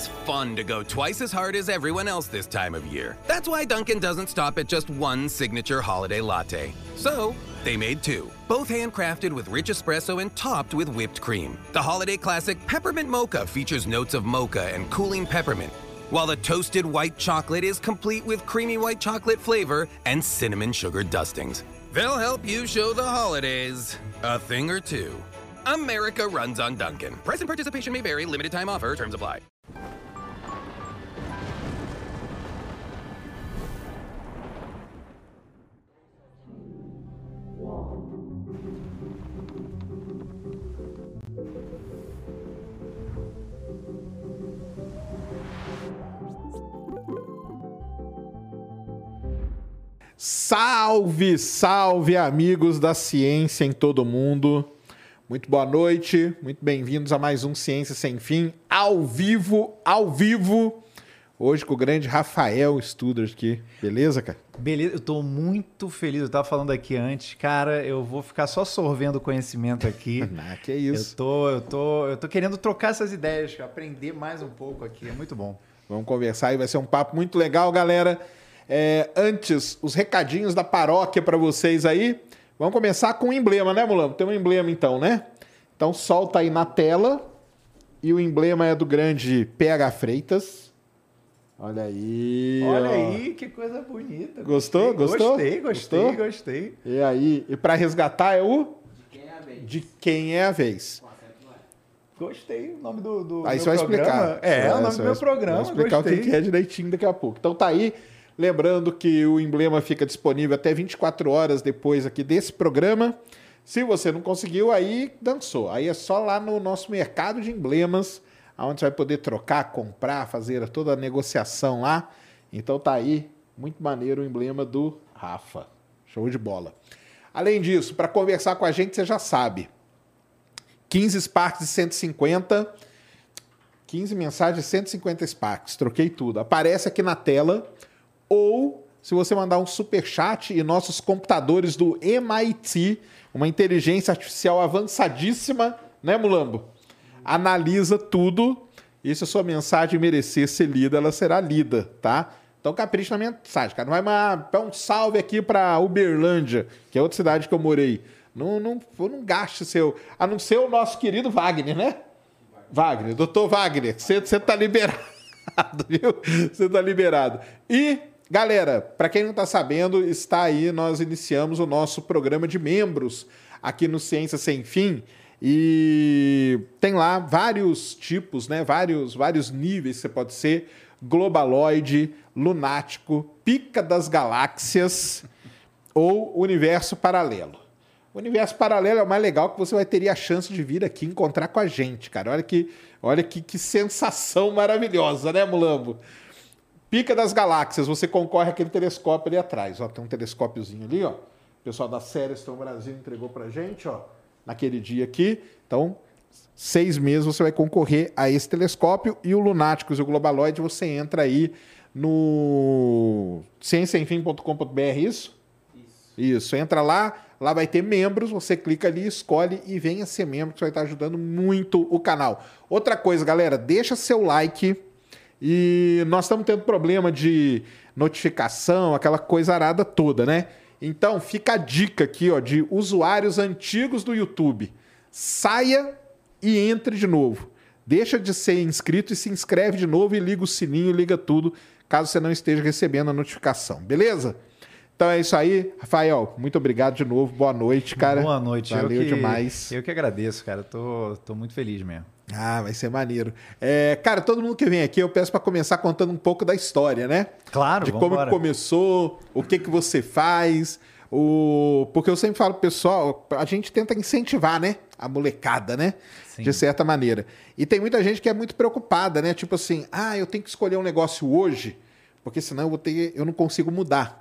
It's fun to go twice as hard as everyone else this time of year. That's why Dunkin' doesn't stop at just one signature holiday latte. So, they made two, both handcrafted with rich espresso and topped with whipped cream. The holiday classic Peppermint Mocha features notes of mocha and cooling peppermint, while the toasted white chocolate is complete with creamy white chocolate flavor and cinnamon sugar dustings. They'll help you show the holidays a thing or two. America runs on Dunkin'. Present participation may vary, limited time offer, terms apply. Salve, salve, amigos da ciência em todo mundo. Muito boa noite, muito bem-vindos a mais um Ciência Sem Fim, ao vivo, ao vivo. Hoje com o grande Rafael Studers aqui. Beleza, cara? Beleza, eu tô muito feliz. Eu tava falando aqui antes, cara, eu vou ficar só sorvendo conhecimento aqui. ah, que isso. Eu tô, eu tô, eu tô querendo trocar essas ideias, aprender mais um pouco aqui. É muito bom. Vamos conversar e vai ser um papo muito legal, galera. É, antes, os recadinhos da paróquia para vocês aí. Vamos começar com o emblema, né, Mulambo? Tem um emblema então, né? Então solta aí na tela. E o emblema é do grande PH Freitas. Olha aí. Olha ó. aí, que coisa bonita. Gostou? Gostou? Gostei, gostei, Gostou? gostei. E aí, e para resgatar é o de quem é a vez. Gostei o nome do, do Aí meu você vai programa. explicar. É, Você o nome do meu vai- programa. Vai explicar gostei. o que é direitinho daqui a pouco. Então tá aí. Lembrando que o emblema fica disponível até 24 horas depois aqui desse programa. Se você não conseguiu, aí dançou. Aí é só lá no nosso mercado de emblemas, onde você vai poder trocar, comprar, fazer toda a negociação lá. Então tá aí, muito maneiro o emblema do Rafa. Show de bola. Além disso, para conversar com a gente, você já sabe. 15 Sparks de 150. 15 mensagens, 150 Sparks. Troquei tudo. Aparece aqui na tela. Ou, se você mandar um super chat e nossos computadores do MIT, uma inteligência artificial avançadíssima, né, Mulambo? Analisa tudo. E se a sua mensagem merecer ser lida, ela será lida, tá? Então capricha na mensagem, cara. Não vai mais dar um salve aqui para Uberlândia, que é outra cidade que eu morei. Não, não, não gaste seu. A não ser o nosso querido Wagner, né? Wagner, doutor Wagner, você tá liberado, viu? Você tá liberado. E, galera, para quem não tá sabendo, está aí, nós iniciamos o nosso programa de membros aqui no Ciência Sem Fim. E tem lá vários tipos, né? Vários, vários níveis você pode ser. Globaloide, lunático, pica das galáxias ou universo paralelo. O universo paralelo é o mais legal que você vai ter a chance de vir aqui encontrar com a gente, cara. Olha que, olha que, que sensação maravilhosa, né, Mulambo? Pica das galáxias, você concorre àquele telescópio ali atrás. Ó, tem um telescópiozinho ali, ó. O pessoal da Série Brasil entregou pra gente, ó, naquele dia aqui. Então, seis meses você vai concorrer a esse telescópio e o Lunáticos e o Globaloid você entra aí no cienciaenfim.com.br, isso? Isso, entra lá, lá vai ter membros, você clica ali, escolhe e venha ser membro, que você vai estar ajudando muito o canal. Outra coisa, galera, deixa seu like e nós estamos tendo problema de notificação, aquela coisa arada toda, né? Então, fica a dica aqui, ó, de usuários antigos do YouTube. Saia e entre de novo. Deixa de ser inscrito e se inscreve de novo e liga o sininho, liga tudo, caso você não esteja recebendo a notificação, beleza? Então é isso aí, Rafael. Muito obrigado de novo. Boa noite, cara. Boa noite. Valeu eu que, demais. Eu que agradeço, cara. Tô, tô muito feliz mesmo. Ah, vai ser maneiro. É, cara, todo mundo que vem aqui, eu peço para começar contando um pouco da história, né? Claro, De como que vambora. começou, o que que você faz, o... porque eu sempre falo pro pessoal, a gente tenta incentivar, né? A molecada, né? Sim. De certa maneira. E tem muita gente que é muito preocupada, né? Tipo assim, ah, eu tenho que escolher um negócio hoje, porque senão eu, vou ter... eu não consigo mudar.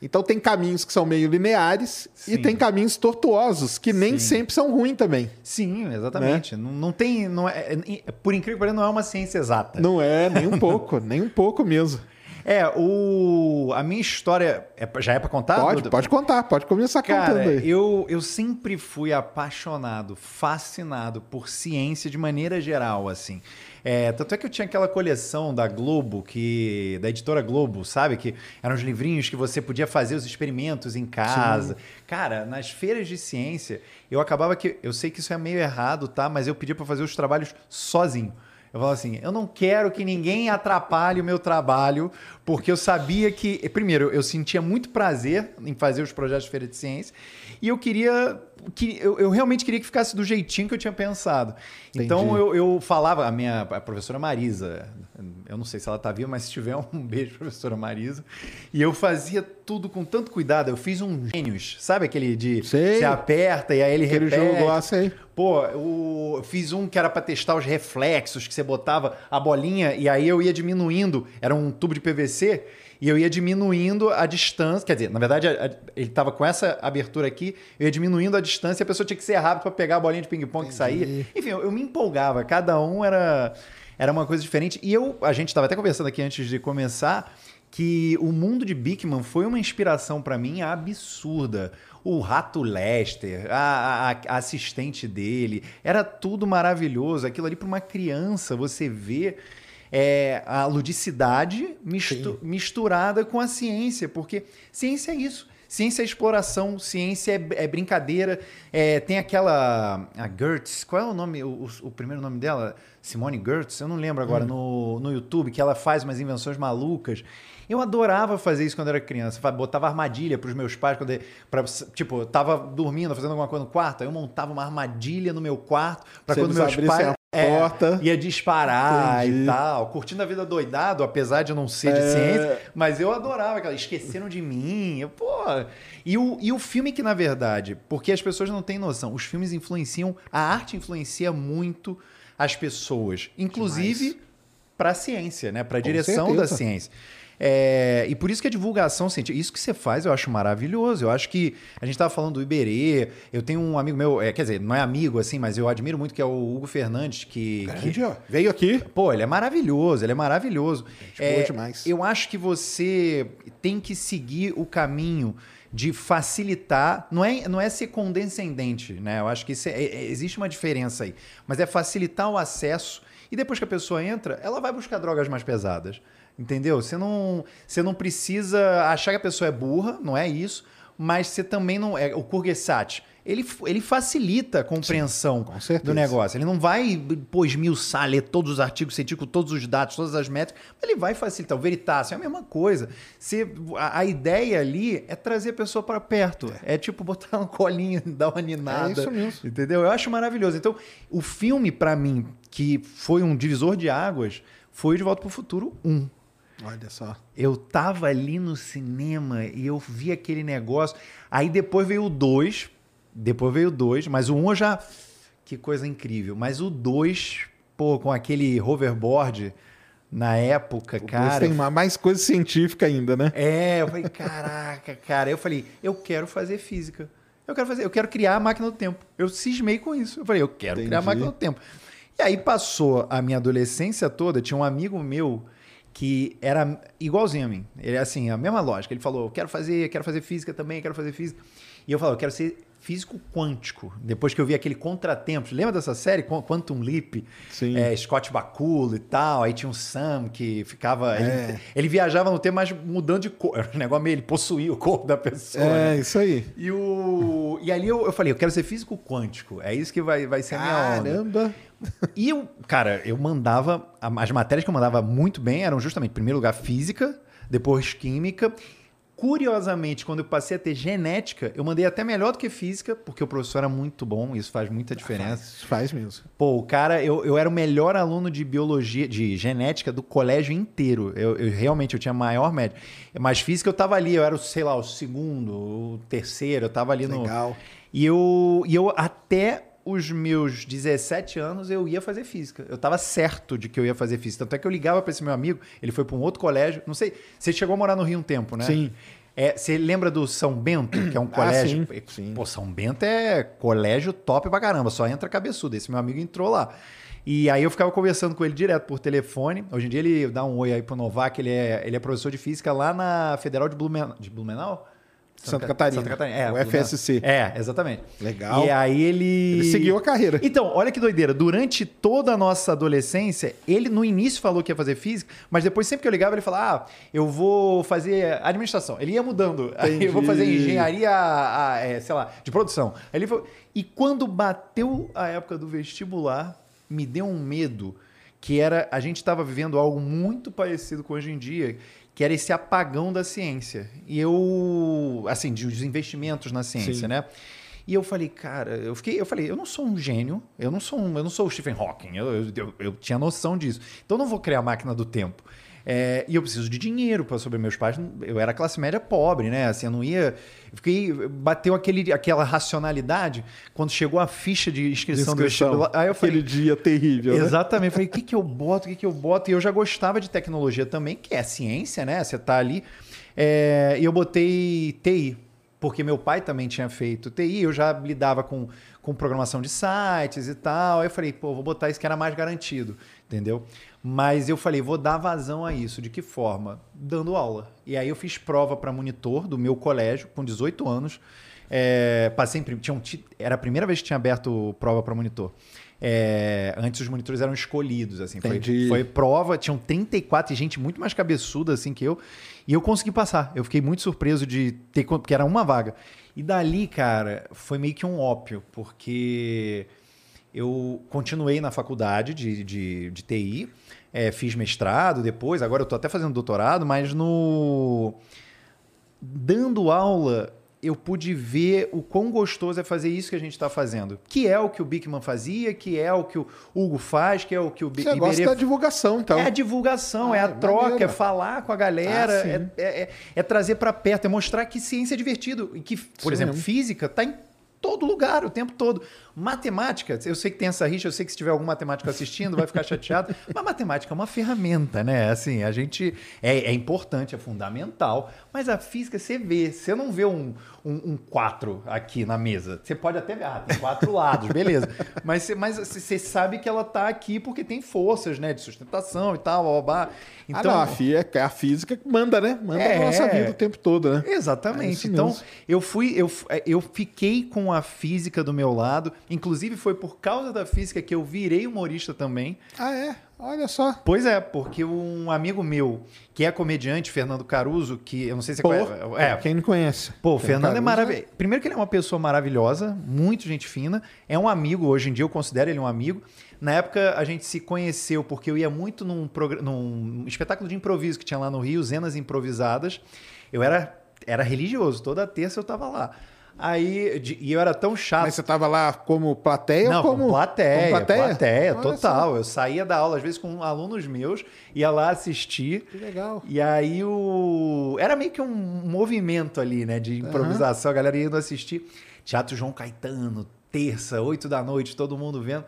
Então tem caminhos que são meio lineares e Sim. tem caminhos tortuosos, que nem Sim. sempre são ruins também. Sim, exatamente. Não, não tem. Não é, é- por incrível que pareça, não é uma ciência exata. Não é, nem um pouco, nem um pouco mesmo. É, o, a minha história. É, já é pra contar? Pode, Dudu? pode contar, pode começar Cara, contando aí. eu, eu sempre fui apaixonado, fascinado por ciência de maneira geral, assim. É, tanto é que eu tinha aquela coleção da Globo, que da editora Globo, sabe? Que eram os livrinhos que você podia fazer os experimentos em casa. Cara, nas feiras de ciência, eu acabava que. Eu sei que isso é meio errado, tá? Mas eu pedia para fazer os trabalhos sozinho. Eu falava assim, eu não quero que ninguém atrapalhe o meu trabalho, porque eu sabia que, primeiro, eu sentia muito prazer em fazer os projetos de feira de ciência, e eu queria, que, eu, eu realmente queria que ficasse do jeitinho que eu tinha pensado. Então Entendi. eu, eu falava, a minha a professora Marisa, eu não sei se ela tá viva, mas se tiver um beijo, professora Marisa, e eu fazia tudo com tanto cuidado, eu fiz um gênios, sabe aquele de Sei. você aperta e aí ele Aquele repete. jogo lá, sei. Pô, eu eu fiz um que era pra testar os reflexos, que você botava a bolinha e aí eu ia diminuindo, era um tubo de PVC, e eu ia diminuindo a distância. Quer dizer, na verdade, a- a- ele tava com essa abertura aqui, eu ia diminuindo a distância e a pessoa tinha que ser rápido pra pegar a bolinha de ping-pong que saía. Enfim, eu, eu me empolgava, cada um era, era uma coisa diferente. E eu, a gente tava até conversando aqui antes de começar que o mundo de Bickman foi uma inspiração pra mim absurda. O Rato Lester, a, a- a assistente dele, era tudo maravilhoso. Aquilo ali para uma criança, você vê é, a ludicidade mistu- misturada com a ciência, porque ciência é isso. Ciência é exploração, ciência é, é brincadeira. É, tem aquela. A Gertz, qual é o nome, o, o- primeiro nome dela? Simone Gertz, eu não lembro agora, no, no YouTube, que ela faz umas invenções malucas. Eu adorava fazer isso quando eu era criança. Botava armadilha para os meus pais. Quando, pra, tipo, eu tava dormindo, fazendo alguma coisa no quarto. Aí eu montava uma armadilha no meu quarto para quando meus pais. A porta. ia disparar Entendi. e tal. Curtindo a vida doidado, apesar de não ser de É. ciência. Mas eu adorava aquela. Esqueceram de mim. Eu, pô. E o, e o filme que, na verdade, porque as pessoas não têm noção, os filmes influenciam. A arte influencia muito as pessoas. Inclusive para a ciência, né? Para a direção da certeza. ciência. É, e por isso que a divulgação científica, isso que você faz, eu acho maravilhoso. Eu acho que a gente estava falando do Iberê. Eu tenho um amigo meu, é, quer dizer, não é amigo assim, mas eu admiro muito que é o Hugo Fernandes, que, que Grande, ó. Veio aqui. Pô, ele é maravilhoso, ele é maravilhoso. boa É, demais. Eu acho que você tem que seguir o caminho de facilitar, não é, não é ser condescendente, né? Eu acho que isso é- é- existe uma diferença aí, mas é facilitar o acesso e depois que a pessoa entra, ela vai buscar drogas mais pesadas, entendeu? Você não, você não precisa achar que a pessoa é burra, não é isso, mas você também não é o Kurgesat. Ele, ele facilita a compreensão com certeza. do negócio. Ele não vai, pô, esmiuçar, ler todos os artigos científicos, todos os dados, todas as métricas, mas ele vai facilitar. O Veritas é a mesma coisa. Você, a, a ideia ali é trazer a pessoa para perto. É. tipo botar um colinho, dar uma ninada. É isso mesmo. Entendeu? Eu acho maravilhoso. Então, o filme, para mim, que foi um divisor de águas, foi De Volta para o Futuro 1. Olha só. Eu tava ali no cinema e eu vi aquele negócio. Aí depois veio o 2. Depois veio o 2, mas o 1 um eu já. Que coisa incrível. Mas o 2, pô, com aquele hoverboard na época, Cara, cara. tem ma- mais coisa científica ainda, né? É, eu falei, caraca, cara. Eu falei, eu quero fazer física. Eu quero fazer, eu quero criar a máquina do tempo. Eu cismei com isso. Eu falei, eu quero criar a Entendi. máquina do tempo. E aí passou a minha adolescência toda, tinha um amigo meu que era igualzinho a mim. Ele assim, a mesma lógica. Ele falou, eu quero fazer, quero fazer física também, quero fazer física. E eu falei, eu quero ser físico quântico. Depois que eu vi aquele Contratempos, lembra dessa série Qu- Quantum Leap? Sim. É, Scott Bakula e tal. Aí tinha um Sam que ficava. É. Ele, ele viajava no tempo, mas mudando de cor. Era um negócio meio, ele possuía o corpo da pessoa. né? É, isso aí. E, o... e ali eu, eu falei, eu quero ser físico quântico. É isso que vai, vai ser a minha onda. Caramba. E eu, cara, eu mandava. As matérias que eu mandava muito bem eram justamente, em primeiro lugar, física, depois química. Curiosamente, quando eu passei a ter genética, eu mandei até melhor do que física, porque o professor era muito bom, isso faz muita diferença. Faz, faz mesmo. Pô, o cara, eu, eu era o melhor aluno de biologia, de genética do colégio inteiro. Eu, eu realmente eu tinha maior média. Mas física eu tava ali, eu era, o, sei lá, o segundo, o terceiro, eu tava ali no. Legal. E eu, e eu até os meus 17 anos eu ia fazer física. Eu tava certo de que eu ia fazer física. Tanto é que eu ligava para esse meu amigo, ele foi para um outro colégio. Não sei, você chegou a morar no Rio um tempo, né? Sim. É, você lembra do São Bento, que é um colégio? Ah, sim, sim. Pô, São Bento é colégio top pra caramba, só entra cabeçudo. Esse meu amigo entrou lá. E aí eu ficava conversando com ele direto por telefone. Hoje em dia ele dá um oi aí pro Novak, ele é, ele é professor de física lá na Federal de Blumenau. De Blumenau? Santa Catarina. Santa Catarina. É, O. FSC. É, exatamente. Legal. E aí ele. Ele seguiu a carreira. Então, olha que doideira. Durante toda a nossa adolescência, ele no início falou que ia fazer física, mas depois, sempre que eu ligava, ele falava: Ah, eu vou fazer administração. Ele ia mudando. Aí eu vou fazer engenharia, ah, é, sei lá, de produção. Aí ele falou. E quando bateu a época do vestibular, me deu um medo que era. A gente estava vivendo algo muito parecido com hoje em dia. Que era esse apagão da ciência. E eu. Assim, dos investimentos na ciência, Sim. né? E eu falei, cara, eu fiquei, eu falei, eu não sou um gênio, eu não sou, um, eu não sou o Stephen Hawking, eu, eu, eu- eu tinha noção disso. Então eu não vou criar a máquina do tempo. É, e eu preciso de dinheiro para sobre meus pais. Eu era classe média pobre, né? Assim, eu não ia. Eu fiquei. Bateu aquele, aquela racionalidade quando chegou a ficha de inscrição, do Descrição. vestibular. Aí eu falei, Aquele dia terrível, né? Exatamente. Eu falei, o que, que eu boto, o que, que eu boto? E eu já gostava de tecnologia também, que é ciência, né? Você tá ali. É, e eu botei TI, porque meu pai também tinha feito TI, eu já lidava com, com programação de sites e tal. Aí eu falei, pô, vou botar isso que era mais garantido, entendeu? Mas eu falei, vou dar vazão a isso. De que forma? Dando aula. E aí eu fiz prova para monitor do meu colégio, com 18 anos. É, passei em, tinha um era a primeira vez que tinha aberto prova para monitor. É, antes os monitores eram escolhidos, assim. Foi, foi prova, tinham 34 e gente muito mais cabeçuda assim que eu. E eu consegui passar. Eu fiquei muito surpreso de ter, porque era uma vaga. E dali, cara, foi meio que um ópio, porque eu continuei na faculdade de, de, de TI, é, fiz mestrado depois, agora eu tô até fazendo doutorado, mas no. Dando aula, eu pude ver o quão gostoso é fazer isso que a gente está fazendo. Que é o que o Bickman fazia, que é o que o Hugo faz, que é o que o Bi- Você gosta Iberê da divulgação, então. é a divulgação, Ah, é a é troca, é falar com a galera, Ah, é, é- é- é trazer para perto, é mostrar que ciência é divertido. E que, por Sim. exemplo, física está em todo lugar, o tempo todo. Matemática, eu sei que tem essa rixa, eu sei que se tiver algum matemático assistindo vai ficar chateado, mas matemática é uma ferramenta, né? Assim, a gente. É, é importante, é fundamental, mas a física você vê, você não vê um, um, um quatro aqui na mesa. Você pode até ver, ah, tem quatro lados, beleza. Mas você, mas você sabe que ela tá aqui porque tem forças, né? De sustentação e tal, blá, blá. ah, Então, não, a, fi- é a física manda, né? Manda É. na nossa vida o tempo todo, né? É Exatamente. isso então, eu fui, eu, eu fiquei com a física do meu lado. Inclusive, foi por causa da física que eu virei humorista também. Ah, é? Olha só. Pois é, porque um amigo meu, que é comediante, Fernando Caruso, que eu não sei se Pô, é. É, quem não conhece. Pô, o Fernando é Caruso, maravilhoso. Primeiro que ele é uma pessoa maravilhosa, muito gente fina. É um amigo, hoje em dia eu considero ele um amigo. Na época a gente se conheceu porque eu ia muito num, num espetáculo de improviso que tinha lá no Rio, Zenas Improvisadas. Eu era, era religioso, toda terça eu tava lá. Aí, de- e eu era tão chato. Mas você tava lá como plateia Não, como... com plateia, como plateia, Olha total. só, Eu saía da aula, às vezes, com alunos meus, ia lá assistir. Que legal. E aí o. Era meio que um movimento ali, né? De improvisação, a galera indo assistir. Teatro João Caetano, terça, oito da noite, todo mundo vendo.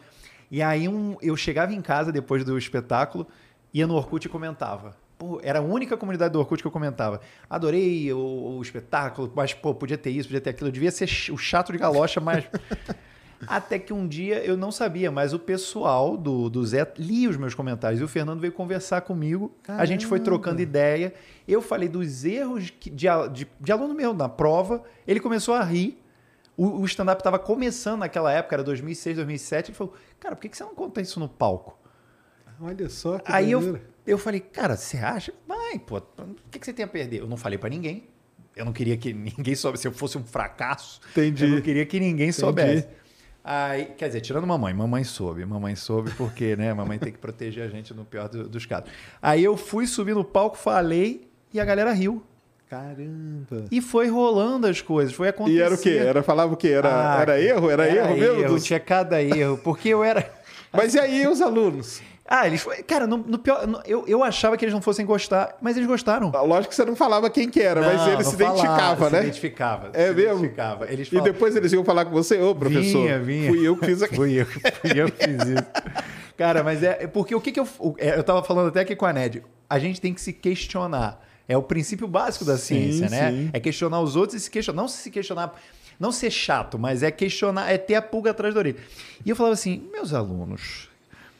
E aí um... eu chegava em casa depois do espetáculo, ia no Orkut e comentava. Pô, era a única comunidade do Orkut que eu comentava. Adorei o, o espetáculo, mas pô, podia ter isso, podia ter aquilo. Eu devia ser o chato de galocha, mas. Até que um dia eu não sabia, mas o pessoal do, do Zé lia os meus comentários e o Fernando veio conversar comigo. A gente foi trocando ideia. Eu falei dos erros de, de, de aluno meu na prova. Ele começou a rir. O, o stand-up estava começando naquela época, era 2006, 2007. Ele falou: Cara, por que que você não conta isso no palco? Olha só que Aí eu. Eu falei, cara, você acha? Vai, pô, o que, que você tem a perder? Eu não falei pra ninguém. Eu não queria que ninguém soubesse. Se eu fosse um fracasso, Entendi. eu não queria que ninguém soubesse. Aí, quer dizer, tirando mamãe, mamãe soube. Mamãe soube porque, né? Mamãe tem que proteger a gente no pior do- dos casos. Aí eu fui subir no palco, falei e a galera riu. Caramba. E foi rolando as coisas, foi acontecendo. E era o quê? Era, falava o quê? Era, Ah, era erro? Era, erro mesmo? erro, dos- Tinha cada erro, porque eu era. Mas e aí os alunos? Ah, eles. Cara, no, no pior. no- eu, eu achava que eles não fossem gostar, mas eles gostaram. Lógico que você não falava quem que era, mas Não, ele não se identificava, falava, né? Se identificava. É se mesmo? Identificava. Eles E falavam, depois eles iam falar com você, ô professor. Vinha, vinha. Fui eu que fiz aqui. Fui eu, fui eu que fiz isso. Cara, mas é é porque o que, que eu. o- é, Eu tava falando até aqui com a Ned. A gente tem que se questionar. É o princípio básico da Sim, ciência, né? sim. É questionar os outros e se questionar. Não se questionar, não ser chato, mas é questionar, é ter a pulga atrás da orelha. E eu falava assim, meus alunos,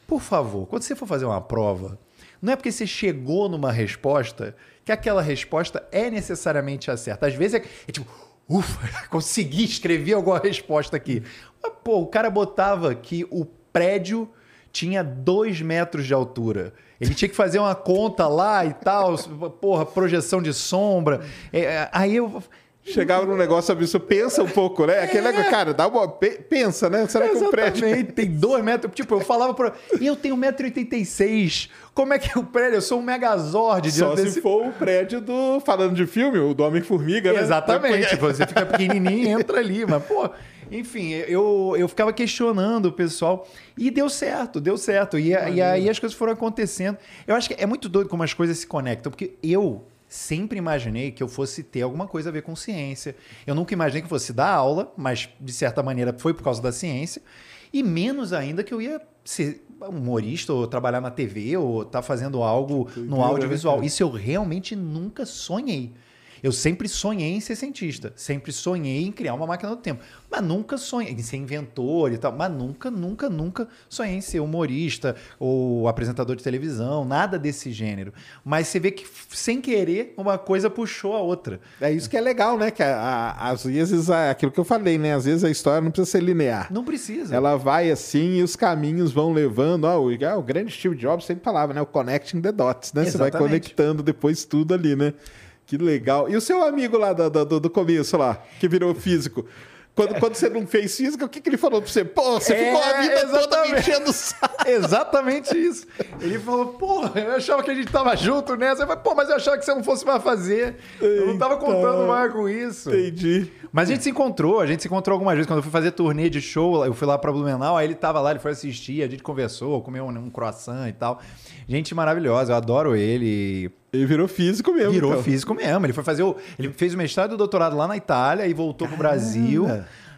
por favor, quando você for fazer uma prova, não é porque você chegou numa resposta que aquela resposta é necessariamente a certa. Às vezes é, é tipo, ufa, consegui escrever alguma resposta aqui. Mas, pô, o cara botava que o prédio tinha dois metros de altura. Ele tinha que fazer uma conta lá e tal, porra, projeção de sombra. É, aí eu. Chegava num negócio absurdo, pensa um pouco, né? Aquele negócio, cara, dá uma. pe- Pensa, né? Será que o prédio. Exatamente, tem dois metros. Tipo, eu falava pra. E eu tenho 1,86m. Como é que é o prédio? Eu sou um megazord Só diante se desse. for o prédio do. Falando de filme, o do Homem-Formiga, né? Exatamente. Você fica pequenininho e entra ali. Mas, pô, enfim, eu, eu ficava questionando o pessoal. E deu certo, deu certo. E, e aí as coisas foram acontecendo. Eu acho que é muito doido como as coisas se conectam, porque eu sempre imaginei que eu fosse ter alguma coisa a ver com ciência. Eu nunca imaginei que fosse dar aula, mas de certa maneira foi por causa da ciência. E menos ainda que eu ia ser humorista ou trabalhar na TV ou estar fazendo algo no Doideira, audiovisual. Isso eu realmente nunca sonhei. Eu sempre sonhei em ser cientista, sempre sonhei em criar uma máquina do tempo, mas nunca sonhei em ser inventor e tal, mas nunca, nunca, nunca sonhei em ser humorista ou apresentador de televisão, nada desse gênero. Mas você vê que sem querer uma coisa puxou a outra. É isso que é legal, né? Que a- a- às vezes, a- aquilo que eu falei, né? Às vezes a história não precisa ser linear. Não precisa. Ela vai assim e os caminhos vão levando. Ó, o, ah, o grande Steve Jobs sempre falava, né? O connecting the dots, né? Você vai Exatamente. conectando depois tudo ali, né? Que legal. E o seu amigo lá do, do, do começo lá, que virou físico? Quando, quando você não fez física, o que, que ele falou pra você? Pô, você É, ficou a vida toda exatamente. me enchendo o saco. Exatamente isso. Ele falou, porra, eu achava que a gente tava junto nessa. Eu falei, pô, mas eu achava que você não fosse mais fazer. Eu não tava Eita. contando mais com isso. Entendi. Mas a gente se encontrou, a gente se encontrou algumas vezes. Quando eu fui fazer turnê de show, eu fui lá pra Blumenau, aí ele tava lá, ele foi assistir, a gente conversou, comeu um, um croissant e tal. Gente maravilhosa, eu adoro ele. Ele virou físico mesmo. Virou então. físico mesmo. Ele foi fazer o. Ele fez o mestrado e o doutorado lá na Itália e voltou pro Brasil.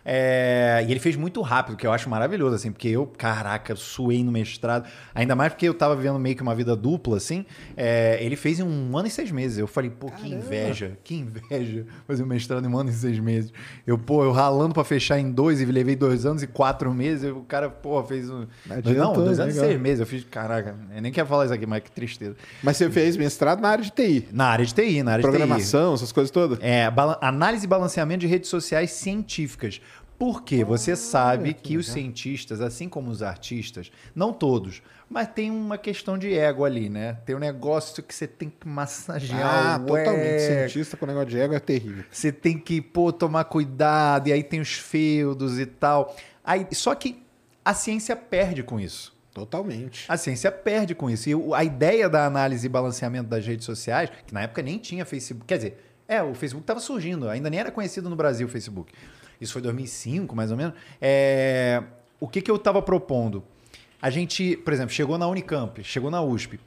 É, e ele fez muito rápido, que eu acho maravilhoso, assim, porque eu, caraca, suei no mestrado. Ainda mais porque eu tava vivendo meio que uma vida dupla, assim. É, ele fez em um ano e seis meses. Eu falei, pô, que inveja, que inveja fazer um mestrado em um ano e seis meses. Eu, pô, eu ralando pra fechar em dois e levei dois anos e quatro meses. O cara, pô, fez um. Não adiantou, Não, dois anos e legal. seis meses. Eu fiz, caraca, eu nem quero falar isso aqui, mas que tristeza. Mas você fez mestrado na área de TI. Na área de TI, na área de TI. Programação, essas coisas todas? É, análise e balanceamento de redes sociais científicas. Porque você sabe que os cientistas, assim como os artistas, não todos, mas tem uma questão de ego ali, né? Tem um negócio que você tem que massagear Ah, o totalmente. ego. Cientista com negócio de ego é terrível. Você tem que, pô, tomar cuidado, e aí tem os feudos e tal. Aí, só que a ciência perde com isso. Totalmente. A ciência perde com isso. E a ideia da análise e balanceamento das redes sociais, que na época nem tinha Facebook, quer dizer, é, o Facebook estava surgindo, ainda nem era conhecido no Brasil o Facebook. Isso foi 2005, mais ou menos. É, o que, que eu estava propondo? A gente, por exemplo, chegou na Unicamp, chegou na USP.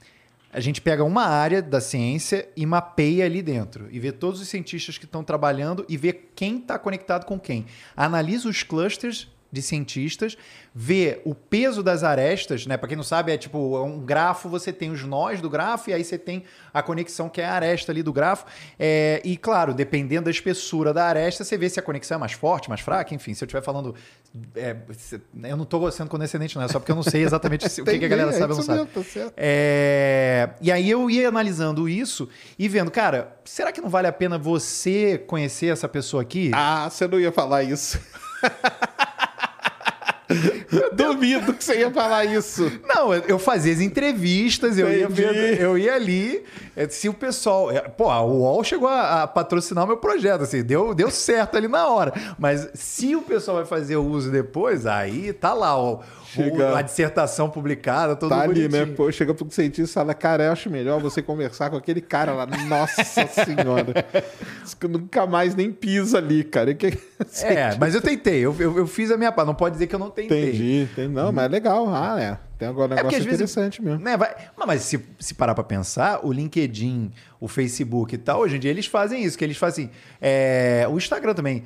A gente pega uma área da ciência e mapeia ali dentro. E vê todos os cientistas que estão trabalhando e vê quem está conectado com quem. Analisa os clusters de cientistas, vê o peso das arestas, né? Para quem não sabe, é tipo um grafo, você tem os nós do grafo e aí você tem a conexão que é a aresta ali do grafo. É, e claro, dependendo da espessura da aresta, você vê se a conexão é mais forte, mais fraca, enfim. Se eu estiver falando, é, se- eu não estou sendo condescendente, não é só porque eu não sei exatamente o que, que a galera é sabe ou não sabe. mesmo, tá. É, E aí eu ia analisando isso e vendo, cara, será que não vale a pena você conhecer essa pessoa aqui? Ah, você não ia falar isso. Duvido que você ia falar isso. Não, eu- fazia as entrevistas, eu ia, vendo- eu ia ali. eh, Se o pessoal. eh, Pô, a UOL chegou a, a patrocinar o meu projeto, assim, deu, deu certo ali na hora. Mas se o pessoal vai fazer o uso depois, aí tá lá, ó, o- Chega- a dissertação publicada, todo Tá ali, né? Pô, chega pro cientista e fala, cara, eu acho melhor você conversar com aquele cara lá. Nossa senhora. Nunca mais nem pisa ali, cara. Que- É, mas eu tentei, eu, eu, eu fiz a minha parte, não pode dizer que eu não tentei. Entendi, entendi. Não, mas é legal. Ah, é. Tem agora um É negócio vezes. interessante mesmo. Né, vai- mas mas se, se parar pra pensar, o LinkedIn, o Facebook e tal, hoje em dia eles fazem isso, que eles fazem. é, o Instagram também.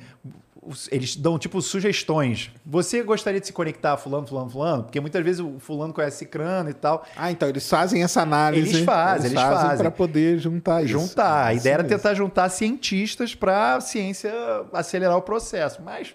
Eles dão tipo sugestões. Você gostaria de se conectar a fulano, fulano, fulano? Porque muitas vezes o fulano conhece cicrano e tal. Ah, então eles fazem essa análise. Eles fazem, eles fazem. para poder juntar isso. juntar. A Isso ideia era mesmo. tentar juntar cientistas para a ciência acelerar o processo. Mas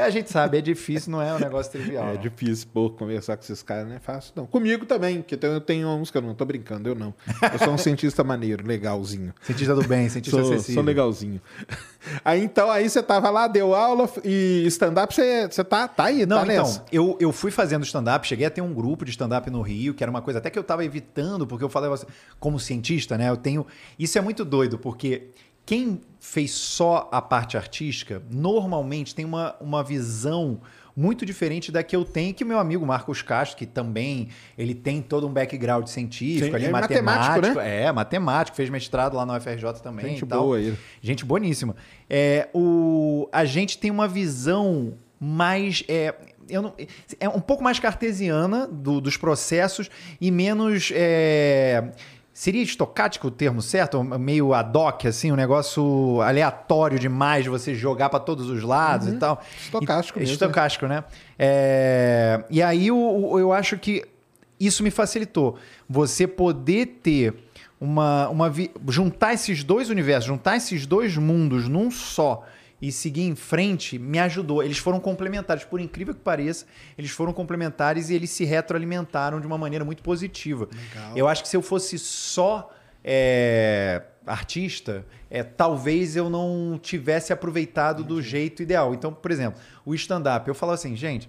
é, a gente sabe, é difícil, não é um negócio trivial. É não. difícil, pô, conversar com esses caras não é fácil, não. Comigo também, porque tem- eu tenho uns que eu não tô brincando, eu não. Eu sou um cientista maneiro, legalzinho. Cientista do bem, cientista Sou, acessível. sou legalzinho. Aí então, aí você tava lá, deu aula e stand-up, você, você tá, tá aí, Não, tá nessa. então, eu, eu fui fazendo stand-up, cheguei a ter um grupo de stand-up no Rio, que era uma coisa até que eu tava evitando, porque eu falei assim, como cientista, né? Eu tenho. Isso é muito doido, porque quem fez só a parte artística, normalmente tem uma, uma visão muito diferente da que eu tenho, que meu amigo Marcos Castro, que também ele tem todo um background científico Sim, ali, é matemático, matemático, É, matemático, fez mestrado lá no UFRJ também Gente boa ele. Gente boníssima. É, o, a gente tem uma visão mais. É, eu não- é um pouco mais cartesiana do- dos processos e menos. é, seria estocático o termo certo? Meio ad hoc, assim, um negócio aleatório demais de você jogar para todos os lados e tal. Estocástico E- mesmo, Estocástico, né? É, e aí o- eu acho que isso me facilitou. Você poder ter uma, uma vi- juntar esses dois universos, juntar esses dois mundos num só e seguir em frente me ajudou. Eles foram complementares, por incrível que pareça, eles foram complementares e eles se retroalimentaram de uma maneira muito positiva. Eu acho que se eu fosse só é, artista, é, talvez eu não tivesse aproveitado do jeito ideal. Então, por exemplo, o stand-up, eu falo assim, gente,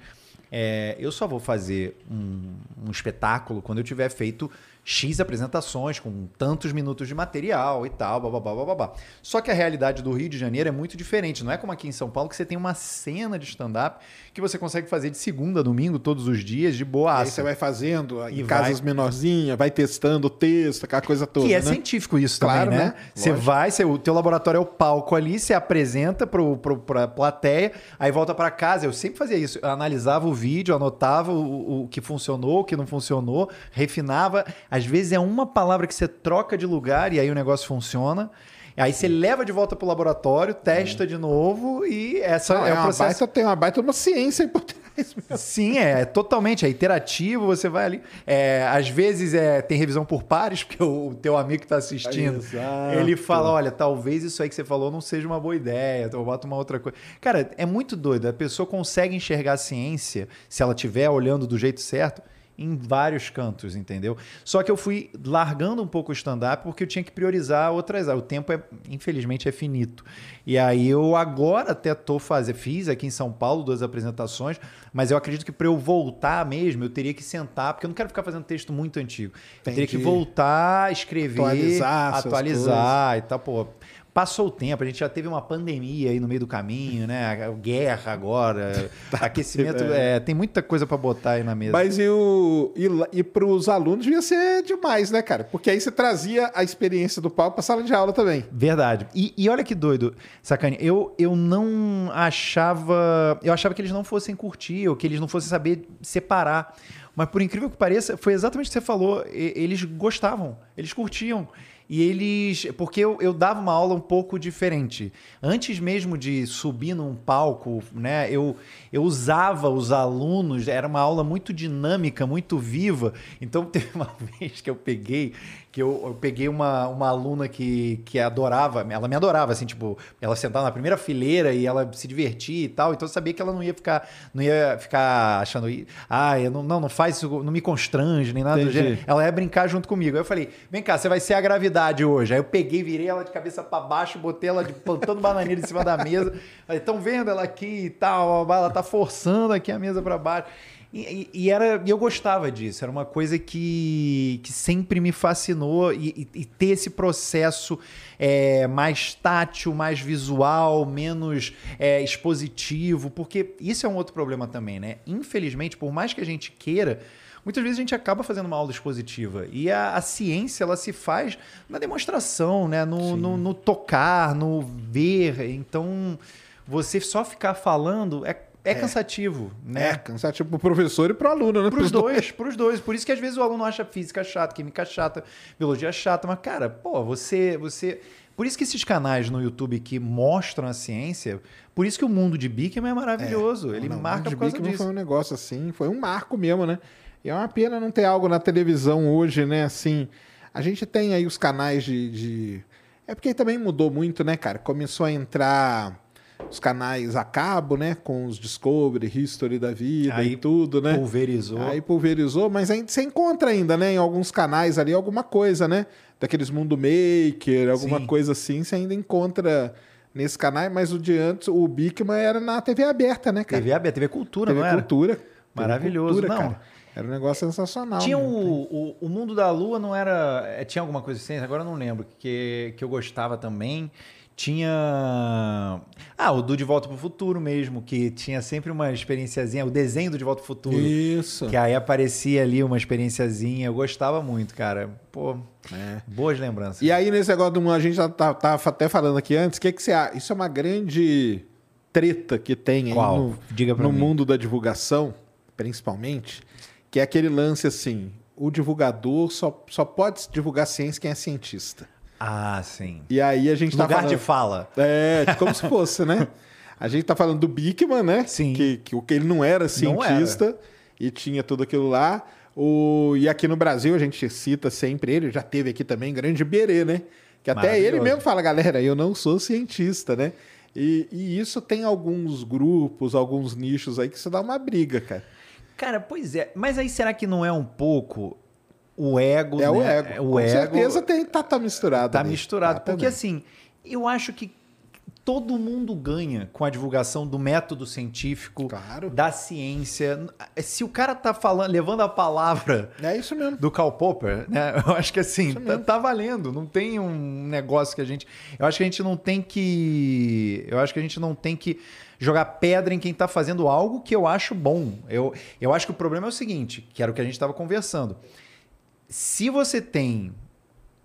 é, eu só vou fazer um, um espetáculo quando eu tiver feito X apresentações com tantos minutos de material e tal, babá, babá. Só que a realidade do Rio de Janeiro é muito diferente. Não é como aqui em São Paulo que você tem uma cena de stand-up que você consegue fazer de segunda a domingo, todos os dias, de boa aí você vai fazendo em vai- casas menorzinhas, vai testando o texto, aquela coisa toda, Que é né? científico isso Claro, também, né? né? Você vai, você, o teu laboratório é o palco ali, você apresenta pro, pro, pra plateia, aí volta para casa. Eu sempre fazia isso. Eu analisava o vídeo, anotava o, o que funcionou, o que não funcionou, refinava. Às vezes é uma palavra que você troca de lugar e aí o negócio funciona. Aí você leva de volta pro laboratório, testa de novo e essa Não, é, é o uma processo. baita, tem uma baita uma ciência aí por trás mesmo. Sim, é, totalmente. É interativo, você vai ali. É, às vezes é, tem revisão por pares, porque o, o teu amigo que está assistindo, Exato. ele fala: olha, talvez isso aí que você falou não seja uma boa ideia, então eu boto uma outra coisa. Cara, é muito doido. A pessoa consegue enxergar a ciência, se ela estiver olhando do jeito certo, em vários cantos, entendeu? Só que eu fui largando um pouco o stand-up porque eu tinha que priorizar outras áreas. O tempo, é, infelizmente, é finito. E aí eu agora até tô fazendo, fiz aqui em São Paulo duas apresentações, mas eu acredito que para eu voltar mesmo, eu teria que sentar, porque eu não quero ficar fazendo texto muito antigo. Eu teria que Entendi. voltar, escrever, Atualizar atualizar e tal, pô. Passou o tempo, a gente já teve uma pandemia aí no meio do caminho, né? Guerra agora, aquecimento, é, tem muita coisa para botar aí na mesa. Mas e, o, e, e pros alunos devia ser demais, né, cara? Porque aí você trazia a experiência do palco pra sala de aula também. Verdade. E, e olha que doido, Sacane, eu, eu não achava. Eu achava que eles não fossem curtir, ou que eles não fossem saber separar. Mas por incrível que pareça, foi exatamente o que você falou. e- Eles gostavam, eles curtiam. E eles. Porque eu, eu dava uma aula um pouco diferente. Antes mesmo de subir num palco, né? Eu, eu usava os alunos, era uma aula muito dinâmica, muito viva. Então teve uma vez que eu peguei, que eu, eu peguei uma, uma aluna que, que adorava, ela me adorava, assim, tipo, ela sentava na primeira fileira e ela se divertia e tal. Então eu sabia que ela não ia ficar, não ia ficar achando, ah, eu não, não, não faz isso, não me constrange, nem nada do Entendi. gênero. Ela ia brincar junto comigo. Aí eu falei, vem cá, você vai ser a gravidade hoje. Aí eu peguei, virei ela de cabeça para baixo, botei ela de plantando bananeira em cima da mesa. Falei, estão vendo ela aqui e tal, ela tá forçando aqui a mesa para baixo. E, e- era, e eu gostava disso, era uma coisa que, que sempre me fascinou e, e- e ter esse processo é, mais tátil, mais visual, menos é, expositivo, porque isso é um outro problema também, né? Infelizmente, por mais que a gente queira, muitas vezes a gente acaba fazendo uma aula expositiva. E a, a ciência, ela se faz na demonstração, né? No, no, no tocar, no ver. Então, você só ficar falando é, é, cansativo, né? É, cansativo pro professor e pro aluno, né? Pros dois, pros dois. Por isso que às vezes o aluno acha física chata, química chata, biologia chata, mas cara, pô, você, você, por isso que esses canais no YouTube que mostram a ciência, por isso que o mundo de Bikman é maravilhoso. Ele Não, marca de por causa Bikman disso. foi um negócio assim, foi um marco mesmo, né? E é uma pena não ter algo na televisão hoje, né? Assim, a gente tem aí os canais de. de- É porque também mudou muito, né, cara? Começou a entrar os canais a cabo, né? Com os Discovery, History da vida Aí e tudo, né? Pulverizou. Aí pulverizou, mas ainda você encontra ainda, né? Em alguns canais ali, alguma coisa, né? Daqueles Mundo Maker, alguma Sim. coisa assim, você ainda encontra nesse canal, mas o de antes, o Bikman era na TV aberta, né, cara? TV aberta, TV Cultura, TV não era? Cultura. TV Maravilhoso, Cultura, não. cara. Era um negócio sensacional. Tinha né? o, o, o Mundo da Lua, não era. é, Tinha alguma coisa assim, agora eu não lembro, que, que eu gostava também. Tinha. Ah, o do De Volta pro Futuro mesmo, que tinha sempre uma experienciazinha, o desenho do De Volta pro Futuro. Isso. Que aí aparecia ali uma experienciazinha. Eu gostava muito, cara. Pô, É. boas lembranças. E aí, nesse negócio do mundo, a gente já tá, tá até falando aqui antes, o que, que você acha? Isso é uma grande treta que tem aí Qual? no, Diga no mim. mundo da divulgação, principalmente, que é aquele lance assim: o divulgador só, só pode divulgar ciência quem é cientista. Ah, sim. E aí a gente tá Lugar falando. de fala. É, como se fosse, né? A gente tá falando do Bikman, né? Sim. Que, que, o que ele não era cientista e tinha tudo aquilo lá. O, e aqui no Brasil a gente cita sempre ele, já teve aqui também, grande Berê, né? Que até ele mesmo fala, galera, eu não sou cientista, né? E, e isso tem alguns grupos, alguns nichos aí que isso dá uma briga, cara. Cara, pois é. Mas aí será que não é um pouco o ego? É o né? ego. É O Com ego certeza tem, tá, tá misturado. tá misturado. Tá porque também. assim, eu acho que todo mundo ganha com a divulgação do método científico, Claro. da ciência. Se o cara tá falando, levando a palavra É isso mesmo. do Karl Popper, né? Eu acho que assim, tá, tá valendo. Não tem um negócio que a gente. Eu acho que a gente não tem que. Eu acho que a gente não tem que jogar pedra em quem tá fazendo algo que eu acho bom. Eu, eu acho que o problema é o seguinte, que era o que a gente estava conversando. Se você tem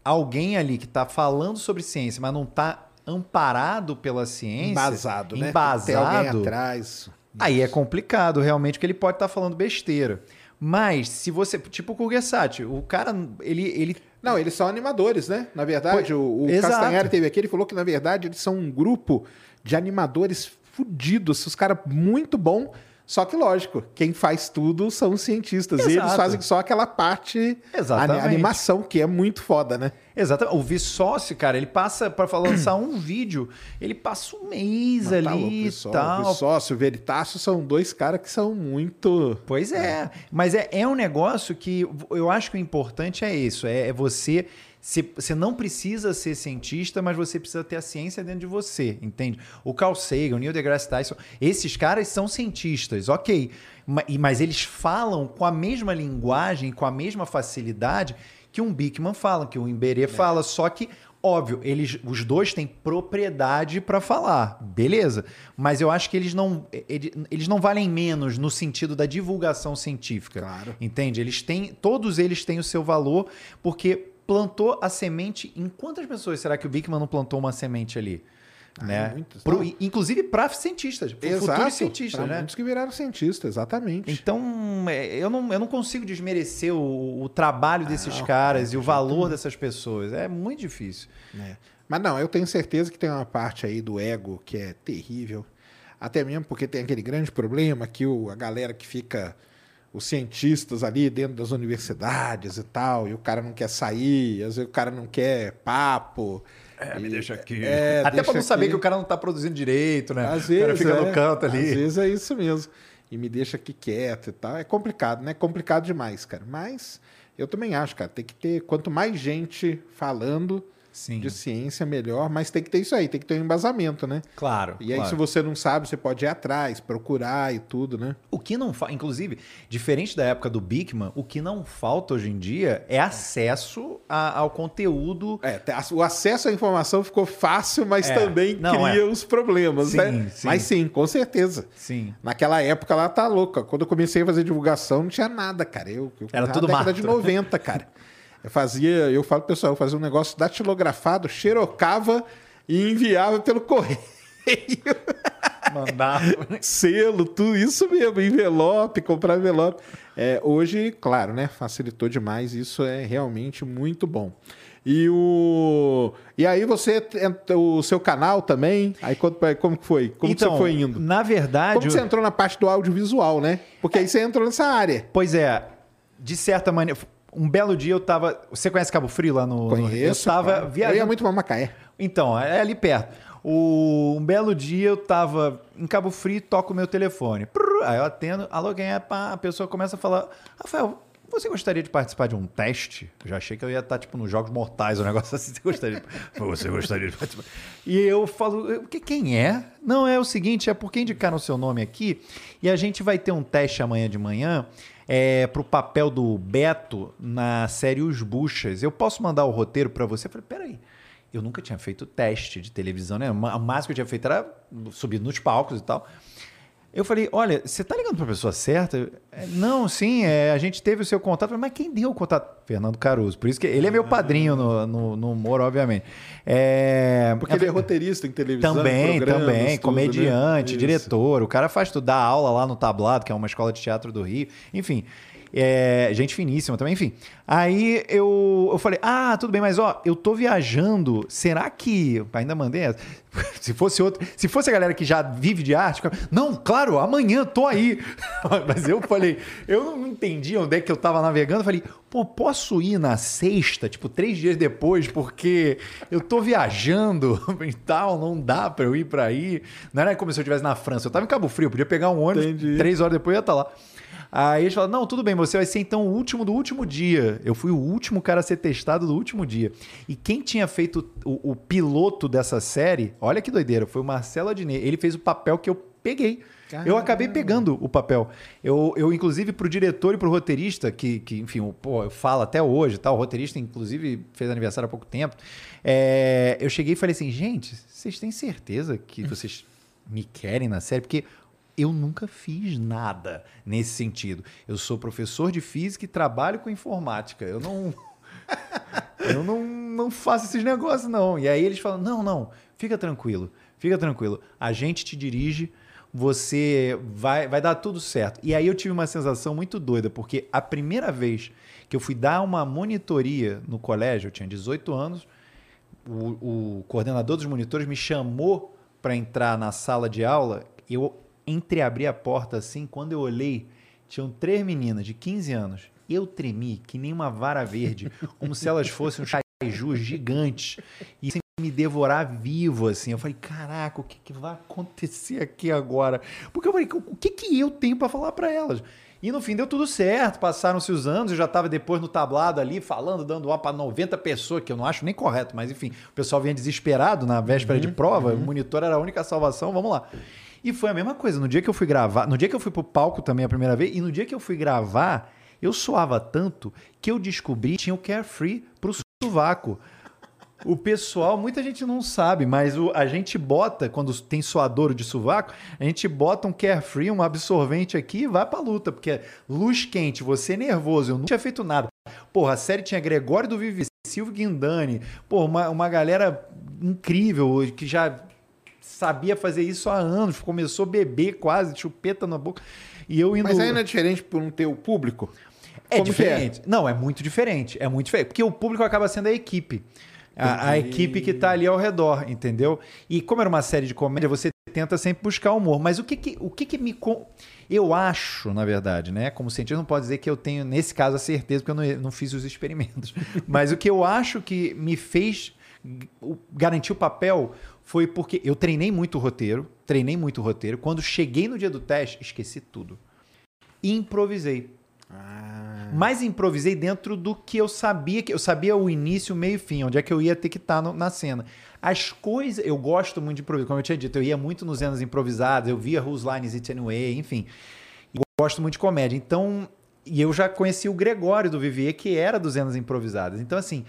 alguém ali que tá falando sobre ciência, mas não tá amparado pela ciência, Embasado, né? embasado, atrás. Aí é complicado, realmente, porque ele pode estar falando besteira. Mas se você. Tipo o Kugesati, o cara, ele. ele Não, eles são animadores, né? Na verdade, o, o. Castanhari teve aqui, ele falou que, na verdade, eles são um grupo de animadores fudidos, os caras muito bom. Só que, lógico, quem faz tudo são os cientistas. E eles Exato. fazem só aquela parte, Exatamente. a animação, que é muito foda, né? exatamente. O Vsauce, cara, ele passa, para lançar um vídeo, ele passa um mês Mas tá ali louco, e tal. O Sócio, o Veritácio são dois caras que são muito... Pois é. Mas é, é um negócio que eu acho que o importante é isso: é, é você. Se- Você não precisa ser cientista, mas você precisa ter a ciência dentro de você, entende? O Carl Sagan, o Neil deGrasse Tyson, esses caras são cientistas, ok. Ma- Mas eles falam com a mesma linguagem, com a mesma facilidade que um Bickman fala, que um Imberê fala, só que Óbvio, eles, os dois têm propriedade para falar, beleza. Mas eu acho que eles não, ele- eles não valem menos no sentido da divulgação científica. Claro. Entende? Eles têm, todos eles têm o seu valor, porque plantou a semente. Em quantas pessoas será que o Bickman não plantou uma semente ali? né? muitas, Pro- inclusive para cientistas, pro futuros cientistas, né? muitos que viraram cientistas, exatamente. Então, é, eu não, eu não consigo desmerecer o, o trabalho desses não, caras de e o valor dessas pessoas. É muito difícil. É. Mas não, eu tenho certeza que tem uma parte aí do ego que é terrível. Até mesmo porque tem aquele grande problema que o, a galera que fica, os cientistas ali dentro das universidades e tal, e o cara não quer sair, às vezes o cara não quer papo. É, me E- deixa aqui. é, Até para não saber aqui. que o cara não tá produzindo direito, né? Às o vezes, cara fica é, no canto ali. Às vezes é isso mesmo. E me deixa aqui quieto e tal. É complicado, né? Complicado demais, cara. Mas eu também acho, cara, tem que ter quanto mais gente falando Sim. de ciência, melhor, mas tem que ter isso aí, tem que ter um embasamento, né? Claro. E aí, claro. se você não sabe, você pode ir atrás, procurar e tudo, né? O que não falta, inclusive, diferente da época do Bickman, o que não falta hoje em dia é acesso a- ao conteúdo. É, o acesso à informação ficou fácil, mas É, também não, cria é. os problemas, Sim, né? sim. Mas sim, com certeza. Sim. Naquela época lá tá louca. Quando eu comecei a fazer divulgação, não tinha nada, cara. Eu, eu Era tudo década mato. de 90, cara. Eu fazia, eu falo pro pessoal, eu fazia um negócio datilografado, xerocava e enviava pelo correio. Mandava. Selo, tudo isso mesmo, envelope, comprar envelope. É, hoje, claro, né? Facilitou demais, isso é realmente muito bom. E o e aí você o seu canal também, aí como que foi? Como então, que você foi indo? Na verdade, como você entrou na parte do audiovisual, né? Porque aí você entrou nessa área. Pois é, de certa maneira, um belo dia eu tava, você conhece Cabo Frio lá no, Conheço, no... eu tava cara. viajando. Eu ia muito para Macaé. Então, é ali perto. O, um belo dia eu tava em Cabo Frio, toco o meu telefone. Aí eu atendo, alô, quem é? Pá, a pessoa começa a falar, Rafael, você gostaria de participar de um teste? Eu já achei que eu ia estar, tipo, nos Jogos Mortais, um negócio assim. Você gostaria de... Você gostaria de participar? E eu falo, que, quem é? Não, é o seguinte, é porque indicaram o seu nome aqui e a gente vai ter um teste amanhã de manhã é, para o papel do Beto na série Os Buchas. Eu posso mandar o roteiro para você? Eu falei, peraí. Eu nunca tinha feito teste de televisão, né? O máximo que eu tinha feito era subir nos palcos e tal. Eu falei, olha, você tá ligando para a pessoa certa? É, não, sim, é, a gente teve o seu contato. Mas quem deu o contato? Fernando Caruso. Por isso que ele é meu padrinho no, no, no humor, obviamente. É, Porque ele é roteirista em televisão. Também, também. Tudo, comediante, né? diretor. O cara faz tudo, dá aula lá no Tablado, que é uma escola de teatro do Rio. Enfim. É, gente finíssima também, enfim. Aí eu, eu falei, ah, tudo bem, mas ó, eu tô viajando, será que. Ainda mandei essa. Se fosse outro. Se fosse a galera que já vive de arte, não, claro, amanhã tô aí. mas eu falei, eu não entendi onde é que eu tava navegando. Eu falei, pô, posso ir na sexta, tipo, três dias depois, porque eu tô viajando e tal, não dá pra eu ir pra aí. Não era como se eu estivesse na França, eu tava em Cabo Frio, podia pegar um ônibus, Entendi. três horas depois eu ia estar tá lá. Aí eles falaram: não, tudo bem, você vai ser então o último do último dia. Eu fui o último cara a ser testado do último dia. E quem tinha feito o, o piloto dessa série, olha que doideira, foi o Marcelo Adnet. Ele fez o papel que eu peguei. Caramba. Eu acabei pegando o papel. Eu, eu inclusive, pro diretor e pro roteirista, que, que enfim, pô, eu falo até hoje, tá? o roteirista, inclusive, fez aniversário há pouco tempo. É, eu cheguei e falei assim, gente, vocês têm certeza que vocês me querem na série? Porque eu nunca fiz nada nesse sentido. Eu sou professor de física e trabalho com informática. Eu não. eu não, não faço esses negócios, não. E aí eles falam: não, não, fica tranquilo, fica tranquilo. A gente te dirige, você vai, vai dar tudo certo. E aí eu tive uma sensação muito doida, porque a primeira vez que eu fui dar uma monitoria no colégio, eu tinha 18 anos, o, o coordenador dos monitores me chamou para entrar na sala de aula. Eu entreabri a porta assim, quando eu olhei, tinham três meninas de 15 anos. Eu tremi que nem uma vara verde, como se elas fossem um kaiju gigantes e sem me devorar vivo, assim. Eu falei, caraca, o que, que vai acontecer aqui agora? Porque eu falei, o que, que eu tenho para falar para elas? E no fim deu tudo certo, passaram-se os anos, eu já estava depois no tablado ali, falando, dando ó para 90 pessoas, que eu não acho nem correto, mas enfim, o pessoal vinha desesperado na véspera uhum, de prova, uhum. o monitor era a única salvação, vamos lá. E foi a mesma coisa. No dia que eu fui gravar, no dia que eu fui pro palco também a primeira vez, e no dia que eu fui gravar, eu suava tanto que eu descobri que tinha o Carefree pro sovaco. O pessoal, muita gente não sabe, mas o, a gente bota, quando tem suadouro de sovaco, a gente bota um carefree, um absorvente aqui e vai pra luta, porque é luz quente, você é nervoso, eu não tinha feito nada. Porra, a série tinha Gregório do Vivi, Silvio Guindani, porra, uma, uma galera incrível que já sabia fazer isso há anos, começou a beber quase, chupeta na boca. E eu indo... Mas não é diferente por não ter o público? É Como diferente. É? Não, é muito diferente. É muito diferente. Porque o público acaba sendo a equipe. A, a, equipe que está ali ao redor, entendeu? E como era uma série de comédia, você tenta sempre buscar humor. Mas o que que, o que, que me. Eu acho, na verdade, né? Como cientista, não pode dizer que eu tenho, nesse caso, a certeza, porque eu não, não fiz os experimentos. Mas o que eu acho que me fez garantir o papel foi porque eu treinei muito o roteiro, treinei muito o roteiro. Quando cheguei no dia do teste, esqueci tudo. E improvisei. Ah. Mas improvisei dentro do que eu sabia, que eu sabia o início, o meio e fim, onde é que eu ia ter que estar tá na cena. As coisas, eu gosto muito de improvisar, como eu tinha dito, eu ia muito nos cenas improvisadas, eu via Whose Line Is It Anyway, enfim. Gosto muito de comédia. Então, e eu já conheci o Gregório do Vivier, que era dos cenas improvisadas. Então, assim,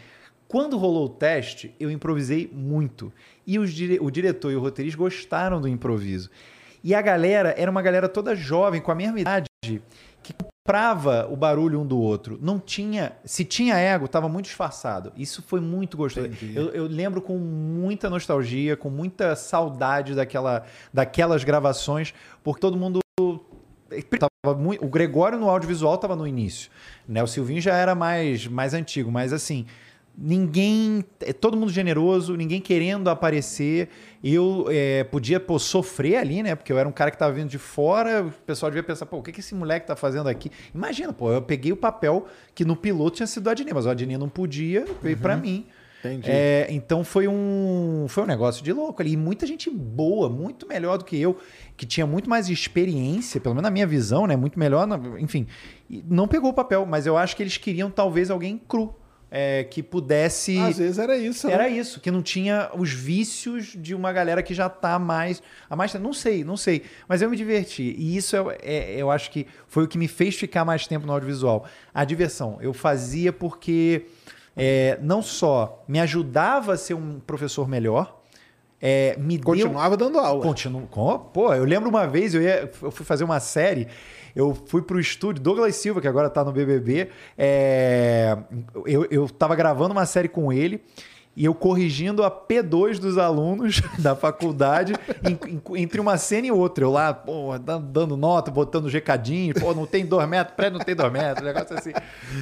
quando rolou o teste, eu improvisei muito. E os, o diretor e o roteirista gostaram do improviso. E a galera era uma galera toda jovem, com a mesma idade, que comprava o barulho um do outro. Não tinha. Se tinha ego, estava muito disfarçado. Isso foi muito gostoso. Eu, eu, lembro com muita nostalgia, com muita saudade daquela, daquelas gravações, porque todo mundo. Muito, o Gregório no audiovisual estava no início. Né? O Silvinho já era mais, mais antigo, mas assim ninguém, é todo mundo generoso, ninguém querendo aparecer. Eu é, podia pô, sofrer ali, né? Porque eu era um cara que estava vindo de fora, o pessoal devia pensar, pô, o que, que esse moleque está fazendo aqui? Imagina, pô, eu peguei o papel que no piloto tinha sido o Adnet, mas o Adnet não podia, veio uhum. para mim. Entendi. É, então foi um, foi um negócio de louco ali. E muita gente boa, muito melhor do que eu, que tinha muito mais experiência, pelo menos na minha visão, né? Muito melhor, enfim. Não pegou o papel, mas eu acho que eles queriam talvez alguém cru é, que pudesse. Às vezes era isso. Né? Era né? isso, que não tinha os vícios de uma galera que já está mais. A mais não sei, não sei. Mas eu me diverti. E isso é, é, eu acho que foi o que me fez ficar mais tempo no audiovisual. A diversão. Eu fazia porque é, não só me ajudava a ser um professor melhor. É, me Continuava deu... dando aula. Continuo. Pô, eu lembro uma vez, eu, ia, eu fui fazer uma série eu fui pro estúdio, Douglas Silva, que agora tá no BBB, é, eu, eu tava gravando uma série com ele e eu corrigindo a P2 dos alunos da faculdade entre uma cena e outra. Eu lá, pô, dando nota, botando recadinho, pô, não tem dois metros, pré não tem dois metros, negócio assim.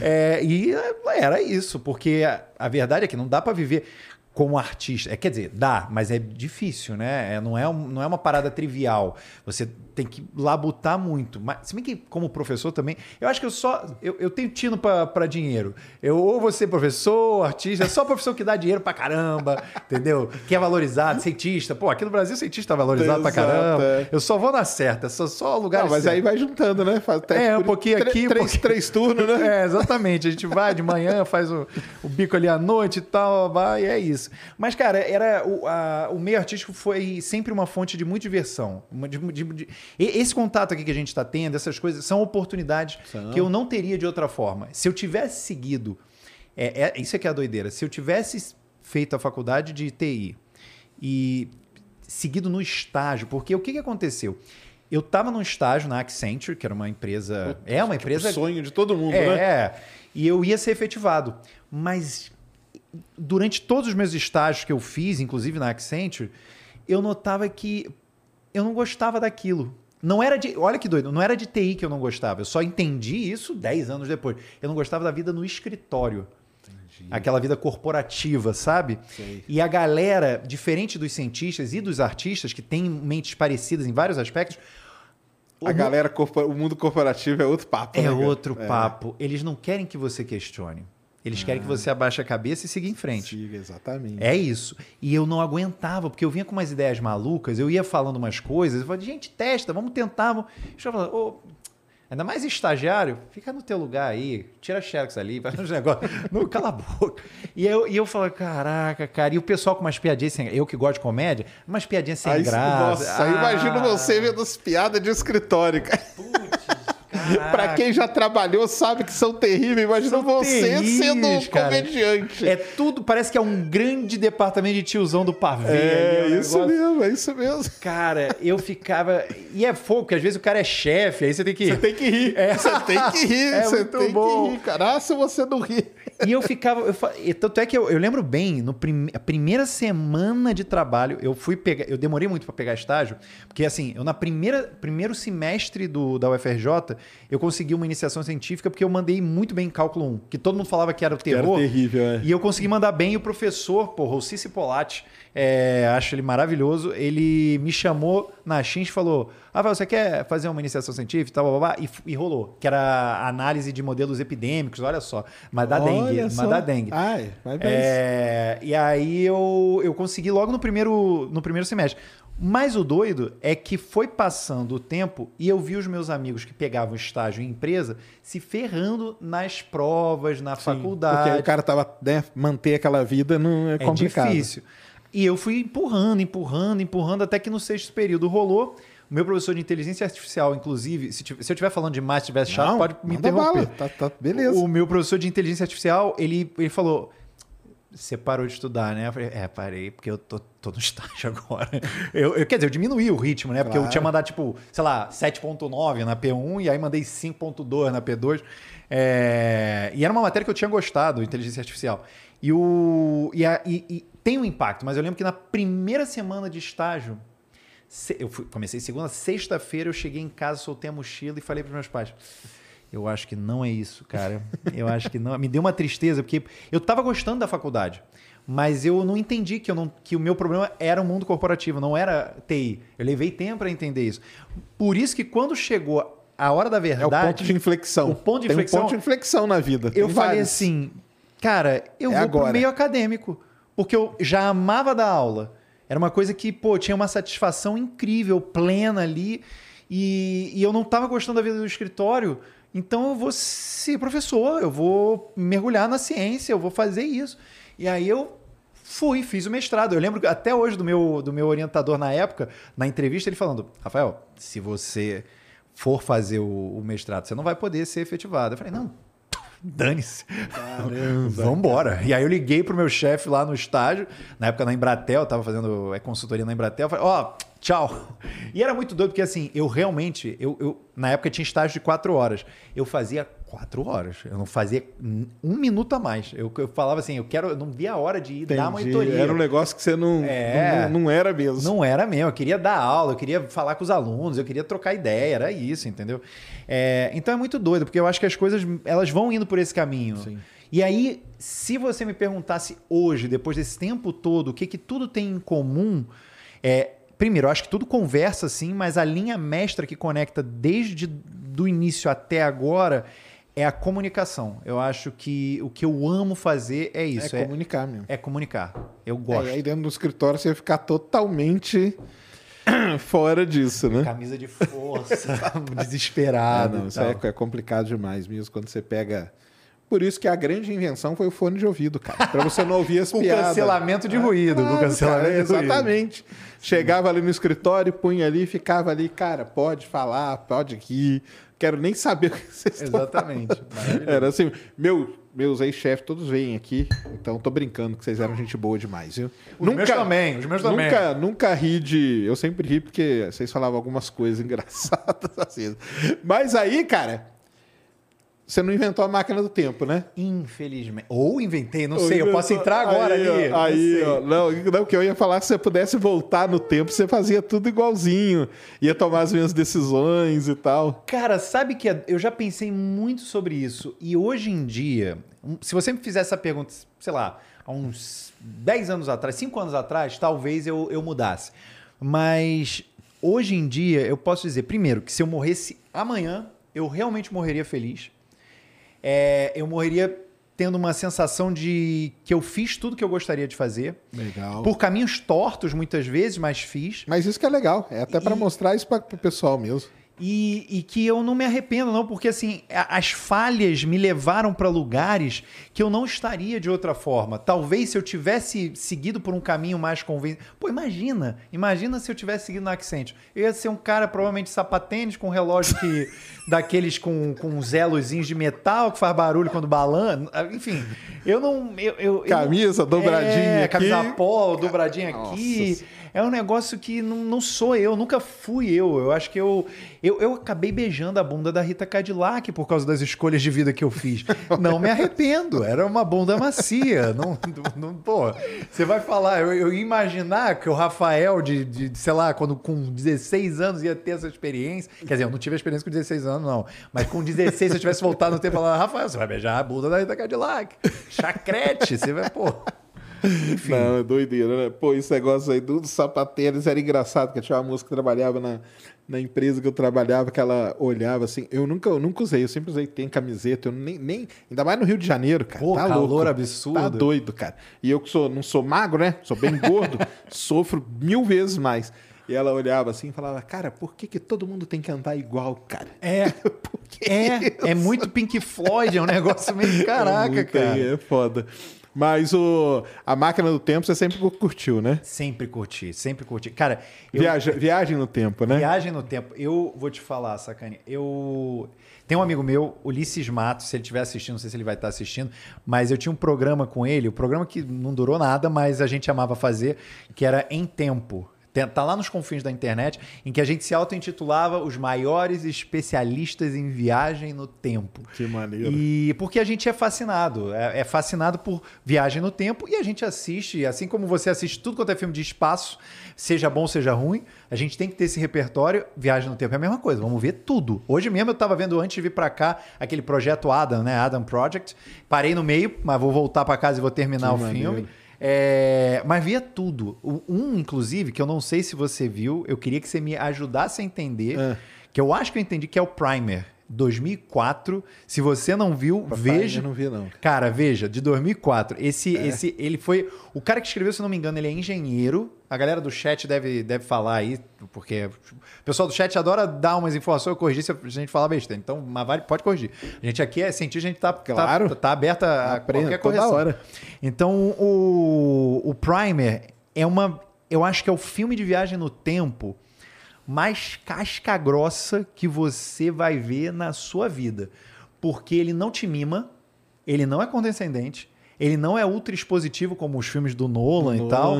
É, e era isso, porque a, a verdade é que não dá para viver como artista. É, quer dizer, dá, mas é difícil, né? É, não, é não é uma parada trivial. Você tem que labutar muito. Mas, se bem que, como professor também, eu acho que eu só. Eu, eu tenho tino para dinheiro. Eu ou vou ser professor, artista, é só professor que dá dinheiro pra caramba, entendeu? Que é valorizado, cientista. Pô, aqui no Brasil, cientista é valorizado pra caramba. É. Eu só vou na certa, só, só lugar Não, mas certo. aí vai juntando, né? Faz é, um pouquinho aqui. Três, pouquinho... três turnos, né? É, exatamente. A gente vai de manhã, faz o, o bico ali à noite e tal, vai, e é isso. Mas, cara, era o, a, o meio artístico foi sempre uma fonte de muita diversão. De, de, de, esse contato aqui que a gente está tendo, essas coisas, são oportunidades são. que eu não teria de outra forma. Se eu tivesse seguido. É, é, isso é que é a doideira. Se eu tivesse feito a faculdade de TI e seguido no estágio, porque o que, que aconteceu? Eu estava num estágio na Accenture, que era uma empresa. É uma tipo empresa. sonho de todo mundo, é, né? É. E eu ia ser efetivado. Mas durante todos os meus estágios que eu fiz, inclusive na Accenture, eu notava que eu não gostava daquilo. Não era de. Olha que doido, não era de TI que eu não gostava. Eu só entendi isso 10 anos depois. Eu não gostava da vida no escritório. Entendi. Aquela vida corporativa, sabe? Sei. E a galera, diferente dos cientistas e dos artistas, que têm mentes parecidas em vários aspectos. A galera, o mundo corporativo é outro papo. É né, outro é. papo. Eles não querem que você questione. Eles ah. querem que você abaixe a cabeça e siga em frente. Siga, exatamente. É isso. E eu não aguentava, porque eu vinha com umas ideias malucas, eu ia falando umas coisas, eu falava, gente, testa, vamos tentar. Vamos... Eu falava, oh, Ainda mais estagiário, fica no teu lugar aí, tira xerox ali, faz uns negócios. Não, cala a boca. E eu, e eu falo, caraca, cara. E o pessoal com umas piadinhas sem Eu que gosto de comédia, umas piadinhas sem aí, graça. Nossa, ah. imagino você vendo as piadas de escritório, cara. Para quem já trabalhou, sabe que são terríveis. Imagina são você terríveis, sendo um cara. comediante. É tudo, parece que é um grande departamento de tiozão do pavê. É, ali, é um isso negócio. mesmo, é isso mesmo. Cara, eu ficava. E é fogo, porque às vezes o cara é chefe, aí você tem que. Você tem que rir. É. Você tem que rir. É você tem bom. que rir, cara. Ah, se você não rir. E eu ficava. Eu, tanto é que eu, eu lembro bem, no prim, a primeira semana de trabalho, eu fui pegar. Eu demorei muito para pegar estágio, porque assim, eu na primeira primeiro semestre do, da UFRJ, eu consegui uma iniciação científica porque eu mandei muito bem em cálculo 1, que todo mundo falava que era o terror. Era terrível, é. E eu consegui mandar bem e o professor, porra, o Cici Polatti, é, acho ele maravilhoso. Ele me chamou na Xins e falou: Ah, você quer fazer uma iniciação científica? Tal, blá, blá, blá. E, e, rolou, que era análise de modelos epidêmicos, olha só. Mas da dengue. Mas da dengue. Ai, vai é, E aí eu, eu consegui logo no primeiro, no primeiro semestre. Mas o doido é que foi passando o tempo e eu vi os meus amigos que pegavam estágio em empresa se ferrando nas provas, na Sim, faculdade. Porque o cara tava, né, manter aquela vida não é, é complicado. É difícil. E eu fui empurrando, empurrando, empurrando, até que no sexto período rolou. O meu professor de inteligência artificial, inclusive, se, se eu estiver falando demais, se estiver chato, pode me interromper. Tá, tá, beleza. O meu professor de inteligência artificial, ele, ele falou: você parou de estudar, né? Eu falei, é, parei, porque eu tô, tô no estágio agora. Eu, eu, quer dizer, eu diminuí o ritmo, né? Porque eu Claro. tinha mandado, tipo, sei lá, 7.9 na P1 e aí mandei 5.2 na P2. É, E era uma matéria que eu tinha gostado, inteligência artificial. E, o... e, a- e- e tem um impacto, mas eu lembro que na primeira semana de estágio, eu fui- comecei segunda, sexta-feira eu cheguei em casa, soltei a mochila e falei para meus pais. Eu acho que não é isso, cara. Eu acho que não. Me deu uma tristeza, porque eu tava gostando da faculdade, mas eu não entendi que, eu não, que o meu problema era o mundo corporativo, não era TI. Eu levei tempo para entender isso. Por isso que quando chegou a hora da É o verdade. ponto de inflexão. O ponto de Tem inflexão- um ponto de inflexão na vida. Eu Tem falei vários. assim, cara, eu É vou agora. pro meio acadêmico. Porque eu já amava dar aula. Era uma coisa que, pô, tinha uma satisfação incrível, plena ali. E, e eu não tava gostando da vida do escritório. Então eu vou ser professor, eu vou mergulhar na ciência, eu vou fazer isso. E aí eu fui, fiz o mestrado. Eu lembro até hoje do meu, do meu orientador na época, na entrevista, ele falando: Rafael, se você for fazer o, o mestrado, você não vai poder ser efetivado. Eu falei: não, dane-se. Vambora. E aí eu liguei pro meu chefe lá no estágio, na época na Embratel, eu tava fazendo é, consultoria na Embratel, eu falei, ó, tchau. E era muito doido, porque assim, eu realmente, eu, eu- na época tinha estágio de quatro horas. Eu fazia quatro horas. Eu não fazia um minuto a mais. Eu, eu falava assim, eu quero, eu não via a hora de ir dar Entendi. monitoria. Era um negócio que você não, É. não, não era mesmo. Não era mesmo, eu queria dar aula, eu queria falar com os alunos, eu queria trocar ideia, era isso, entendeu? É, então é muito doido, porque eu acho que as coisas elas vão indo por esse caminho. Sim. E aí, se você me perguntasse hoje, depois desse tempo todo, o que, que tudo tem em comum, é, primeiro, eu acho que tudo conversa sim, mas a linha mestra que conecta desde do início até agora é a comunicação. Eu acho que o que eu amo fazer é isso, é é, comunicar mesmo. é comunicar. Eu gosto. É, aí dentro do escritório você ia ficar totalmente fora disso, né? Camisa de força, Ah, desesperado. não, e isso é, é complicado demais mesmo quando você pega. Por isso que a grande invenção foi o fone de ouvido, cara. Pra você não ouvir as Com piadas. cancelamento de ruído. com Claro, cancelamento cara, de ruído. exatamente. Chegava ali no escritório, punha ali, ficava ali, cara, pode falar, pode rir. Quero nem saber o que vocês Exatamente. Era assim, meu, meus ex-chefes todos vêm aqui, então tô brincando que vocês eram gente boa demais, viu? Os meus também, os meus também. Nunca, nunca ri de. Eu sempre ri porque vocês falavam algumas coisas engraçadas assim. Mas aí, cara, você não inventou a máquina do tempo, né? Infelizmente. Ou inventei, não sei. Eu posso entrar agora aí, ali. ó, não Aí, ó, não, não, que eu ia falar que se você pudesse voltar no tempo, você fazia tudo igualzinho. Ia tomar as mesmas decisões e tal. Cara, sabe que eu já pensei muito sobre isso. E hoje em dia, se você me fizesse essa pergunta, sei lá, há uns 10 anos atrás, 5 anos atrás, talvez eu, eu mudasse. Mas hoje em dia, eu posso dizer, primeiro, que se eu morresse amanhã, eu realmente morreria feliz. É, eu morreria tendo uma sensação de que eu fiz tudo que eu gostaria de fazer. Legal. Por caminhos tortos, muitas vezes, mas fiz. Mas isso que é legal. É até pra E- mostrar isso para o pessoal mesmo. E, e que eu não me arrependo, não, porque assim, as falhas me levaram para lugares que eu não estaria de outra forma. Talvez se eu tivesse seguido por um caminho mais convencido. Pô, imagina, imagina se eu tivesse seguido no Accent. Eu ia ser um cara provavelmente sapatênis com um relógio que. daqueles com, com uns elozinhos de metal que faz barulho quando balança. Enfim, eu não. Eu, eu- eu- Camisa dobradinha é, aqui. Camisa polo, dobradinha Nossa aqui. Senhora. É um negócio que não, não sou eu, nunca fui eu. Eu acho que eu, eu. Eu acabei beijando a bunda da Rita Cadillac por causa das escolhas de vida que eu fiz. Não me arrependo, era uma bunda macia. Não, não, não- pô, você vai falar, eu, eu ia imaginar que o Rafael, de, de, sei lá, quando com 16 anos ia ter essa experiência. Quer dizer, eu não tive a experiência com 16 anos, não. Mas com 16, se eu tivesse voltado no tempo e Rafael, você vai beijar a bunda da Rita Cadillac. Chacrete, você vai, pô. Enfim. Não, é doideira, né? Pô, esse negócio aí dos sapateiros era engraçado, porque tinha uma moça que trabalhava na, na empresa que eu trabalhava, que ela olhava assim. Eu nunca, eu nunca usei, eu sempre usei tem camiseta, eu nem, nem. Ainda mais no Rio de Janeiro, cara. Pô, tá calor louco. absurdo. Tá doido, cara. E eu que sou, não sou magro, né? Sou bem gordo, sofro mil vezes mais. E ela olhava assim e falava, cara, por que, que todo mundo tem que andar igual, cara? É. É, é muito Pink Floyd, é um negócio meio caraca, muito cara. É foda. Mas o, a máquina do tempo você sempre curtiu, né? Sempre curti, sempre curti. Cara, eu- Viaja- viagem no tempo, né? Viagem no tempo. Eu vou te falar, Sacane. Eu. Tem um amigo meu, Ulisses Matos, se ele estiver assistindo, não sei se ele vai estar assistindo, mas eu tinha um programa com ele, o programa que não durou nada, mas a gente amava fazer, que era Em Tempo. Tá lá nos confins da internet, em que a gente se auto-intitulava os maiores especialistas em viagem no tempo. Que maneiro. E porque a gente é fascinado, é, é fascinado por viagem no tempo e a gente assiste, assim como você assiste tudo quanto é filme de espaço, seja bom, seja ruim, a gente tem que ter esse repertório. Viagem no tempo é a mesma coisa, vamos ver tudo. Hoje mesmo eu tava vendo antes de vir para cá aquele projeto Adam, né? Adam Project. Parei no meio, mas vou voltar para casa e vou terminar Que o maneiro. filme. É, mas via tudo. Um, inclusive, que eu não sei se você viu, eu queria que você me ajudasse a entender, É. que eu acho que eu entendi, que é o Primer. 2004. Se você não viu, Papai, veja. eu não vi, não. Cara, veja, de 2004. Esse, É. esse, ele foi. O cara que escreveu, se não me engano, ele é engenheiro. A galera do chat deve, deve falar aí, porque o pessoal do chat adora dar umas informações e corrigir se a gente falar besteira. Então, mas vale, pode corrigir. A gente aqui é cientista, a gente tá, Claro. tá, tá aberto a Aprendo qualquer toda correção. hora. Então, o, o Primer é uma. Eu acho que é o filme de viagem no tempo mais casca grossa que você vai ver na sua vida. Porque ele não te mima, ele não é condescendente, ele não é ultra expositivo como os filmes do Nolan Do e tal.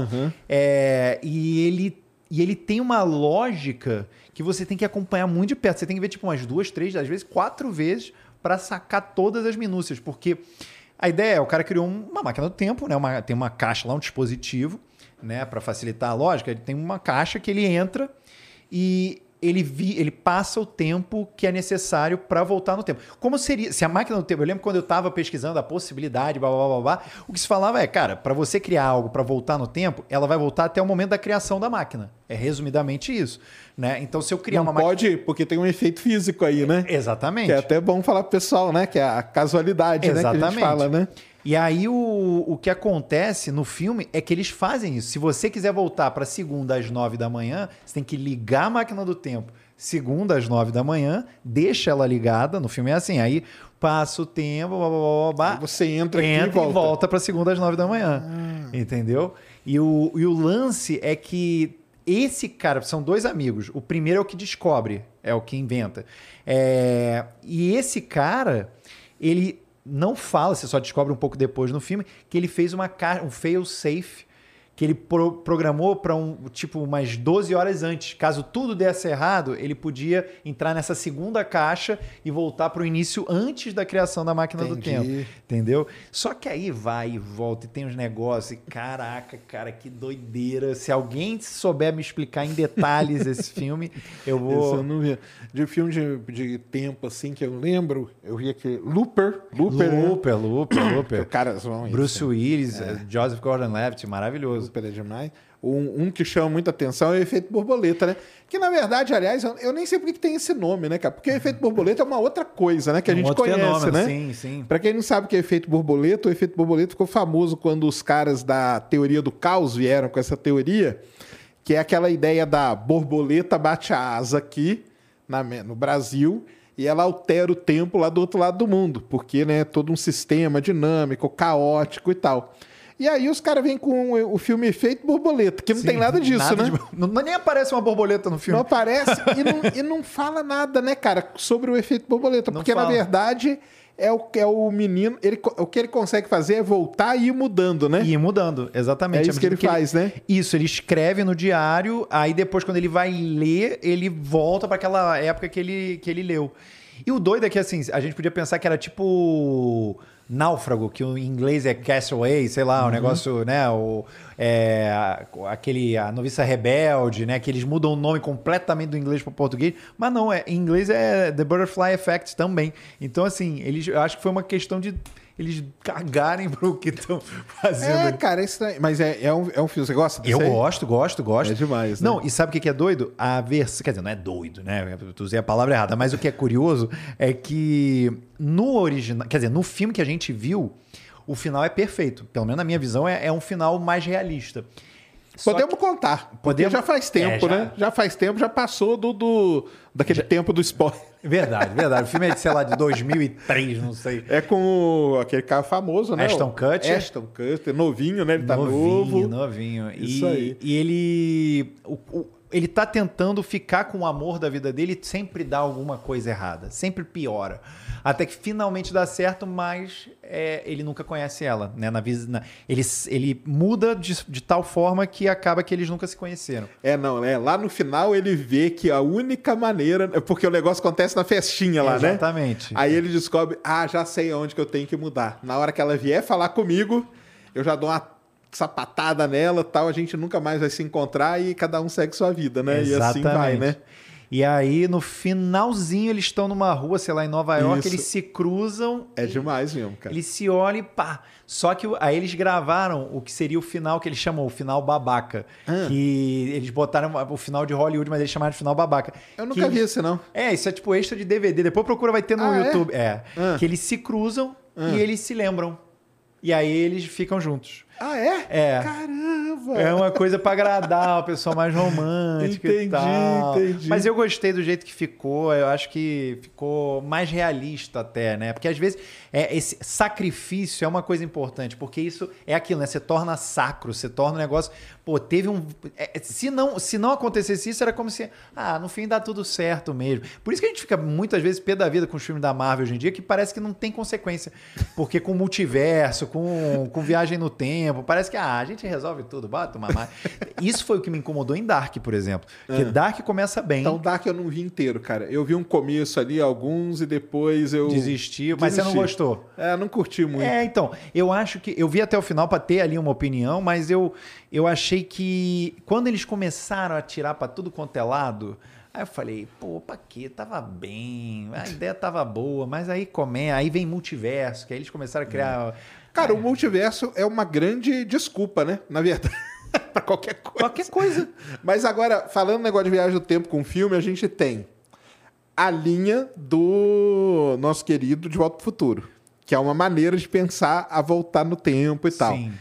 É, e ele. E ele tem uma lógica que você tem que acompanhar muito de perto. Você tem que ver, tipo, umas duas, três, às vezes quatro vezes para sacar todas as minúcias. Porque a ideia é, o cara criou um- uma máquina do tempo, né? Uma- tem uma caixa lá, um dispositivo, né? Para facilitar a lógica, ele tem uma caixa que ele entra e ele, vi, ele passa o tempo que é necessário para voltar no tempo. Como seria, se a máquina do tempo, eu lembro quando eu estava pesquisando a possibilidade, blá, blá, blá, blá, o que se falava é, cara, para você criar algo para voltar no tempo, ela vai voltar até o momento da criação da máquina. É resumidamente isso, né? Então se eu criar Não uma máquina pode, porque tem um efeito físico aí, né? Exatamente. Que é até bom falar pro pessoal, né? Que é a casualidade, né? Que a Exatamente. gente fala, né? E aí o, o que acontece no filme é que eles fazem isso. Se você quiser voltar para segunda às nove da manhã, você tem que ligar a máquina do tempo segunda às nove da manhã, deixa ela ligada. No filme é assim, aí passa o tempo, blá, blá, blá, blá, você entra aqui entra e volta. Ah. volta para segunda às nove da manhã. Entendeu? E o, e o lance é que esse cara, são dois amigos. O primeiro é o que descobre, é o que inventa. É, e esse cara, ele não fala, você só descobre um pouco depois no filme, que ele fez uma um fail safe que ele pro- programou para um tipo umas 12 horas antes. Caso tudo desse errado, ele podia entrar nessa segunda caixa e voltar para o início antes da criação da máquina do Entendi. tempo. Entendeu? Só que aí vai e volta e tem uns negócios. E caraca, cara, que doideira. Se alguém souber me explicar em detalhes esse filme, eu vou. eu. De filme de, de tempo, assim, que eu lembro, eu vi aquele Looper. Looper, né? Looper, Looper, Looper. Caras vão Bruce isso. Willis, Joseph Gordon-Levitt, maravilhoso. Looper é demais. Um, um que chama muita atenção é o efeito borboleta, né? Que na verdade, aliás, eu, eu nem sei por que tem esse nome, né, cara? Porque o efeito borboleta é uma outra coisa, né? Que a Um gente conhece, fenômeno, né? sim, sim. Pra quem não sabe o que é efeito borboleta, o efeito borboleta ficou famoso quando os caras da teoria do caos vieram com essa teoria, que é aquela ideia da borboleta bate a asa aqui na- no Brasil e ela altera o tempo lá do outro lado do mundo, porque né, é todo um sistema dinâmico, caótico e tal. E aí os caras vêm com o filme Efeito Borboleta, que não tem Sim, nada disso, nada né? de- não, nem aparece uma borboleta no filme. Não aparece e não, e não fala nada, né, cara, sobre o efeito borboleta. Não porque, na fala. verdade, é o, é o menino. Ele, o que ele consegue fazer é voltar e ir mudando, né? Ir mudando, exatamente. É isso que ele medida faz, né? Isso, ele escreve no diário, aí depois, quando ele vai ler, ele volta para aquela época que ele, que ele leu. E o doido é que, assim, a gente podia pensar que era tipo náufrago, que em inglês é castaway, sei lá, o negócio, né? O, é, aquele, a noviça rebelde, né? Que eles mudam o nome completamente do inglês para o português. Mas não, é, em inglês é The Butterfly Effect também. Então, assim, eles, eu acho que foi uma questão de eles cagarem pro que estão fazendo É, cara, é estranho. Mas é, é, um, é um filme. Você gosta desse Eu aí? gosto, gosto, gosto. É demais, né? Não, e sabe o que que é doido? A versão. Quer dizer, não é doido, né? Eu usei a palavra errada, mas o que é curioso é que no original. Quer dizer, no filme que a gente viu, o final é perfeito. Pelo menos na minha visão, é, é um final mais realista. Só Podemos contar. Porque Podemos- já faz tempo, É, já. né? Já faz tempo, já passou do, do daquele tempo do spoiler. Verdade, verdade. O filme é, de, sei lá, de 2003, não sei. É com aquele cara famoso, né? Ashton O- Kutcher. Ashton Kutcher, novinho, né? Ele tá novinho, novo. novinho. Isso e, aí. E ele. o- o- ele tá tentando ficar com o amor da vida dele e sempre dá alguma coisa errada. Sempre piora. Até que finalmente dá certo, mas é, ele nunca conhece ela. Né? Na, na- ele, ele muda de, de tal forma que acaba que eles nunca se conheceram. É, não, né? Lá no final ele vê que a única maneira. Porque o negócio acontece na festinha lá, né? Exatamente. Aí ele descobre, ah, já sei onde que eu tenho que mudar. Na hora que ela vier falar comigo, eu já dou uma sapatada nela tal, a gente nunca mais vai se encontrar e cada um segue sua vida, né? E assim vai, né? E aí, no finalzinho, eles estão numa rua, sei lá, em Nova York, Isso. eles se cruzam É demais mesmo, cara. Eles se olham e pá. Só que aí eles gravaram o que seria o final que eles chamam, o final babaca. Ah. Que eles botaram o final de Hollywood, mas eles chamaram de final babaca. Eu Que nunca vi eles- esse, não. É, isso é tipo extra de DVD. Depois procura, vai ter no Ah, é? YouTube. É. Ah. Que eles se cruzam e eles se lembram. E aí eles ficam juntos. Ah, é? É. Caramba! É uma coisa pra agradar, uma pessoa mais romântica e Entendi, tal. entendi. Mas eu gostei do jeito que ficou. Eu acho que ficou mais realista até, né? Porque às vezes é, esse sacrifício é uma coisa importante, porque isso é aquilo, né? Você torna sacro, você torna um negócio. Pô, teve um. é, se, não, se não acontecesse isso, era como se. Ah, no fim dá tudo certo mesmo. Por isso que a gente fica muitas vezes pé da vida com os filmes da Marvel hoje em dia, que parece que não tem consequência. Porque com multiverso, com, com viagem no tempo, parece que ah, a gente resolve tudo, bota uma mar... Isso foi o que me incomodou em Dark, por exemplo. Porque Dark começa bem, Então Dark eu não vi inteiro, cara. Eu vi um começo ali, alguns, e depois eu. desistiu, mas você não desisti. gostou. É, não curti muito. É, então, eu acho que. Eu vi até o final pra ter ali uma opinião, mas eu, eu achei que quando eles começaram a tirar pra tudo quanto é lado. Aí eu falei, pô, pra quê? Tava bem, a ideia tava boa, mas aí come, aí vem multiverso, que aí eles começaram a criar. Cara, o multiverso é uma grande desculpa, né? Na verdade. pra qualquer coisa. Qualquer coisa. Mas agora, falando negócio de viagem do tempo com filme, a gente tem a linha do nosso querido De Volta pro Futuro. Que é uma maneira de pensar a voltar no tempo e tal. Sim.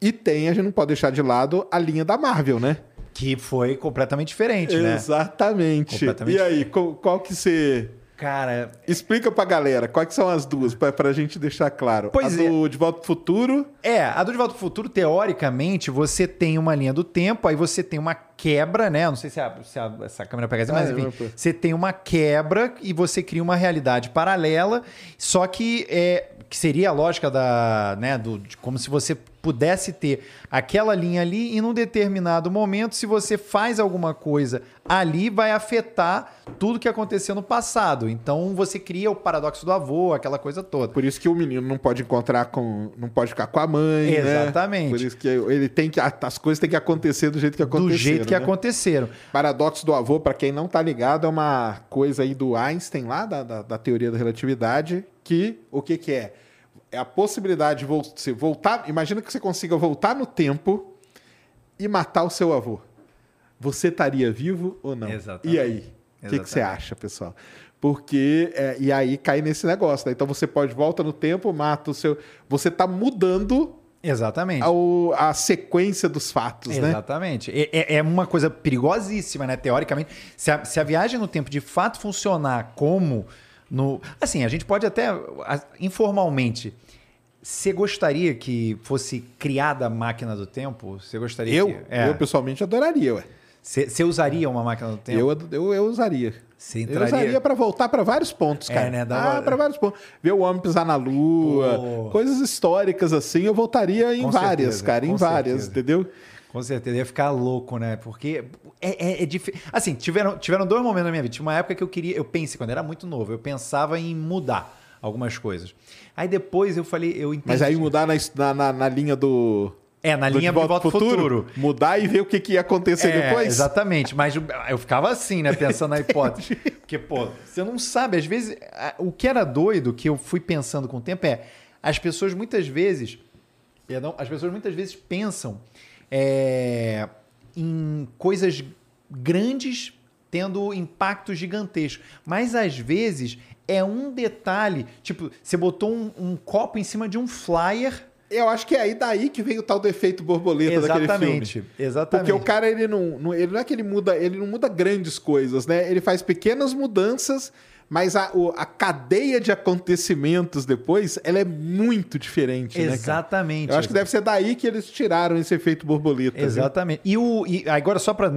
E tem, a gente não pode deixar de lado, a linha da Marvel, né? Que foi completamente diferente, né? Exatamente. Completamente E aí, qual, qual que você. Cara, Explica pra galera quais são as duas, pra, pra gente deixar claro. Pois a do De Volta pro Futuro. É, a do De Volta pro Futuro, teoricamente, você tem uma linha do tempo, aí você tem uma quebra, né? Eu não sei se, a- se a- essa câmera pega assim, mas Ah, enfim. eu vou pôr. Você tem uma quebra e você cria uma realidade paralela, só que é que seria a lógica da, né, do, como se você pudesse ter aquela linha ali e num determinado momento, se você faz alguma coisa ali, vai afetar tudo que aconteceu no passado. Então você cria o paradoxo do avô, aquela coisa toda. Por isso que o menino não pode encontrar com. não pode ficar com a mãe. né? Exatamente. Por isso que ele tem que. As coisas têm que acontecer do jeito que aconteceram. Do jeito que né? aconteceram. Paradoxo do avô, para quem não tá ligado, é uma coisa aí do Einstein lá, da, da, da teoria da relatividade, que o que, que é? É a possibilidade de você voltar. Imagina que você consiga voltar no tempo e matar o seu avô. Você estaria vivo ou não? Exatamente. E aí? O que, que você Exatamente. acha, pessoal? Porque. é, e aí cai nesse negócio, né? Então você pode volta no tempo, mata o seu. Você tá mudando Exatamente. ao- a sequência dos fatos, né? Exatamente. É, é- é uma coisa perigosíssima, né? Teoricamente, se a, se a viagem no tempo de fato funcionar como no. Assim, a gente pode até, informalmente. Você gostaria que fosse criada a máquina do tempo? Você gostaria Eu, que. É. eu pessoalmente adoraria, ué. Você usaria uma máquina do tempo? Eu, eu, eu usaria. Você Eu entraria- usaria pra voltar pra vários pontos, É, cara. né? Dá Ah, pra vários pontos. Ver o homem pisar na lua, Pô. coisas históricas assim, eu voltaria em Com várias, certeza, cara, em com várias, certeza. entendeu? Com certeza, ia ficar louco, né? Porque é, é, é difícil. Assim, tiveram, tiveram dois momentos na minha vida. Tinha uma época que eu queria, eu pensei, quando era muito novo, eu pensava em mudar algumas coisas. Aí depois eu falei, eu entendi. Mas aí mudar na, na, na- linha do. É, na do linha do pro futuro. Mudar e ver o que, que ia acontecer É, depois. Exatamente, mas eu- ficava assim, né, pensando na hipótese. Porque, pô, você não sabe, às vezes, o que era doido, que eu fui pensando com o tempo, é as pessoas muitas vezes, perdão, as pessoas muitas vezes pensam é, em coisas grandes tendo impactos gigantescos, mas às vezes é um detalhe, tipo, você botou um, um copo em cima de um flyer. Eu acho que é aí daí que vem o tal defeito borboleta daquele filme. Exatamente, exatamente. Porque o cara, ele não, não- ele não é que ele muda, ele não muda grandes coisas, né? Ele faz pequenas mudanças, Mas a, o- a cadeia de acontecimentos depois, ela é muito diferente, né? Exatamente. Eu acho que deve ser daí que eles tiraram esse efeito borboleta. viu? Exatamente. E, o, e agora, só pra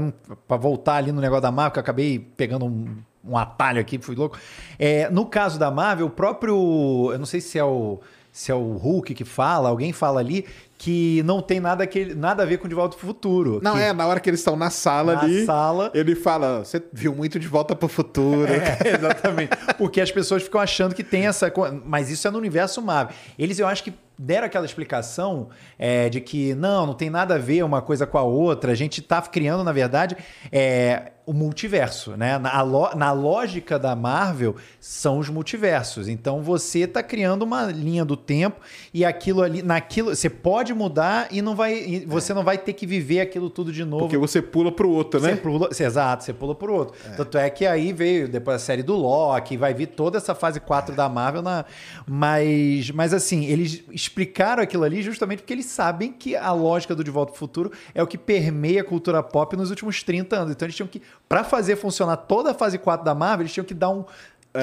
voltar ali no negócio da Marvel, que eu acabei pegando um, um atalho aqui, fui louco. É, no caso da Marvel, o próprio. Eu não sei se é o. Se é o Hulk que fala, alguém fala ali que não tem nada, que, nada a ver com De Volta pro Futuro. Não, que, é, na hora que eles estão na sala Na ali, sala. ele fala, você viu muito de volta pro futuro. É, exatamente. Porque as pessoas ficam achando que tem essa. Mas isso é no universo Marvel. Eles, eu acho que deram aquela explicação é, de que não, não tem nada a ver uma coisa com a outra. A gente tá criando, na verdade, é, o multiverso, né? Na, lo- na lógica da Marvel, são os multiversos. Então você tá criando uma linha do tempo e aquilo ali, naquilo, você pode mudar e não vai, e você não vai ter que viver aquilo tudo de novo. Porque você pula pro outro, né? Você pula, você- exato, você pula pro outro. Tanto é que aí veio depois a série do Loki, vai vir toda essa fase 4 da Marvel na. Mas, mas assim, eles explicaram aquilo ali justamente porque eles sabem que a lógica do De Volta pro Futuro é o que permeia a cultura pop nos últimos 30 anos. Então eles tinham que, Pra fazer funcionar toda a fase 4 da Marvel, eles tinham que dar um.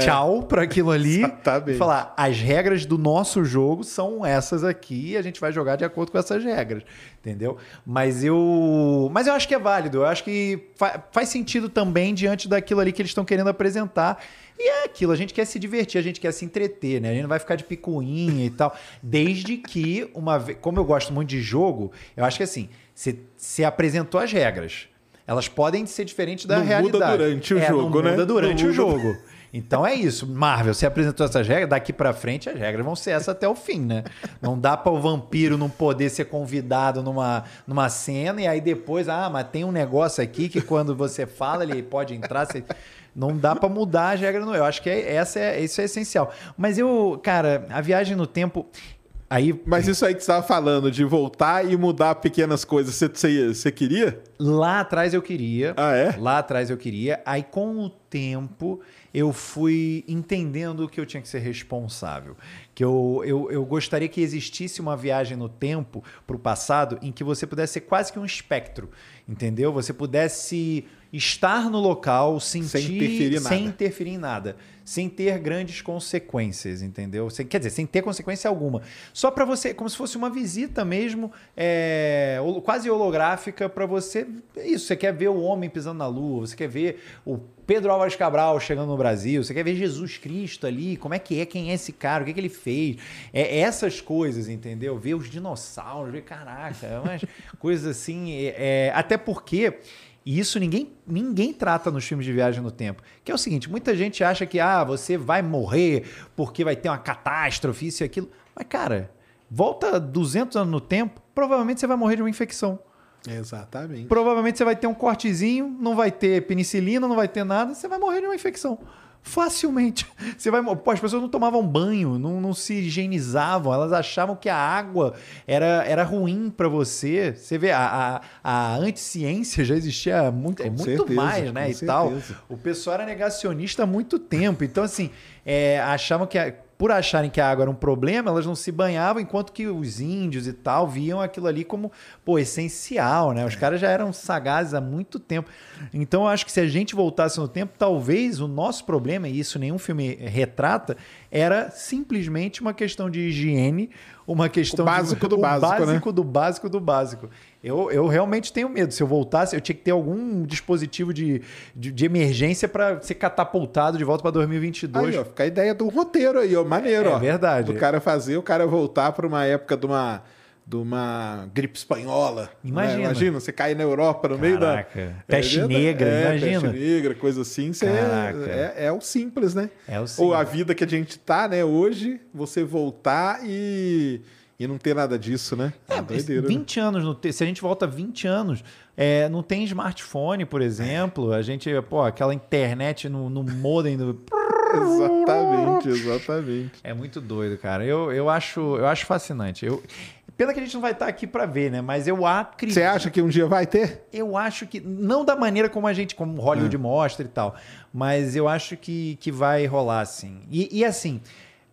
Tchau pra aquilo ali. Exatamente. E falar, as regras do nosso jogo são essas aqui e a gente vai jogar de acordo com essas regras, entendeu? Mas eu, mas eu acho que é válido, eu acho que fa- faz sentido também diante daquilo ali que eles estão querendo apresentar. E é aquilo, a gente quer se divertir, a gente quer se entreter, né? A gente não vai ficar de picuinha e tal. Desde que, uma vez, como eu gosto muito de jogo, eu acho que assim, você apresentou as regras. Elas podem ser diferentes da Não muda realidade. durante o É, jogo, não né? Muda durante Não o muda- jogo. Então é isso. Marvel, você apresentou essas regras, daqui pra frente as regras vão ser essas até o fim, né? Não dá para o vampiro não poder ser convidado numa, numa cena e aí depois, ah, mas tem um negócio aqui que quando você fala ele pode entrar, você... não dá para mudar as regras, não. Eu acho que é, essa é, isso é essencial. Mas eu, cara, a viagem no tempo aí Mas isso aí que você estava falando, de voltar e mudar pequenas coisas, você, você, você queria? Lá atrás eu queria. Ah, é? Lá atrás eu queria. Aí, com o tempo, eu fui entendendo que eu tinha que ser responsável. Que eu, eu, eu gostaria que existisse uma viagem no tempo para o passado em que você pudesse ser quase que um espectro. Entendeu? Você pudesse estar no local, sentir, interferir em sem nada. interferir em nada, sem ter grandes consequências, entendeu? Sem, quer dizer, sem ter consequência alguma. Só para você, como se fosse uma visita mesmo, é, quase holográfica para você. É Isso, você quer ver o homem pisando na lua, você quer ver o Pedro Álvares Cabral chegando no Brasil, você quer ver Jesus Cristo ali, como é que é, quem é esse cara, o que, que ele fez. É essas coisas, entendeu? Ver os dinossauros, ver, caraca, umas coisas assim. é, é, até porque. E isso ninguém, ninguém trata nos filmes de viagem no tempo. Que é o seguinte, muita gente acha que ah, você vai morrer porque vai ter uma catástrofe, isso e aquilo. Mas, cara, volta 200 anos no tempo, provavelmente você vai morrer de uma infecção. Exatamente. Provavelmente você vai ter um cortezinho, não vai ter penicilina, não vai ter nada, você vai morrer de uma infecção. Facilmente. Você vai, pô, as pessoas não tomavam banho, não, não se higienizavam, elas achavam que a água era, era ruim para você. Você vê, a, a, a anticiência já existia muito, muito certeza, mais, né? com E tal. certeza. O pessoal era negacionista há muito tempo. Então, assim, é, achavam que. a- por acharem que a água era um problema, elas não se banhavam, enquanto que os índios e tal viam aquilo ali como, pô, essencial, né? Os caras já eram sagazes há muito tempo. Então, eu acho que se a gente voltasse no tempo, talvez o nosso problema, e isso nenhum filme retrata, era simplesmente uma questão de higiene, uma questão O básico de, do o básico, né? básico do básico do básico. Eu, eu realmente tenho medo. Se eu voltasse, eu tinha que ter algum dispositivo de, de, de emergência para ser catapultado de volta para 2022. Aí, ó, fica a ideia do roteiro aí, ó. Maneiro, É ó. verdade. Do cara fazer, o cara voltar para uma época de uma, de uma gripe espanhola. Imagina. né? Imagina, você cair na Europa no meio da. Caraca. Peste verdade. negra, é, imagina. Peste negra, coisa assim. Você Caraca. é, é, é o simples, né? É o Ou simples. a vida que a gente tá, né, hoje, você voltar e. E não ter nada disso, né? É, doideira, né? 20 anos, no te- se a gente volta 20 anos, é, não tem smartphone, por exemplo. A gente, pô, aquela internet no, no modem do. Exatamente, exatamente. É muito doido, cara. Eu, eu, acho, eu acho fascinante. Eu, pena que a gente não vai estar aqui para ver, né? Mas eu acredito. Você acha que um dia vai ter? Eu acho que. Não da maneira como a gente, como Hollywood mostra e tal. Mas eu acho que, que vai rolar, sim. E, e assim,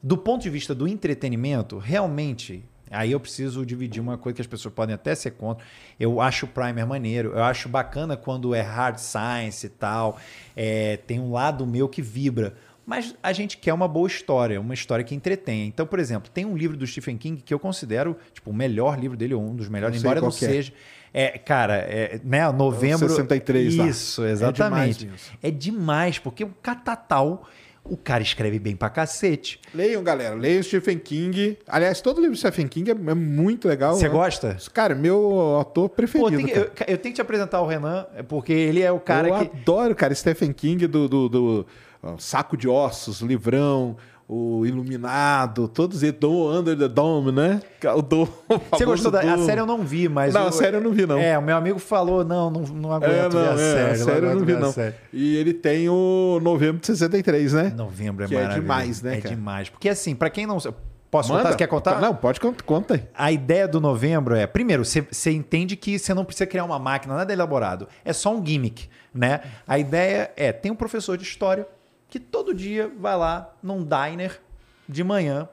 do ponto de vista do entretenimento, realmente. Aí eu preciso dividir uma coisa que as pessoas podem até ser contra. Eu acho o Primer maneiro. Eu acho bacana quando é hard science e tal. É, tem um lado meu que vibra. Mas a gente quer uma boa história, uma história que entretenha. Então, por exemplo, tem um livro do Stephen King que eu considero tipo, o melhor livro dele, ou um dos melhores, embora não é. seja. É, cara, é, né, novembro. 63 lá. Isso, exatamente. demais isso. É demais, porque o Catatal, o cara escreve bem pra cacete. Leiam, galera. Leiam Stephen King. Aliás, todo livro do Stephen King é, é muito legal. Você né? gosta? Cara, meu autor Pô, preferido. tem que- cara. eu, eu tenho que te apresentar o Renan, é porque ele é o cara eu que. adoro, cara, Stephen King do, do, do, Saco de Ossos, Livrão, o Iluminado, todos eles, do Under the Dome, né? O do, Você gostou da. A série eu não vi, mas. Não, o- a série eu não vi, não. É, o meu amigo falou: não, não, não É, aguento não, ver a é, série. a série eu aguento não vi, não. E ele tem o Novembro de 63, né? Novembro é Que é maravilhoso. demais, né, É cara? demais. Porque assim, pra quem não. Posso contar? Você quer contar? Não, pode contar. Conta. A ideia do novembro é, primeiro, você você entende que você não precisa criar uma máquina, nada elaborado. É só um gimmick, né? A ideia é, tem um professor de história que todo dia vai lá num diner de manhã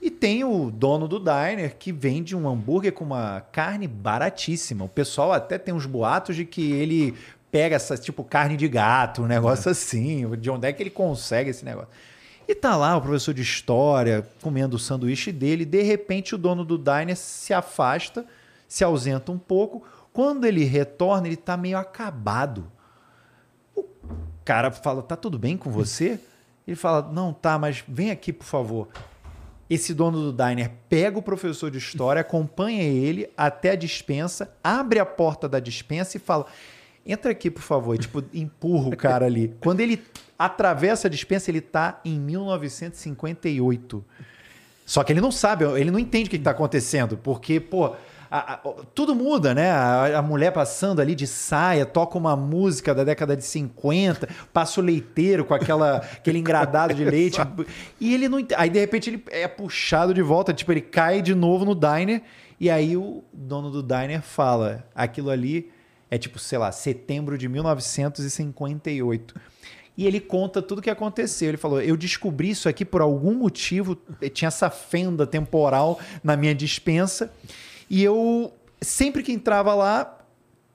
e tem o dono do diner que vende um hambúrguer com uma carne baratíssima. O pessoal até tem uns boatos de que ele pega essa tipo carne de gato, um negócio assim. De onde é que ele consegue esse negócio? E tá lá o professor de história comendo o sanduíche dele. De repente, o dono do diner se afasta, se ausenta um pouco. Quando ele retorna, ele tá meio acabado. Cara fala: Tá tudo bem com você? Ele fala: Não, tá, mas vem aqui, por favor. Esse dono do diner pega o professor de história, acompanha ele até a dispensa, abre a porta da dispensa e fala: Entra aqui, por favor. E, tipo, empurra o cara ali. Quando ele atravessa a dispensa, ele tá em 1958. Só que ele não sabe, ele não entende o que está acontecendo, porque, pô, a- a- tudo muda, né? A, a mulher passando ali de saia, toca uma música da década de 50, passa o leiteiro com aquela, aquele engradado de leite. e ele não Aí, de repente, ele é puxado de volta, tipo, ele cai de novo no diner, e aí o dono do diner fala: aquilo ali é tipo, sei lá, setembro de 1958. E ele conta tudo o que aconteceu. Ele falou: Eu descobri isso aqui por algum motivo, tinha essa fenda temporal na minha dispensa, e eu sempre que entrava lá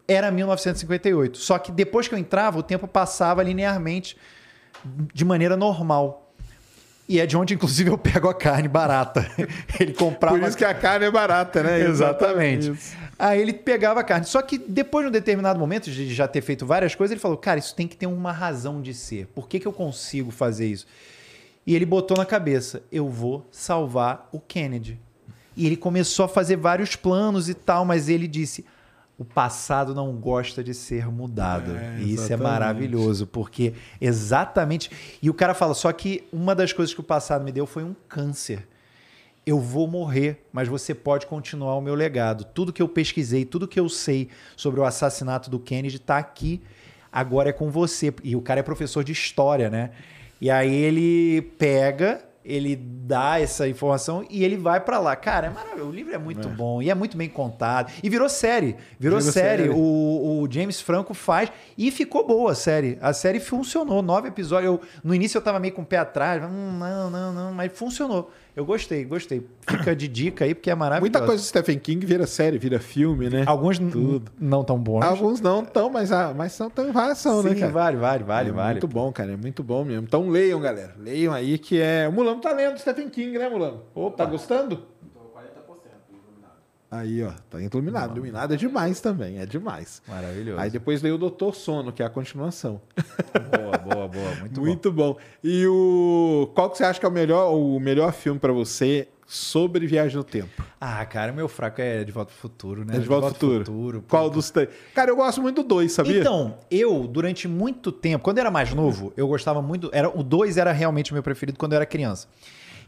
era 1958. Só que depois que eu entrava, o tempo passava linearmente de maneira normal. E é de onde, inclusive, eu pego a carne barata. Ele comprava. Por isso que a carne é barata, né? Exatamente. Isso. Aí ele pegava a carne. Só que depois de um determinado momento, de já ter feito várias coisas, ele falou: Cara, isso tem que ter uma razão de ser. Por que, que eu consigo fazer isso? E ele botou na cabeça: Eu vou salvar o Kennedy. E ele começou a fazer vários planos e tal, mas ele disse: O passado não gosta de ser mudado. É, e isso é maravilhoso, porque exatamente. E o cara fala: Só que uma das coisas que o passado me deu foi um câncer eu vou morrer, mas você pode continuar o meu legado. Tudo que eu pesquisei, tudo que eu sei sobre o assassinato do Kennedy está aqui. Agora é com você. E o cara é professor de história, né? E aí ele pega, ele dá essa informação e ele vai pra lá. Cara, é maravilhoso. O livro é muito bom e é muito bem contado. E virou série. Virou, Virou série. série. O, o James Franco faz e ficou boa a série. A série funcionou. Nove episódios. Eu, no início eu tava meio com o pé atrás. Hum, não, não, não. Mas funcionou. Eu gostei, gostei. Fica de dica aí, porque é maravilhoso. Muita coisa do Stephen King vira série, vira filme, né? Alguns Tudo. não tão bons. Alguns não estão, mas, ah, mas são, tão variação, Sim, né, cara? vale, vale, vale, é vale. Muito bom, cara. É muito bom mesmo. Então leiam, galera. Leiam aí que é. O Mulano tá lendo Stephen King, né, Mulano? Tá gostando? Aí, ó. Tá iluminado. Iluminado é demais também. É demais. Maravilhoso. Aí depois leio o Doutor Sono, que é a continuação. Boa, boa, boa. Muito, bom. Muito bom. E o. Qual que você acha que é o melhor, o melhor filme pra você sobre viagem no tempo? Ah, cara, meu fraco é De Volta ao Futuro, né? É de volta ao futuro. pô. Qual dos três? Cara, eu gosto muito do dois, sabia? Então, eu, durante muito tempo, quando eu era mais novo, eu gostava muito. Era, o 2 era realmente o meu preferido quando eu era criança.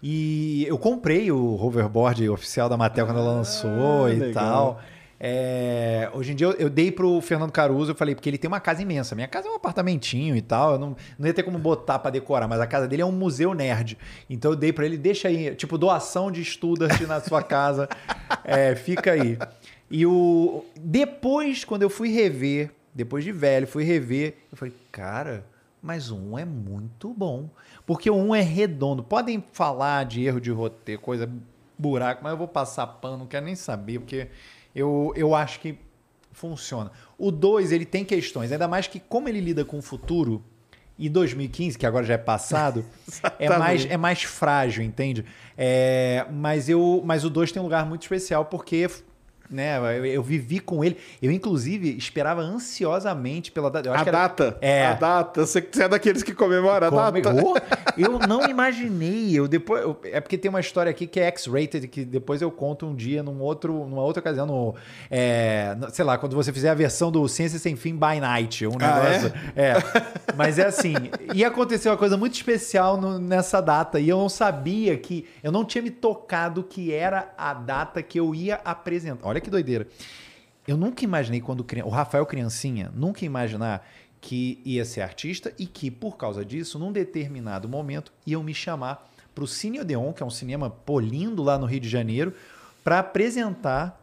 E eu comprei o hoverboard oficial da Mattel quando ela lançou e Ah, legal. tal. É, hoje em dia eu, eu dei pro Fernando Caruso, eu falei, porque ele tem uma casa imensa. Minha casa é um apartamentinho e tal. Eu não, não ia ter como botar pra decorar, mas a casa dele é um museu nerd. Então eu dei pra ele, deixa aí, tipo, doação de estudante na sua casa. É, fica aí. E o. Depois, quando eu fui rever, depois de velho, fui rever, eu falei, cara, mas um é muito bom. Porque o um é redondo. Podem falar de erro de roteiro, coisa buraco, mas eu vou passar pano, não quero nem saber, porque eu, eu acho que funciona. O 2, ele tem questões, ainda mais que como ele lida com o futuro, E 2015, que agora já é passado, é, mais, é mais frágil, entende? É, mas, eu, mas o 2 tem um lugar muito especial porque né, eu, eu vivi com ele. Eu, inclusive, esperava ansiosamente pela data. A era- data. É. A data. Você, é daqueles que comemora a Come- data. Oh, eu não imaginei. Eu depois, eu- é porque tem uma história aqui que é X-rated, que depois eu conto um dia num outro, numa outra ocasião. No, é, sei lá, quando você fizer a versão do Ciência Sem Fim by Night. Um Ah, negócio. é? Mas é assim. E aconteceu uma coisa muito especial no- nessa data. E eu não sabia que. Eu não tinha me tocado que era a data que eu ia apresentar. Olha que doideira. Eu nunca imaginei quando o Rafael criancinha, nunca imaginar que ia ser artista e que por causa disso, num determinado momento, iam me chamar para o Cine Odeon, que é um cinema polindo lá no Rio de Janeiro, para apresentar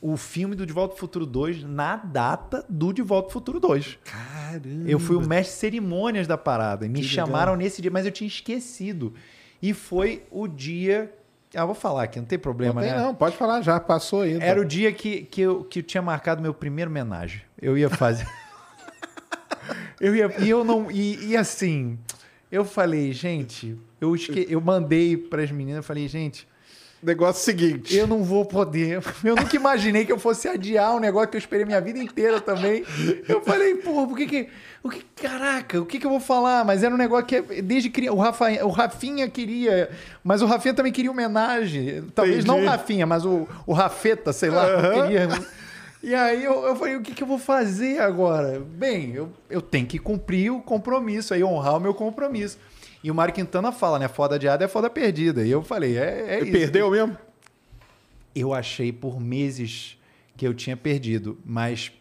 o filme do De Volta ao Futuro 2 na data do De Volta ao Futuro 2. Caramba. Eu fui o mestre de cerimônias da parada. E me Que chamaram legal. nesse dia, mas eu tinha esquecido. E foi o dia. Ah, vou falar aqui, não tem Não problema, tem né? não, pode falar já, passou ainda. Era o dia que, que, eu, que eu tinha marcado meu primeiro homenagem. Eu ia fazer. eu ia. E eu não. E, e assim, eu falei, gente, eu, esque... eu mandei para as meninas, eu falei, gente, Negócio seguinte. eu não vou poder. Eu nunca imaginei que eu fosse adiar um negócio que eu esperei minha vida inteira também. Eu falei, pô, por que que. O que caraca, o que que eu vou falar? Mas era um negócio que desde criança. O, Rafa, o Rafinha queria. Mas o Rafinha também queria homenagem. Talvez não o Entendi. Rafinha, mas o, o Rafeta, sei lá, Aham. queria. E aí eu, eu falei, o que, que eu vou fazer agora? Bem, eu, eu tenho que cumprir o compromisso, aí honrar o meu compromisso. E o Mário Quintana fala, né? Foda adiada é foda perdida. E eu falei, é, é E isso. perdeu mesmo? Eu achei por meses que eu tinha perdido, mas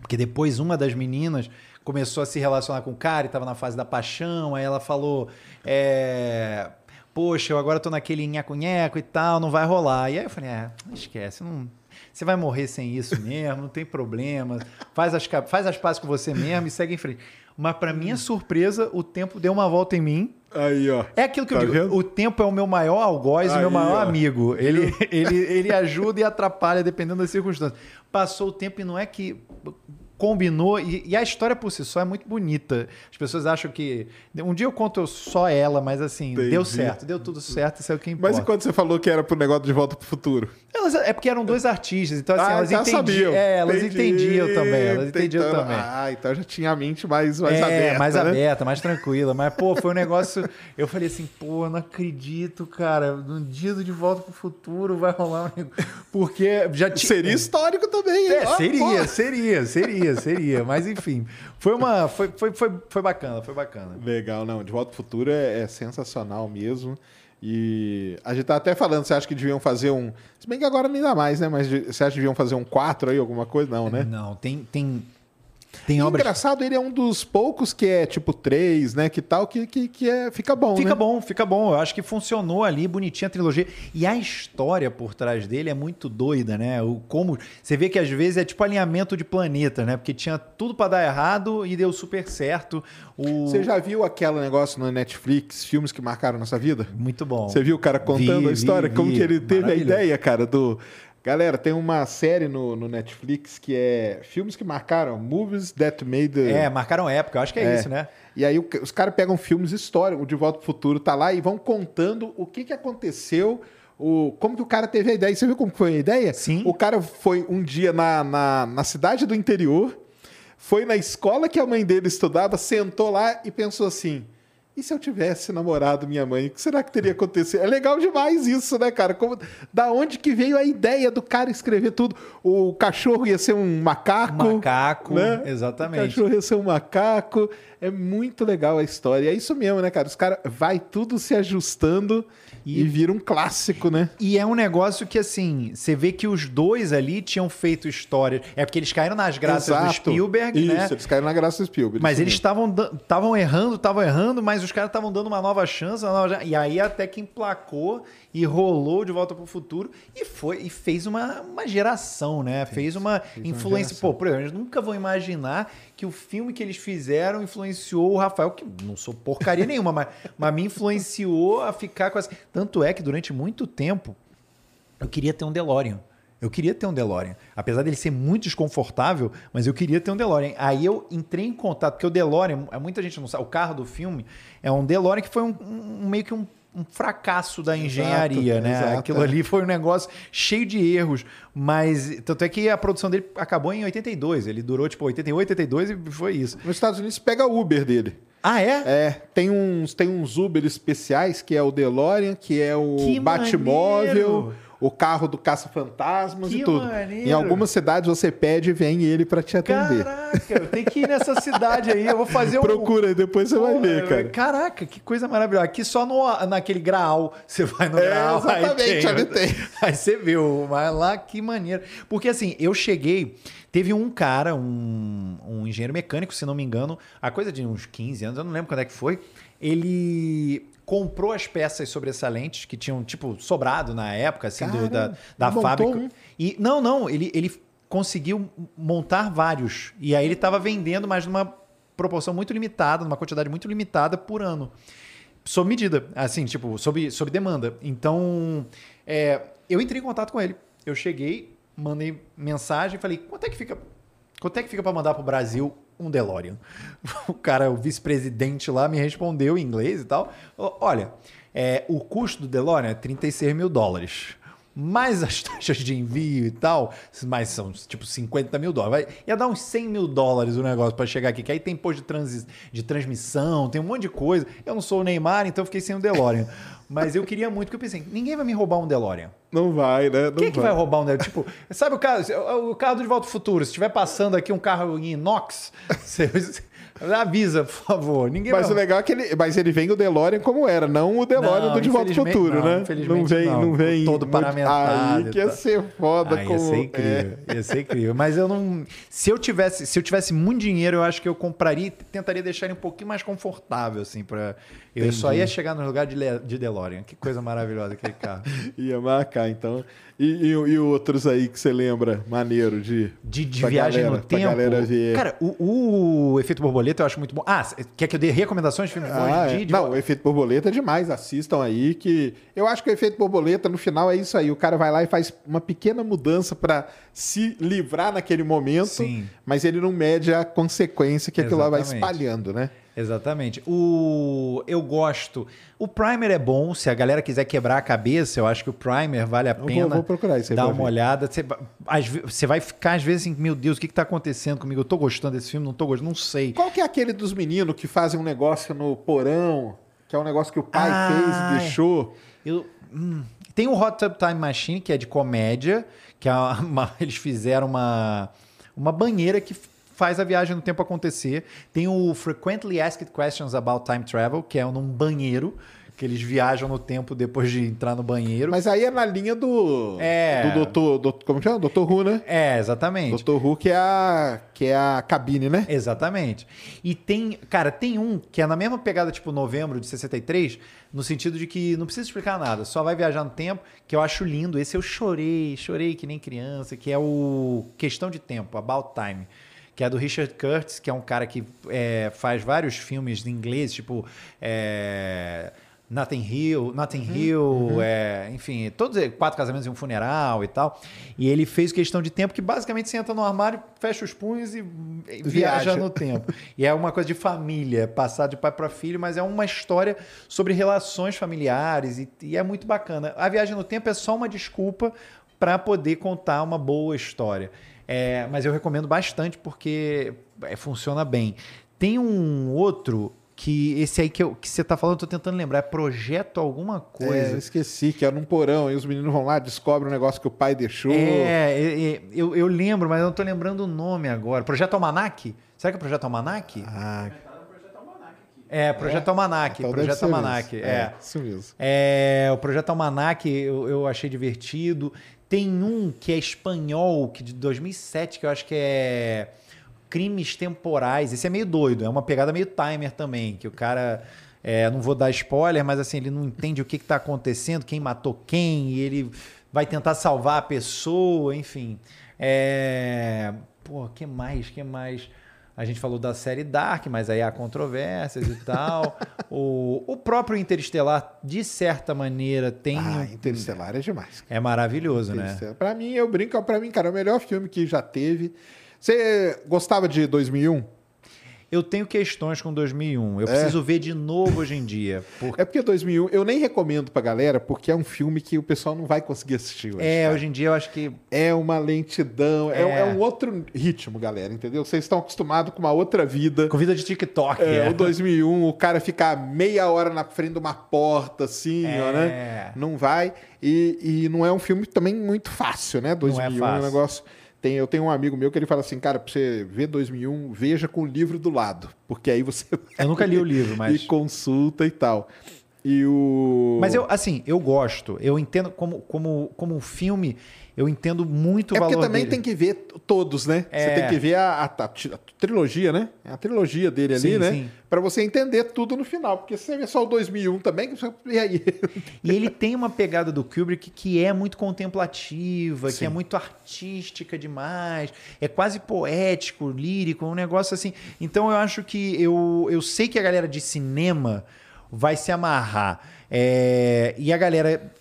porque depois uma das meninas começou a se relacionar com o cara e estava na fase da paixão, aí ela falou, é, poxa, eu agora tô naquele nheco-nheco e tal, não vai rolar. E aí eu falei, é, esquece, não, você vai morrer sem isso mesmo, não tem problema, faz as, faz as pazes com você mesmo e segue em frente. Mas para minha surpresa, o tempo deu uma volta em mim Aí, ó. é aquilo que Tá eu digo. vendo? O tempo é o meu maior algoz o meu maior ó. amigo. Ele, ele, ele ajuda e atrapalha dependendo das circunstâncias. Passou o tempo e não é que combinou. E, e a história por si só é muito bonita. As pessoas acham que. Um dia eu conto só ela, mas assim, Entendi. deu certo, deu tudo certo, isso é o que importa. Mas e quando você falou que era pro negócio de volta pro futuro? Elas- é porque eram dois artistas, então assim, ah, elas, então entendiam, é, elas Entendi. entendiam também. Elas entendiam também. Ah, então já tinha a mente mais, mais é, aberta. mais né? aberta, mais tranquila. Mas, pô, foi um negócio. Eu falei assim, pô, não acredito, cara. No dia do De Volta pro Futuro vai rolar um negócio. Porque já tinha. Seria histórico também, hein? É, Ó, seria, pô. seria, seria, seria. Mas enfim, foi uma. Foi, foi, foi, foi bacana, foi bacana. Legal, não. De Volta ao Futuro é, é sensacional mesmo. E a gente tá até falando, você acha que deviam fazer um. Se bem que agora nem dá mais, né? Mas você acha que deviam fazer um 4 aí, alguma coisa? Não, né? Não, tem. Tem, tem obras. engraçado, ele é um dos poucos que é tipo 3, né? Que tal, que, que, que é, fica bom, Fica né? bom, fica bom. Eu acho que funcionou ali, bonitinha a trilogia. E a história por trás dele é muito doida, né? O como você vê que às vezes é tipo alinhamento de planeta, né? Porque tinha tudo pra dar errado e deu super certo. O... Você já viu aquele negócio no Netflix, filmes que marcaram nossa vida? Muito bom. Você viu o cara contando Vi, a história? vi, como vi. que ele teve a ideia, cara, do. Galera, tem uma série no, no Netflix que é filmes que marcaram, Movies That Made the... É, marcaram época. Eu acho que é, É. isso, né? E aí os caras pegam filmes históricos, o De Volta pro Futuro tá lá e vão contando o que, que aconteceu, o, como que o cara teve a ideia. Você viu como foi a ideia? Sim. O cara foi um dia na, na, na cidade do interior, foi na escola que a mãe dele estudava, sentou lá e pensou assim... E se eu tivesse namorado minha mãe, o que será que teria acontecido? É legal demais isso, né, cara? Como, da onde que veio a ideia do cara escrever tudo? O cachorro ia ser um macaco. Macaco, né? exatamente. O cachorro ia ser um macaco. É muito legal a história. É isso mesmo, né, cara? Os caras vai tudo se ajustando e, E- vira um clássico, né? E é um negócio que, assim, você vê que os dois ali tinham feito histórias. É porque eles caíram nas graças do Spielberg, isso, né? eles caíram na graça do Spielberg. Mas eles estavam errando, estavam errando, mas os caras estavam dando uma nova chance, uma nova... e aí até que emplacou e rolou de volta pro futuro e foi e fez uma, uma geração, né? Fez uma uma influência. geração. Pô, por exemplo, nunca vão imaginar que o filme que eles fizeram influenciou o Rafael, que não sou porcaria nenhuma, mas, mas me influenciou a ficar com essa. Tanto é que durante muito tempo eu queria ter um DeLorean. Eu queria ter um DeLorean. Apesar dele ser muito desconfortável, mas eu queria ter um DeLorean. Aí eu entrei em contato, porque o DeLorean, muita gente não sabe, o carro do filme é um DeLorean que foi um, um meio que um um fracasso da engenharia, Exato, né? exato, Aquilo é. ali foi um negócio cheio de erros, mas tanto é que a produção dele acabou em 82, ele durou tipo 88, 82 e foi isso. Nos Estados Unidos pega o Uber dele. Ah, é? É, tem uns, tem uns Uber especiais, que é o DeLorean, que é o Que Batmóvel, maneiro! O carro do Caça-Fantasmas e tudo. maneiro! Em algumas cidades você pede e vem ele pra te atender. Caraca, eu tenho que ir nessa cidade aí, eu vou fazer um Procura aí, depois você vai Pô, ver, cara. Caraca, que coisa maravilhosa. Aqui só no, naquele graal. Você vai no É, graal. exatamente, aí tem, tem. Aí você viu, mas lá que maneiro. Porque assim, eu cheguei. Teve um cara, um, um engenheiro mecânico, se não me engano, a coisa de uns 15 anos, eu não lembro quando é que foi. Ele comprou as peças sobressalentes que tinham, tipo, sobrado na época, assim, do- da, da fábrica. um? E não, não, ele, ele conseguiu montar vários. E aí ele estava vendendo, mas numa proporção muito limitada, numa quantidade muito limitada por ano. Sob medida, assim, tipo, sob, sob demanda. Então, é, eu entrei em contato com ele. Eu cheguei, mandei mensagem e falei, quanto é que fica. Quanto é que fica para mandar pro Brasil um DeLorean? O cara, o vice-presidente lá, me respondeu em inglês e tal. Olha, é, o custo do DeLorean é 36 mil dólares. Mais as taxas de envio e tal, mas são tipo 50 mil dólares. Vai- Ia dar uns 100 mil dólares o negócio para chegar aqui, que aí tem posto de, transi- de transmissão, tem um monte de coisa. Eu não sou o Neymar, então eu fiquei sem o DeLorean. mas eu queria muito, porque eu pensei, ninguém vai me roubar um DeLorean. Não vai, né? Não Quem é que vai roubar um DeLorean? Tipo, sabe o carro, o carro do De Volta ao Futuro? Se estiver passando aqui um carro em inox, você avisa, por favor. Ninguém Mas o legal é que ele, mas ele vem o DeLorean como era, não o DeLorean Não, do De Volta ao Futuro, não, né? infelizmente não vem, não. não vem Todo paramentado Aí que ia ser foda Ah, ia como ser incrível. é. Ia ser incrível. Mas eu não. Se eu tivesse, se eu tivesse muito dinheiro, eu acho que eu compraria e tentaria deixar ele um pouquinho mais confortável, assim, para Eu só ia chegar no lugar de, Le- de DeLorean. Que coisa maravilhosa aquele carro. Ia marcar, então. E, e, e outros aí que você lembra, maneiro, de. De, de viagem galera- no tempo. galera ver. Cara, o, o efeito borboleta eu acho muito bom. Ah, quer que eu dê recomendações de filmes bons Ah, de, é. de- Não, o efeito borboleta é demais. Assistam aí que eu acho que o efeito borboleta no final é isso aí. O cara vai lá e faz uma pequena mudança pra se livrar naquele momento, Sim. mas ele não mede a consequência que aquilo lá vai espalhando, né? Exatamente. O eu gosto. O Primer é bom, se a galera quiser quebrar a cabeça, eu acho que o Primer vale a vou- pena. vou procurar isso aí Dar uma ver. olhada. Você, às você vai ficar às vezes assim, meu Deus, o que está acontecendo comigo? Eu tô gostando desse filme, não tô gostando, não sei. Qual que é aquele dos meninos que fazem um negócio no porão, que é um negócio que o pai Ah, fez e deixou? Eu, hum, tem o Hot Tub Time Machine, que é de comédia, que é uma- eles fizeram uma, uma banheira que faz a viagem no tempo acontecer. Tem o Frequently Asked Questions About Time Travel, que é num banheiro, que eles viajam no tempo depois de entrar no banheiro. Mas aí é na linha do. É. Do doutor. doutor- como chama? Doutor Who, né? É, exatamente. Doutor Who, que é a, que é a cabine, né? Exatamente. E tem, cara, tem um que é na mesma pegada, tipo, novembro de 63, no sentido de que não precisa explicar nada, só vai viajar no tempo, que eu acho lindo. Esse eu chorei, chorei que nem criança, que é o Questão de Tempo, About Time. Que é do Richard Curtis, que é um cara que é, faz vários filmes em inglês, tipo. É, Nothing Hill, Nothing Hill, é, enfim, todos quatro casamentos e um funeral e tal. E ele fez questão de tempo que basicamente você entra no armário, fecha os punhos e e viaja, Viaja. no tempo. E é uma coisa de família, passar de pai para filho, mas é uma história sobre relações familiares e, e é muito bacana. A viagem no tempo é só uma desculpa para poder contar uma boa história. É, mas eu recomendo bastante porque é, funciona bem. Tem um outro que esse aí que, eu, que você tá falando, eu tô tentando lembrar, é projeto alguma É, eu coisa. esqueci, que é num porão, e os meninos vão lá, descobrem um negócio que o pai deixou. É, é, é, eu, eu lembro, mas eu não tô lembrando o nome agora. Projeto Almanac? Será que é Projeto Almanac? Ah, É, Projeto Almanac. então Projeto Almanac, isso. é. Isso mesmo. É, o Projeto Almanac eu, eu achei divertido. Tem um que é espanhol, que de 2007, que eu acho que é Crimes Temporais. Esse é meio doido, é uma pegada meio timer também, que o cara... é, não vou dar spoiler, mas assim, ele não entende o que está acontecendo, quem matou quem, e ele vai tentar salvar a pessoa, enfim. É... Pô, que mais, que mais? A gente falou da série Dark, mas aí há controvérsias e tal. o, o próprio Interestelar, de certa maneira, tem. Ah, Interestelar é demais. É maravilhoso, né? Pra mim, eu brinco, pra mim, cara, é o melhor filme que já teve. Você gostava de 2001? Eu tenho questões com 2001. É? Eu preciso ver de novo hoje em dia. Porque É porque 2001, eu nem recomendo pra galera, porque é um filme que o pessoal não vai conseguir assistir hoje. é, cara. hoje em dia eu acho que É uma lentidão, é, É. é um outro ritmo, galera, entendeu? Vocês estão acostumados com uma outra vida. com vida de TikTok. É, é. o 2001, o cara ficar meia hora na frente de uma porta, assim, É. ó, né? Não vai. E, e não é um filme também muito fácil, né? 2001 é, um fácil. negócio. Tem, eu tenho um amigo meu que ele fala assim, cara, pra você ver 2001, veja com o livro do lado, porque aí você Eu nunca li o livro, mas. e consulta e tal. E o. Mas eu, assim, eu gosto. Eu entendo como, como, como um filme, eu entendo muito É o valor porque também dele. tem que ver todos, né? Você É. tem que ver a, a- a tri- a trilogia, né? A trilogia dele ali, Sim, né? sim. Pra você entender tudo no final. Porque se você vê só o 2001 também, você- e aí? E ele tem uma pegada do Kubrick que é muito contemplativa, que Sim. é muito artística demais, é quase poético, lírico, um negócio assim. Então eu acho que eu, eu sei que a galera de cinema vai se amarrar. É, e a galera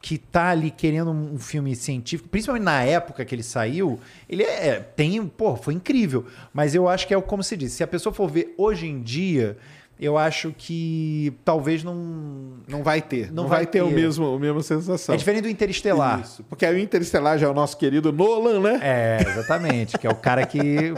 que tá ali querendo um filme científico, principalmente na época que ele saiu, ele é, tem, pô, foi incrível. Mas eu acho que é o- como se diz, se a pessoa for ver hoje em dia, eu acho que talvez não Não vai ter. Não, Não vai, vai ter, o ter. mesmo, a mesma sensação. é diferente do Interestelar. Isso. Porque o Interestelar já é o nosso querido Nolan, né? É, exatamente. que é o cara que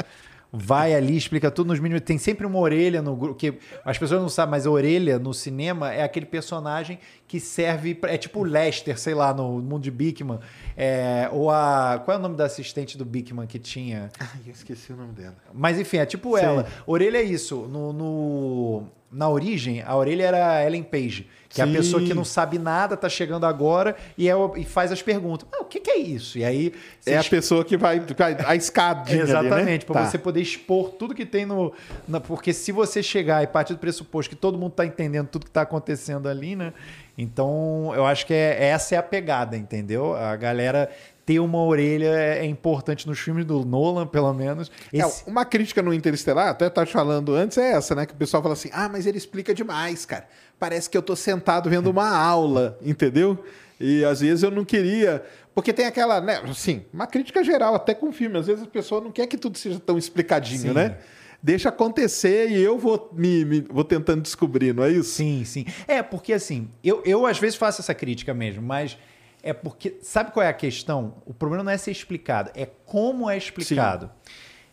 vai ali, explica tudo nos mínimos. Tem sempre uma orelha no grupo. Que as pessoas não sabem, mas a orelha no cinema é aquele personagem que serve. Pra, é tipo o Lester, sei lá, no mundo de Bickman. É, ou a. Qual é o nome da assistente do Bickman que tinha? Ai, eu esqueci o nome dela. Mas enfim, é tipo Sei. ela. Orelha é isso. No, no- na origem, a orelha era Ellen Page, que é a Sim. pessoa que não sabe nada, tá chegando agora e, é e faz as perguntas. Ah, o que, que é isso? E aí. É a pessoa que vai. A escadinha. ali, né? Exatamente, para Tá. você poder expor tudo que tem no. na- porque se você chegar e partir do pressuposto que todo mundo está entendendo tudo que está acontecendo ali, né? Então, eu acho que é, essa é a pegada, entendeu? A galera ter uma orelha é é importante nos filmes do Nolan, pelo menos. É, Esse- uma crítica no Interestelar, até te falando antes, é essa, né? Que o pessoal fala assim: ah, mas ele explica demais, cara. Parece que eu tô sentado vendo uma aula, entendeu? E às vezes eu não queria. Porque tem aquela, né? Assim, uma crítica geral, até com filme. Às vezes a pessoa não quer que tudo seja tão explicadinho, Sim. né? Deixa acontecer e eu vou, me, me- vou tentando descobrir, não é isso? Sim, sim. É, porque assim, eu, eu às vezes faço essa crítica mesmo, mas é porque. Sabe qual é a questão? O problema não é ser explicado, é como é explicado.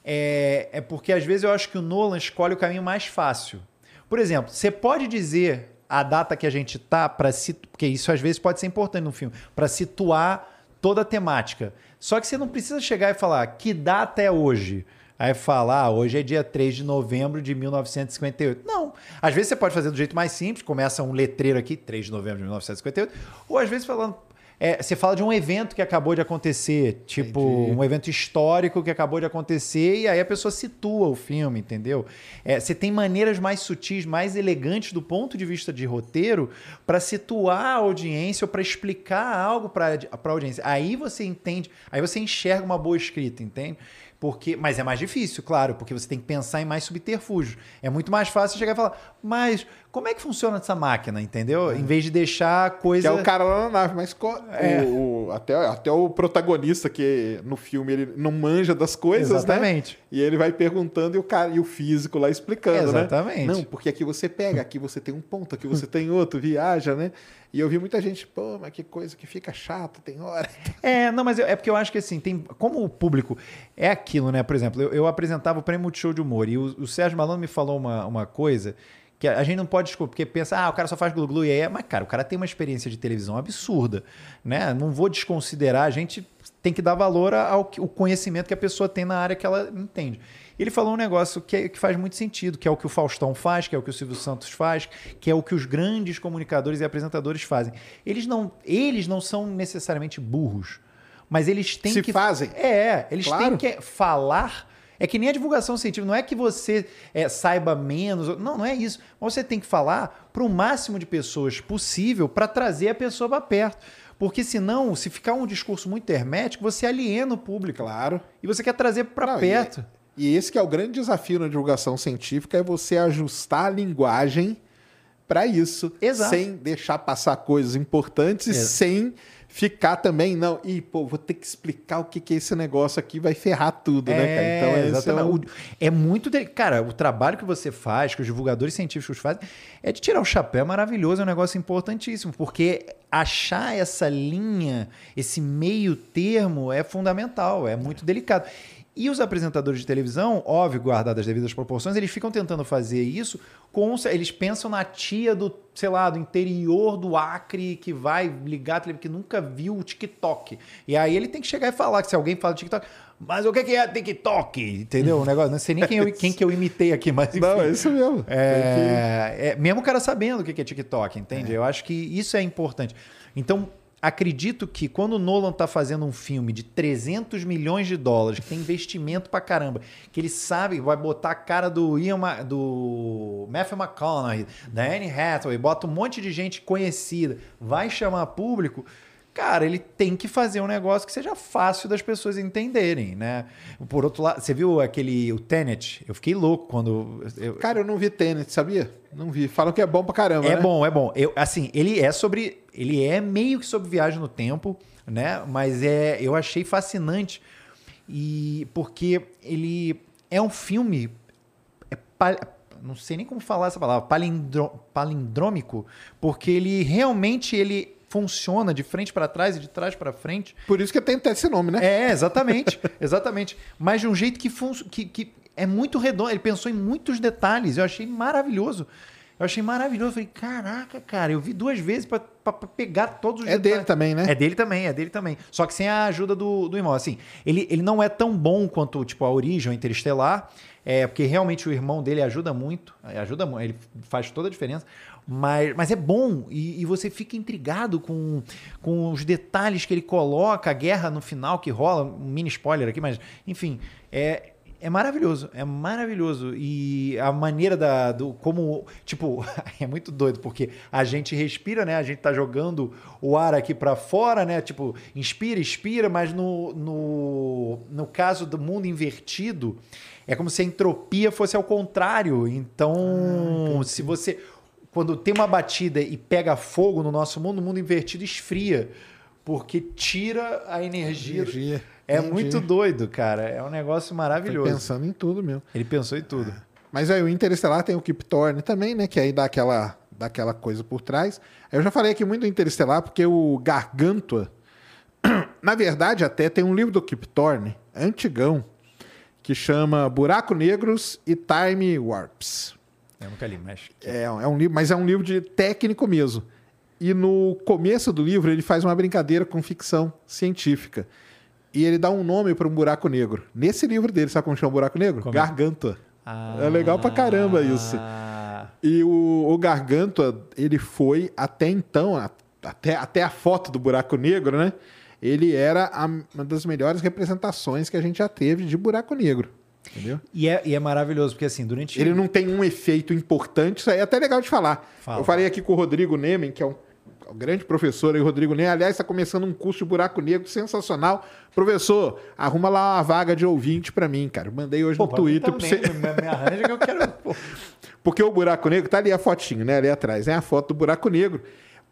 É, é porque às vezes eu acho que o Nolan escolhe o caminho mais fácil. Por exemplo, você pode dizer a data que a gente tá para porque isso às vezes pode ser importante no filme, para situar toda a temática. Só que você não precisa chegar e falar que data é hoje. Aí falar, ah, hoje é dia 3 de novembro de 1958. Não. Às vezes você pode fazer do jeito mais simples, começa um letreiro aqui, 3 de novembro de 1958, ou às vezes falando. é, você fala de um evento que acabou de acontecer, tipo Entendi. um evento histórico que acabou de acontecer, e aí a pessoa situa o filme, entendeu? É, você tem maneiras mais sutis, mais elegantes do ponto de vista de roteiro para situar a audiência ou para explicar algo para a audiência. Aí você entende, aí você enxerga uma boa escrita, entende? Porque, mas é mais difícil, claro, porque você tem que pensar em mais subterfúgios. É muito mais fácil chegar e falar, mas como é que funciona essa máquina, entendeu? Em vez de deixar a Que coisa. é o cara lá na nave, mas É. o- o- até, até o protagonista, que no filme ele não manja das coisas, né? Exatamente. E ele vai perguntando e o cara e o físico lá explicando, né? Exatamente. Não, porque aqui você pega, aqui você tem um ponto, aqui você tem outro, viaja, né? E eu vi muita gente, pô, mas que coisa que fica chato, tem hora. É, não, mas eu- é porque eu acho que assim, tem. Como o público é aquilo, né? Por exemplo, eu, eu apresentava o Prêmio Multishow de Humor e o, o Sérgio Malandro me falou uma, uma coisa que a gente não pode desculpar, porque pensa, ah, o cara só faz glu-glu e aí é. Mas, cara, o cara tem uma experiência de televisão absurda, né? Não vou desconsiderar, a gente tem que dar valor ao que- o conhecimento que a pessoa tem na área que ela entende. Ele falou um negócio que, é- que faz muito sentido, que é o que o Faustão faz, que é o que o Silvio Santos faz, que é o que os grandes comunicadores e apresentadores fazem. Eles não, eles não são necessariamente burros, mas eles têm Se que fazem. É, eles Claro. têm que falar. É que nem a divulgação científica, não é que você é, saiba menos, não, não é isso. Mas você tem que falar para o máximo de pessoas possível para trazer a pessoa para perto. Porque senão, se ficar um discurso muito hermético, você aliena o público. Claro. E você quer trazer para Não, e- perto. E esse que é o grande desafio na divulgação científica, é você ajustar a linguagem para isso, Exato. sem deixar passar coisas importantes e sem ficar também, não, e pô, vou ter que explicar o que que é esse negócio aqui, vai ferrar tudo, né, cara? Então, esse é exatamente. o- O- É muito. de- Cara, o trabalho que você faz, que os divulgadores científicos fazem, é de tirar o chapéu, é maravilhoso, é um negócio importantíssimo, porque achar essa linha, esse meio termo, é fundamental, é muito delicado. E os apresentadores de televisão, óbvio, guardadas as devidas proporções, eles ficam tentando fazer isso com. Eles pensam na tia do, sei lá, do interior do Acre que vai ligar a televisão, que nunca viu o TikTok. E aí ele tem que chegar e falar que se alguém fala TikTok, mas o que é TikTok? Entendeu? O negócio, não sei nem quem eu, quem que eu imitei aqui, mas enfim. Não, é isso mesmo. É, é, mesmo o cara sabendo o que que é TikTok, entende? Eu acho que isso é importante. Então, acredito que quando o Nolan tá fazendo um filme de 300 milhões de dólares, que tem investimento pra caramba, que ele sabe, vai botar a cara do Ian, Ma- do Matthew McConaughey, da Anne Hathaway, bota um monte de gente conhecida, vai chamar público, cara, ele tem que fazer um negócio que seja fácil das pessoas entenderem, né? Por outro lado, você viu aquele o Tenet? Eu fiquei louco quando eu, Cara, eu não vi Tenet, sabia? Não vi. Falam que é bom pra caramba, é né? bom, é bom. Eu, assim, ele é sobre. Ele é meio que sobre viagem no tempo, né? Mas é, eu achei fascinante. E porque ele é um filme. É pal- não sei nem como falar essa palavra, palindro- palindrômico, porque ele realmente ele funciona de frente para trás e de trás para frente. Por isso que tem até esse nome, né? É, exatamente, exatamente. Mas de um jeito que, que, que é muito redondo. Ele pensou em muitos detalhes. Eu achei maravilhoso. Eu achei maravilhoso. Eu falei, caraca, cara, eu vi duas vezes pra pegar todos os É dele detalhes. também, né? É dele também, é dele também. Só que sem a ajuda do, do irmão. Assim, ele, ele não é tão bom quanto, tipo, a Origem, Interestelar, é, porque realmente o irmão dele ajuda muito, ajuda muito, ele faz toda a diferença. Mas, mas é bom e, e você fica intrigado com, com os detalhes que ele coloca, a guerra no final que rola, um mini spoiler aqui, mas enfim, é, é maravilhoso, é maravilhoso. E a maneira da, do como, tipo, é muito doido, porque a gente respira, né? A gente tá jogando o ar aqui para fora, né? Tipo, inspira, expira, mas no, no, no caso do mundo invertido, é como se a entropia fosse ao contrário. Então, se você quando tem uma batida e pega fogo no nosso mundo, o mundo invertido esfria, porque tira a energia. Energia. É muito doido, cara. É um negócio Foi maravilhoso. pensando em tudo mesmo. Ele pensou em tudo. Mas aí o Interestelar tem o Kip Thorne também, né? Que aí dá aquela, dá aquela coisa por trás. Eu já falei aqui muito do Interestelar, porque o Gargantua, na verdade, até tem um livro do Kip Thorne, antigão, que chama Buraco Negros e Time Warps. Eu nunca li, mas. É, é um livro, mas é um livro de técnico mesmo. E no começo do livro ele faz uma brincadeira com ficção científica. E ele dá um nome para um buraco negro. Nesse livro dele, sabe como chama o buraco negro? Como é? Gargantua. É legal pra caramba isso. Ah, E o, o Gargantua, ele foi até então, a- até, até a foto do buraco negro, né? Ele era a- uma das melhores representações que a gente já teve de buraco negro. Entendeu? E é, e é maravilhoso, porque assim, durante. Ele não tem um efeito importante, isso aí é até legal de falar. Fala. Eu falei aqui com o Rodrigo Nemen, que é um, um grande professor aí, Rodrigo Nemen. Aliás, está começando um curso de buraco negro sensacional. Professor, arruma lá uma vaga de ouvinte para mim, cara. Mandei hoje Pô, no Twitter pra também, você. me, me arranja que eu quero. Porque o buraco negro, tá ali a fotinho, né? Ali atrás, né? A foto do buraco negro.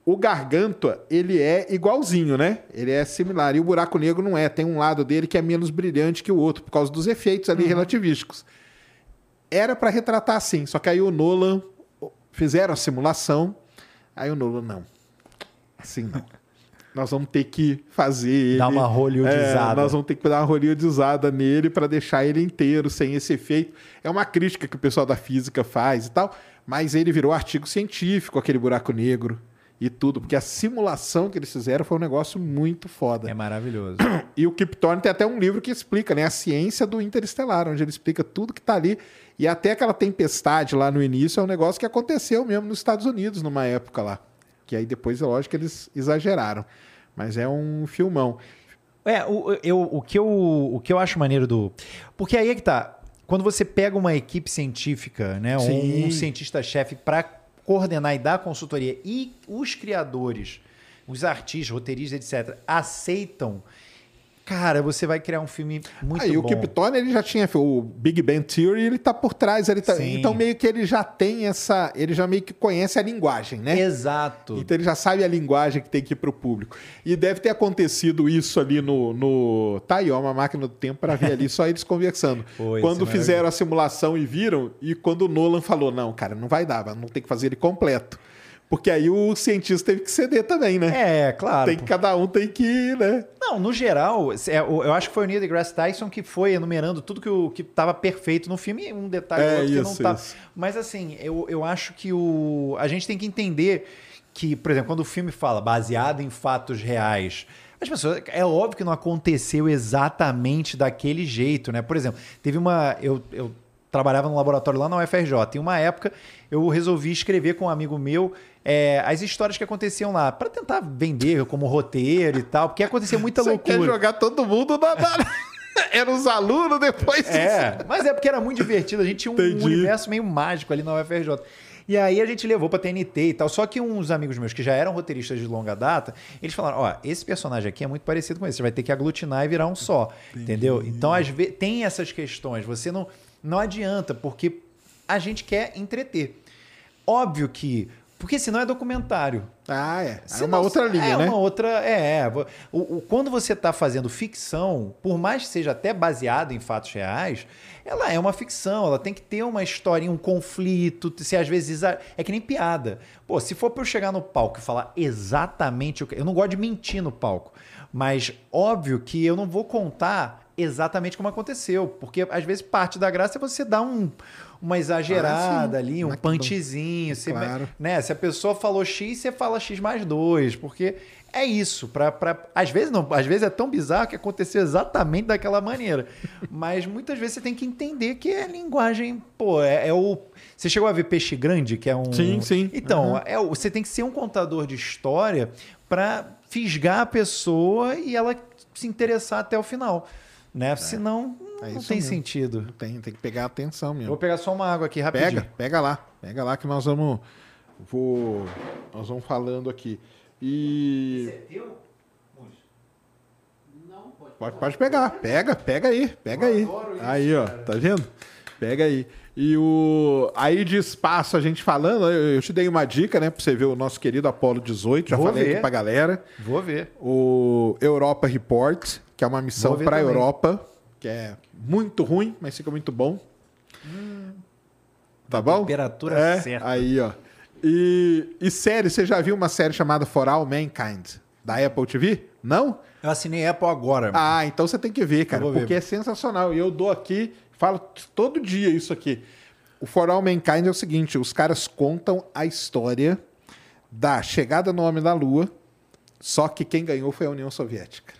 O Gargantua, ele é igualzinho, né? Ele é similar. E o buraco negro não é. Tem um lado dele que é menos brilhante que o outro, por causa dos efeitos ali relativísticos. Era para retratar assim, só que aí o Nolan fizeram a simulação. Aí o Nolan, não. Assim não. Nós vamos ter que fazer ele. Dar uma hollywoodizada. É, nós vamos ter que dar uma hollywoodizada nele para deixar ele inteiro, sem esse efeito. É uma crítica que o pessoal da física faz e tal, mas ele virou artigo científico, aquele buraco negro e tudo, porque a simulação que eles fizeram foi um negócio muito foda. É maravilhoso. E o Kip Thorne tem até um livro que explica, né, a ciência do interestelar, onde ele explica tudo que tá ali. E até aquela tempestade lá no início é um negócio que aconteceu mesmo nos Estados Unidos numa época lá. Que aí depois, é lógico, eles exageraram. Mas é um filmão. É, o, eu, o, que eu, o que eu acho maneiro do. Porque aí é que tá. Quando você pega uma equipe científica, né? Sim. Um, um cientista-chefe para coordenar e dar consultoria e os criadores, os artistas, roteiristas, etc., aceitam. Cara, você vai criar um filme muito Aí bom. o Kip Thorne, ele já tinha o Big Bang Theory, ele tá por trás, ele tá, então meio que ele já tem essa, ele já meio que conhece a linguagem, né? Exato. Então ele já sabe a linguagem que tem que ir pro público. E deve ter acontecido isso ali no, no tá aí, ó, uma máquina do tempo para ver ali só eles conversando. Pô, quando é fizeram a simulação e viram, e quando o Nolan falou, não, cara, não vai dar, não tem que fazer ele completo. Porque aí o cientista teve que ceder também, né? É, claro. Tem que, cada um tem que né? Não, no geral, é, eu acho que foi o Neil deGrasse Tyson que foi enumerando tudo que, o, que tava perfeito no filme e um detalhe É, ou outro que não isso, tá. isso. Mas assim, eu, eu acho que o, a gente tem que entender que, por exemplo, quando o filme fala baseado em fatos reais, as pessoas, é óbvio que não aconteceu exatamente daquele jeito, né? Por exemplo, teve uma. Eu, eu trabalhava no laboratório lá na UFRJ. Em uma época, eu resolvi escrever com um amigo meu é, as histórias que aconteciam lá, para tentar vender como roteiro e tal, porque acontecia muita Você loucura. quer jogar todo mundo na... Eram os alunos depois. É, mas é porque era muito divertido. A gente tinha um Entendi. universo meio mágico ali na UFRJ. E aí a gente levou pra TNT e tal. Só que uns amigos meus que já eram roteiristas de longa data, eles falaram: ó, esse personagem aqui é muito parecido com esse. Você vai ter que aglutinar e virar um só. Entendeu? Então, às vezes, tem essas questões. Você não, não adianta, porque a gente quer entreter. Óbvio que. Porque senão é documentário. Ah, é. É Senão- uma outra linha, é né? uma outra. É, é. O, o- quando você está fazendo ficção, por mais que seja até baseado em fatos reais, ela é uma ficção, ela tem que ter uma história, um conflito, se às vezes. É que nem piada. Pô, se for para eu chegar no palco e falar exatamente o que. Eu não gosto de mentir no palco, mas óbvio que eu não vou contar exatamente como aconteceu, porque às vezes parte da graça é você dar um. Uma exagerada Ah, ali, um punchzinho. você- Claro. né? Se a pessoa falou X, você fala X mais dois, porque é isso. Pra, pra, às vezes não, às vezes é tão bizarro que aconteceu exatamente daquela maneira. Mas muitas vezes você tem que entender que é linguagem, pô, é, é o. Você chegou a ver Peixe Grande, que é um. Sim, sim. Então, Uhum. é você tem que ser um contador de história para fisgar a pessoa e ela se interessar até o final. Né? Senão, É não isso tem mesmo. sentido. Tem, tem que pegar atenção Eu mesmo. Vou pegar só uma água aqui rapidinho. Pega, pega lá. Pega lá que nós vamos. Vou. Nós vamos falando aqui. E. Pode, pode pegar. Pega, pega aí. Pega aí. Aí, ó. Tá vendo? Pega aí. E o. Aí de espaço, a gente falando, eu, eu te dei uma dica, né? Pra você ver o nosso querido Apollo 18. Já Vou falei ver. aqui pra galera. Vou ver. O Europa Report, que é uma missão para a. Europa, que é muito ruim, mas fica muito bom. Tá bom? temperatura é, certa. Aí, ó. E, e série, você já viu uma série chamada For All Mankind, da Apple TV? Não? Eu assinei Apple agora. Ah, então você tem que ver, cara, ver. porque é sensacional. E eu dou aqui, falo todo dia isso aqui. O For All Mankind é o seguinte: os caras contam a história da chegada no Homem da Lua, só que quem ganhou foi a União Soviética.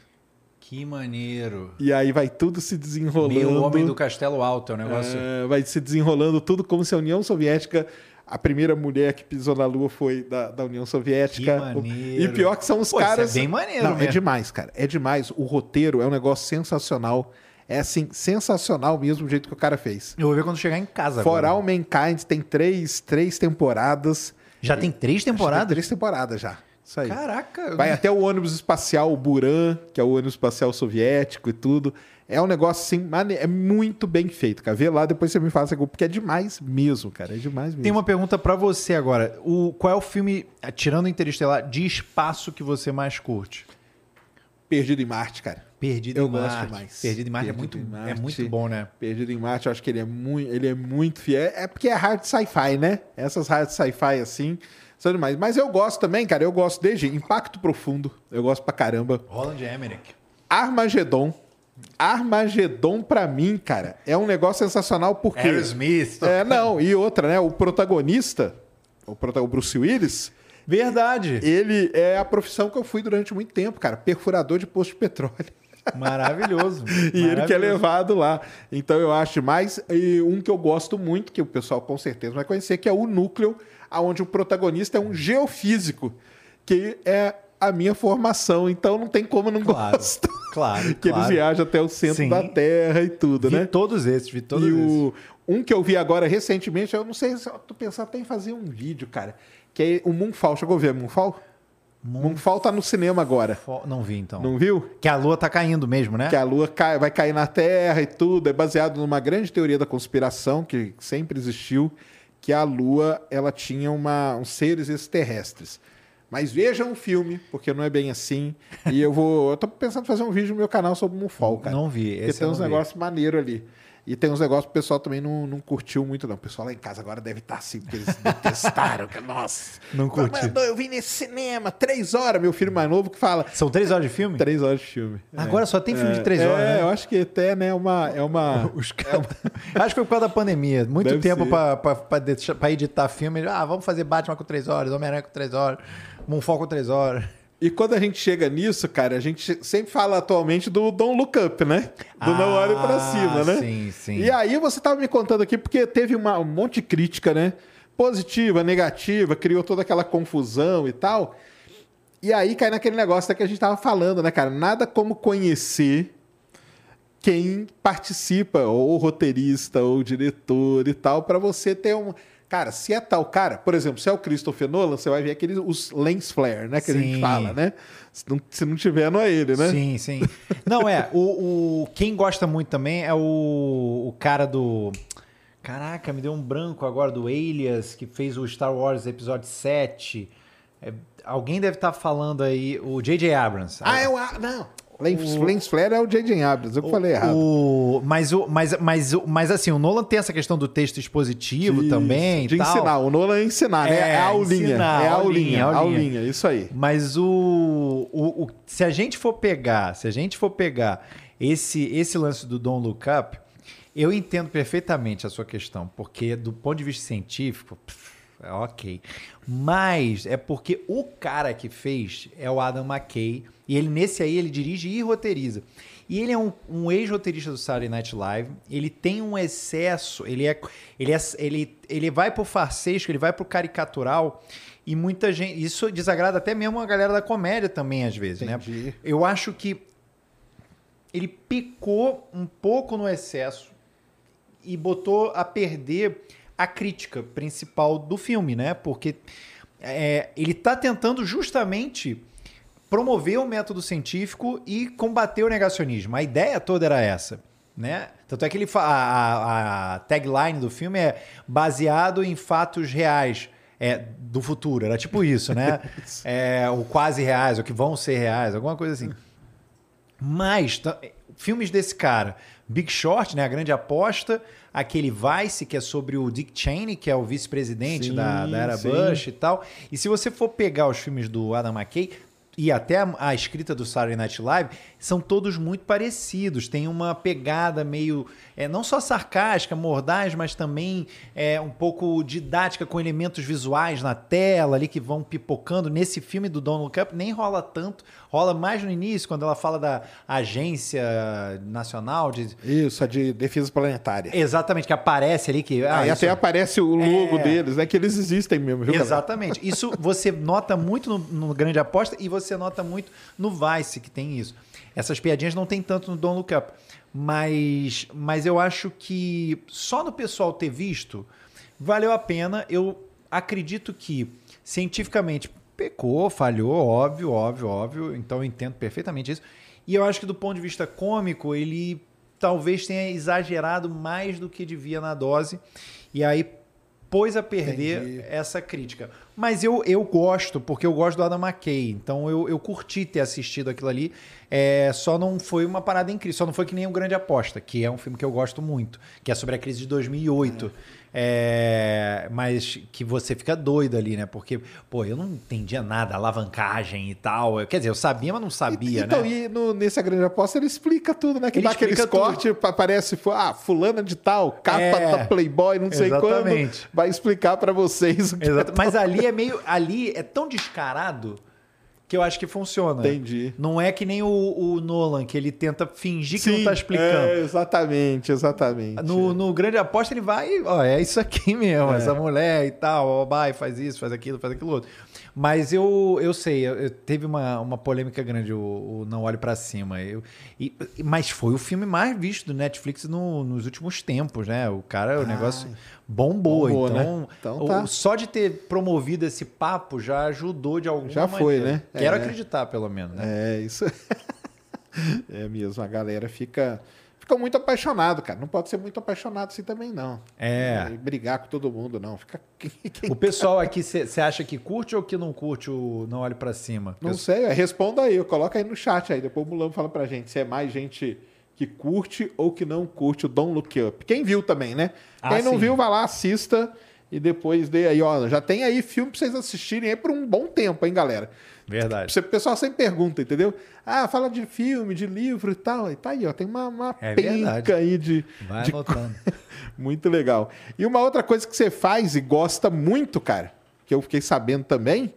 Que maneiro. E aí vai tudo se desenrolando. Meio homem do castelo alto, é um negócio. É, vai se desenrolando tudo como se a União Soviética. A primeira mulher que pisou na Lua foi da, da União Soviética. Que maneiro. E pior que são os Pô, isso caras. é bem maneiro Não, é mesmo. demais, cara. É demais. O roteiro é um negócio sensacional. É assim, sensacional mesmo o jeito que o cara fez. Eu vou ver quando chegar em casa For agora. All Mankind tem três, três temporadas. Já tem três que tem temporadas? Três temporadas já. Isso aí. Caraca. Vai até o ônibus espacial, o Buran, que é o ônibus espacial soviético e tudo. É um negócio assim, mane- é muito bem feito, cara. Vê lá, depois você me fala, porque é demais mesmo, cara. É demais mesmo. Tem uma pergunta pra você agora. O, qual é o filme, tirando o Interestelar, de espaço que você mais curte? Perdido em Marte, cara. Perdido Eu em gosto Marte. demais. Perdido em Marte é Perdido muito, em é Marte. muito bom, né? Perdido em Marte, eu acho que ele é muito, ele é muito fiel. É porque é hard sci-fi, né? Essas hard sci-fi assim, são demais. Mas eu gosto também, cara. Eu gosto desde Impacto Profundo. Eu gosto pra caramba. Roland Emmerich. Armagedon. Armagedon, pra mim, cara, é um negócio sensacional porque. Aerosmith. É, não, e outra, né? O protagonista, o, prota- o Bruce Willis, Verdade. ele é a profissão que eu fui durante muito tempo, cara. Perfurador de posto de petróleo. Maravilhoso. E ele que é Maravilhoso. levado lá. Então eu acho mais. E um que eu gosto muito, que o pessoal com certeza vai conhecer, que é o Núcleo, onde o protagonista é um geofísico, que é a minha formação. Então não tem como não Claro. gostar. Claro, que claro. eles viajam até o centro Sim. da Terra e tudo, Vi né? todos esses, vi todos e esses. o, um que eu vi agora recentemente, eu não sei se eu tô pensando até em fazer um vídeo, cara, que é o Moonfall. Chegou a ver Moonfall? Moonfall tá no cinema agora. Não vi, então. Não viu? Que a lua tá caindo mesmo, né? Que a Lua cai- vai cair na Terra e tudo. É baseado numa grande teoria da conspiração que sempre existiu, que a Lua ela tinha uma, uns seres extraterrestres. Mas vejam o filme, porque não é bem assim. E eu vou. Eu tô pensando em fazer um vídeo no meu canal sobre o Moonfall, cara. Não vi, Porque esse tem eu uns negócios maneiros ali. E tem uns negócios que o pessoal também não, não curtiu muito, não. O pessoal lá em casa agora deve estar assim, porque eles detestaram. que, Nossa. Não curtiu. Eu vim nesse cinema, três horas. Meu filho mais novo que fala. São três horas de filme? Três horas de filme. Agora só tem filme de É, três horas, é, né? eu acho que até né, é uma. É uma Os caras- Acho que foi por causa da pandemia. Muito Deve tempo pra editar filme. Ah, vamos fazer Batman com três horas, Homem-Aranha com três horas, Moonfall com três horas. E quando a gente chega nisso, cara, a gente sempre fala atualmente do Don't Look Up, né? Do Não Olhe Pra Ah, Cima, né? sim, sim. E aí você tava me contando aqui, porque teve uma- um monte de crítica, né? Positiva, negativa, criou toda aquela confusão e tal. E aí cai naquele negócio que a gente tava falando, né, cara? Nada como conhecer quem participa, ou roteirista, ou diretor e tal, pra você ter um. Cara, se é tal cara, por exemplo, se é o Christopher Nolan, você vai ver aqueles os lens flare, né? Que a gente Sim. fala, né? Se não, se não tiver, não é ele, né? Sim, sim. Não, é. O, o- quem gosta muito também é o, o cara do. Caraca, me deu um branco agora do Alias, que fez o Star Wars Episódio 7. É, alguém deve estar falando aí, o J.J. Abrams. Ah, é o. Não. Lens, lens flare é o J.J. Abrams, eu que falei errado. O, mas, o, mas, mas, o- mas assim, o Nolan tem essa questão do texto expositivo Isso, também. De tal. ensinar. O Nolan é ensinar, né? É, É a aulinha. ensinar, é a aulinha, aulinha, aulinha. aulinha. Isso aí. Mas o, o, o- se a gente for pegar, se a gente for pegar esse esse lance do Don't Look Up, eu entendo perfeitamente a sua questão, porque do ponto de vista científico, pff, ok. Mas é porque o cara que fez é o Adam McKay, e ele nesse aí ele dirige e roteiriza. E ele é um, um ex-roteirista do Saturday Night Live. Ele tem um excesso, ele é, ele é, ele, ele vai pro farsesco, ele vai pro caricatural. E muita gente. Isso desagrada até mesmo a galera da comédia também, às vezes, Entendi. né? Eu acho que ele picou um pouco no excesso e botou a perder a crítica principal do filme, né? Porque é, ele tá tentando justamente promover o método científico e combater o negacionismo. A ideia toda era essa, né? Tanto é que ele a, a- a tagline do filme é baseado em fatos reais. É, do futuro, era tipo isso, né? é, ou quase reais, ou que vão ser reais, alguma coisa assim. Mas filmes desse cara, Big Short, né, a grande aposta, aquele Vice que é sobre o Dick Cheney, que é o vice-presidente da, da era sim. Bush e tal. E se você for pegar os filmes do Adam McKay e até a, a escrita do Saturday Night Live, são todos muito parecidos. Tem uma pegada meio, é, não só sarcástica, mordaz, mas também é, um pouco didática com elementos visuais na tela ali que vão pipocando. Nesse filme do Don't Look Up nem rola tanto, rola mais no início, quando ela fala da Agência Nacional de... Isso, a de defesa planetária. Exatamente, que aparece ali que... ah, Aí isso- até aparece o logo É. deles, né? Que eles existem mesmo, viu? galera? Exatamente. Isso você nota muito no, no Grande Aposta e você nota muito no Vice, que tem isso. Essas piadinhas não tem tanto no Don't Look Up. Mas, mas eu acho que só no pessoal ter visto, valeu a pena. Eu acredito que cientificamente pecou, falhou, óbvio, óbvio, óbvio. Então eu entendo perfeitamente isso. E eu acho que do ponto de vista cômico, ele talvez tenha exagerado mais do que devia na dose. E aí pôs a perder Entendi. essa crítica. Mas eu, eu gosto, porque eu gosto do Adam McKay. Então eu, eu curti ter assistido aquilo ali. É, só não foi uma parada incrível. Só não foi que nem o Grande Aposta, que é um filme que eu gosto muito, que é sobre a crise de 2008. É, mas que você fica doido ali, né? Porque, pô, eu não entendia nada, alavancagem e tal. Quer dizer, eu sabia, mas não sabia, então, né? e no, nessa grande aposta ele explica tudo, né? Que Ele dá aqueles cortes, pa- aparece, ah, fulana de tal, capa É, da Playboy, não sei exatamente. quando. Vai explicar pra vocês o que Exato. Mas ali é meio. Ali é tão descarado que eu acho que funciona. Entendi. Não é que nem o, o Nolan, que ele tenta fingir que não tá explicando. É, exatamente, exatamente. No, no Grande Aposta ele vai, ó, é isso aqui mesmo, É. essa mulher e tal, ó, vai, faz isso, faz aquilo, faz aquilo outro. Mas eu, eu sei, eu, eu- teve uma, uma polêmica grande, o, o Não Olhe Pra Cima. Eu, e, mas foi o filme mais visto do Netflix no- nos últimos tempos, né? O cara, o negócio bombou. Bombou, então, né? Então o- tá. só de ter promovido esse papo já ajudou de alguma Já foi, maneira. né? Quero É. acreditar, pelo menos. Né? É, isso. é mesmo, a galera fica. Fica muito apaixonado, cara. Não pode ser muito apaixonado assim também, não. É. E brigar com todo mundo, não. Fica. O pessoal aqui, você acha que curte ou que não curte o Não Olhe Pra Cima? Não sei, é, responda aí, coloca aí no chat aí. Depois o Mulambo fala pra gente se é mais gente que curte ou que não curte o Don't Look Up. Quem viu também, né? Ah, Quem não sim. viu, vai lá, assista e depois dê aí, ó. Já tem aí filme pra vocês assistirem aí por um bom tempo, hein, galera? Verdade. O pessoal sempre pergunta, entendeu? Ah, fala de filme, de livro e tal. E tá aí, ó. Tem uma, uma É penca verdade. aí de. Vai de anotando. muito legal. E uma outra coisa que você faz e gosta muito, cara, que eu fiquei sabendo também,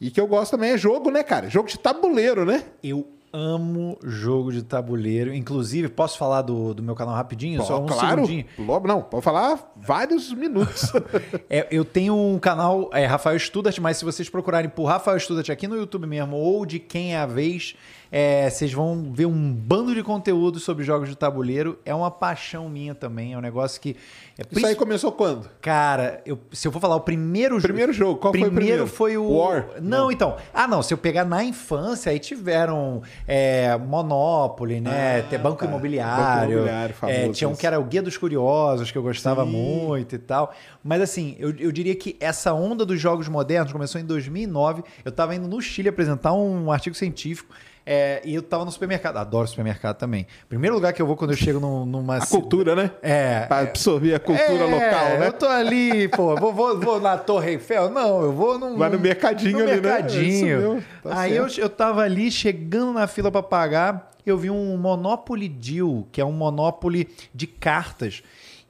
e que eu gosto também é jogo, né, cara? Jogo de tabuleiro, né? Eu amo jogo de tabuleiro. Inclusive, posso falar do, do meu canal rapidinho? Só um claro. segundinho. Logo, não, pode falar vários minutos. É, eu tenho um canal, é Rafael Studart, mas se vocês procurarem por Rafael Studart aqui no YouTube mesmo, ou de quem é a vez, é, vocês vão ver um bando de conteúdo sobre jogos de tabuleiro. É uma paixão minha também. É um negócio que. É, Isso aí começou quando? Cara, eu- se eu for falar o primeiro jogo. Primeiro jogo, qual foi o primeiro? foi o. War? Não, Não. então. Ah, não. Se eu pegar na infância, aí tiveram é, Monopoly, né? Ah, Ter Banco tá. Imobiliário. Banco Imobiliário, famoso é, tinha um que era o Guia dos Curiosos, que eu gostava Sim. muito e tal. Mas assim, eu, eu diria que essa onda dos jogos modernos começou em 2009. Eu tava indo no Chile apresentar um artigo científico. É, e eu tava no supermercado. Adoro supermercado também. Primeiro lugar que eu vou quando eu chego num- numa. A cultura, né? É. Pra absorver a cultura É, local, né? Eu tô ali, pô, vou, vou, vou na Torre Eiffel? Não, eu vou num. Vai no mercadinho no ali, né? mercadinho. É isso mesmo, tá Aí eu, certo. eu tava ali chegando na fila pra pagar, eu vi um Monopoly Deal, que é um Monopoly de cartas.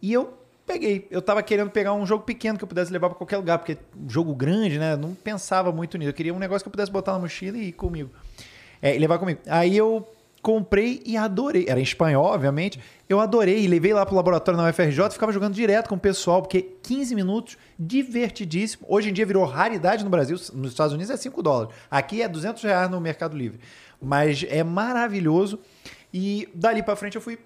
E eu peguei. Eu tava querendo pegar um jogo pequeno que eu pudesse levar pra qualquer lugar, porque jogo grande, né? Não pensava muito nisso. Eu queria um negócio que eu pudesse botar na mochila e ir comigo. É, e levar comigo. Aí eu comprei e adorei. Era em espanhol, obviamente. Eu adorei levei lá pro laboratório na UFRJ, ficava jogando direto com o pessoal, porque 15 minutos, divertidíssimo. Hoje em dia virou raridade no Brasil, nos Estados Unidos é 5 dólares. Aqui é 200 reais no Mercado Livre. Mas é maravilhoso. E dali pra frente eu fui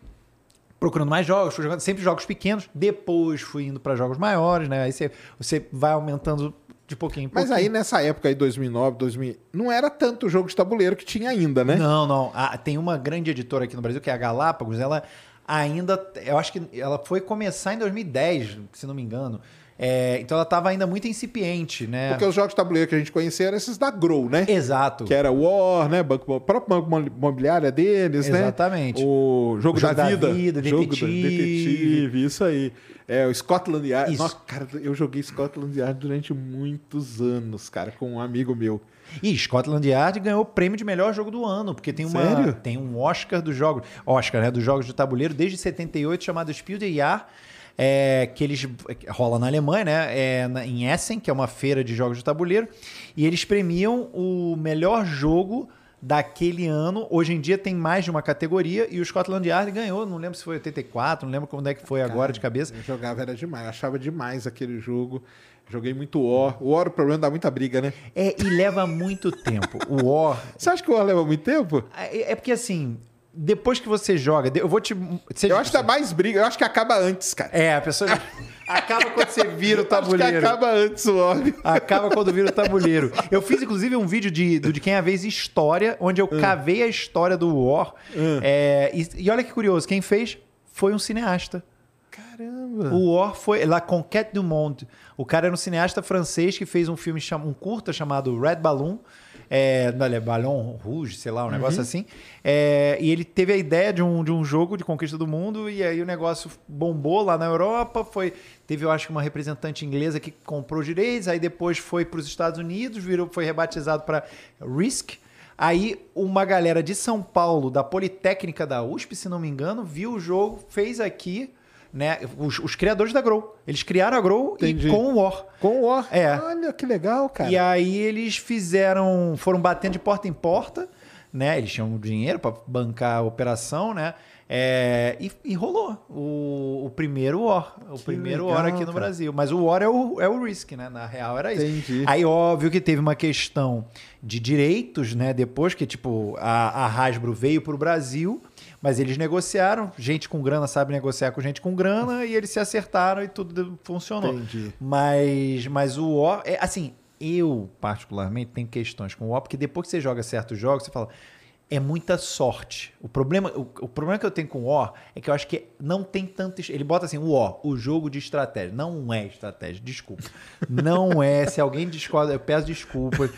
procurando mais jogos, fui jogando sempre jogos pequenos, depois fui indo para jogos maiores, né? Aí você, você vai aumentando de pouquinho em Mas pouquinho. aí nessa época aí, 2009, 2000, não era tanto jogo de tabuleiro que tinha ainda, né? Não, não. Ah, tem uma grande editora aqui no Brasil, que é a Galápagos. Ela ainda. Eu acho que ela foi começar em 2010, se não me engano. É, então ela estava ainda muito incipiente, né? Porque os jogos de tabuleiro que a gente conhecia eram esses da Grow, né? Exato. Que era War, né? Banco, o próprio banco imobiliário deles, né? Exatamente. O Jogo, O Jogo da, da Vida. Vida, Jogo da- Detetive. Detetive, isso aí. É, o Scotland Yard. Isso. Nossa, cara, eu joguei Scotland Yard durante muitos anos, cara, com um amigo meu. E Scotland Yard ganhou o prêmio de melhor jogo do ano, porque tem uma Sério? tem um Oscar dos jogos, Oscar, né, dos jogos de tabuleiro desde 78 chamado Spiel des Jahres, é, que eles rola na Alemanha, né, é, na- em Essen, que é uma feira de jogos de tabuleiro, e eles premiam o melhor jogo daquele ano. Hoje em dia tem mais de uma categoria e o Scotland Yard ganhou, não lembro se foi 84, não lembro quando é que foi agora de cabeça. Eu jogava, era demais. Eu achava demais aquele jogo. Joguei muito War. O War, o problema dá muita briga, né? É, e leva muito tempo. O War Você acha que o War leva muito tempo? É, é porque assim, depois que você joga, eu vou te. Eu acho que dá mais briga. Eu acho que acaba antes, cara. É, a pessoa. acaba quando você vira o Acho que tabuleiro. acaba antes o War. Acaba quando vira o tabuleiro. Eu fiz, inclusive, um vídeo de, do de quem é a vez história, onde eu Hum. cavei a história do War. É, e, e olha que curioso, quem fez foi um cineasta. Caramba. O War foi La Conquête du Monde. O cara era um cineasta francês que fez um filme, um curta chamado Red Balloon. É, não, é Ballon Rouge, sei lá, um negócio assim. É, e ele teve a ideia de um, de um jogo de conquista do mundo, e aí o negócio bombou lá na Europa. Foi, teve, eu acho que uma representante inglesa que comprou direitos, aí depois foi para os Estados Unidos, virou, foi rebatizado para Risk. Aí uma galera de São Paulo, da Politécnica da USP, se não me engano, viu o jogo, fez aqui. Né? Os, os criadores da Grow. Eles criaram a Grow Entendi. e com o War. Com o War. É. Olha que legal, cara. E aí eles fizeram, foram batendo de porta em porta, né? Eles tinham dinheiro para bancar a operação, né? É, e, e rolou o, o primeiro War, o primeiro legal, War aqui no cara. Brasil. Mas o War é o, é o Risk, né? Na real era isso. Entendi. Aí óbvio que teve uma questão de direitos, né? Depois que tipo a, a Hasbro veio para o Brasil, mas eles negociaram. Gente com grana sabe negociar com gente com grana e eles se acertaram e tudo funcionou. Entendi. Mas, mas o War, é, assim, eu particularmente tenho questões com o War, porque depois que você joga certos jogos, você fala, é muita sorte. O problema, o, o problema que eu tenho com o War é que eu acho que não tem tanto. Ele bota assim, o War, o jogo de estratégia. Não é estratégia, desculpa. Não é. Se alguém discorda, eu peço desculpas.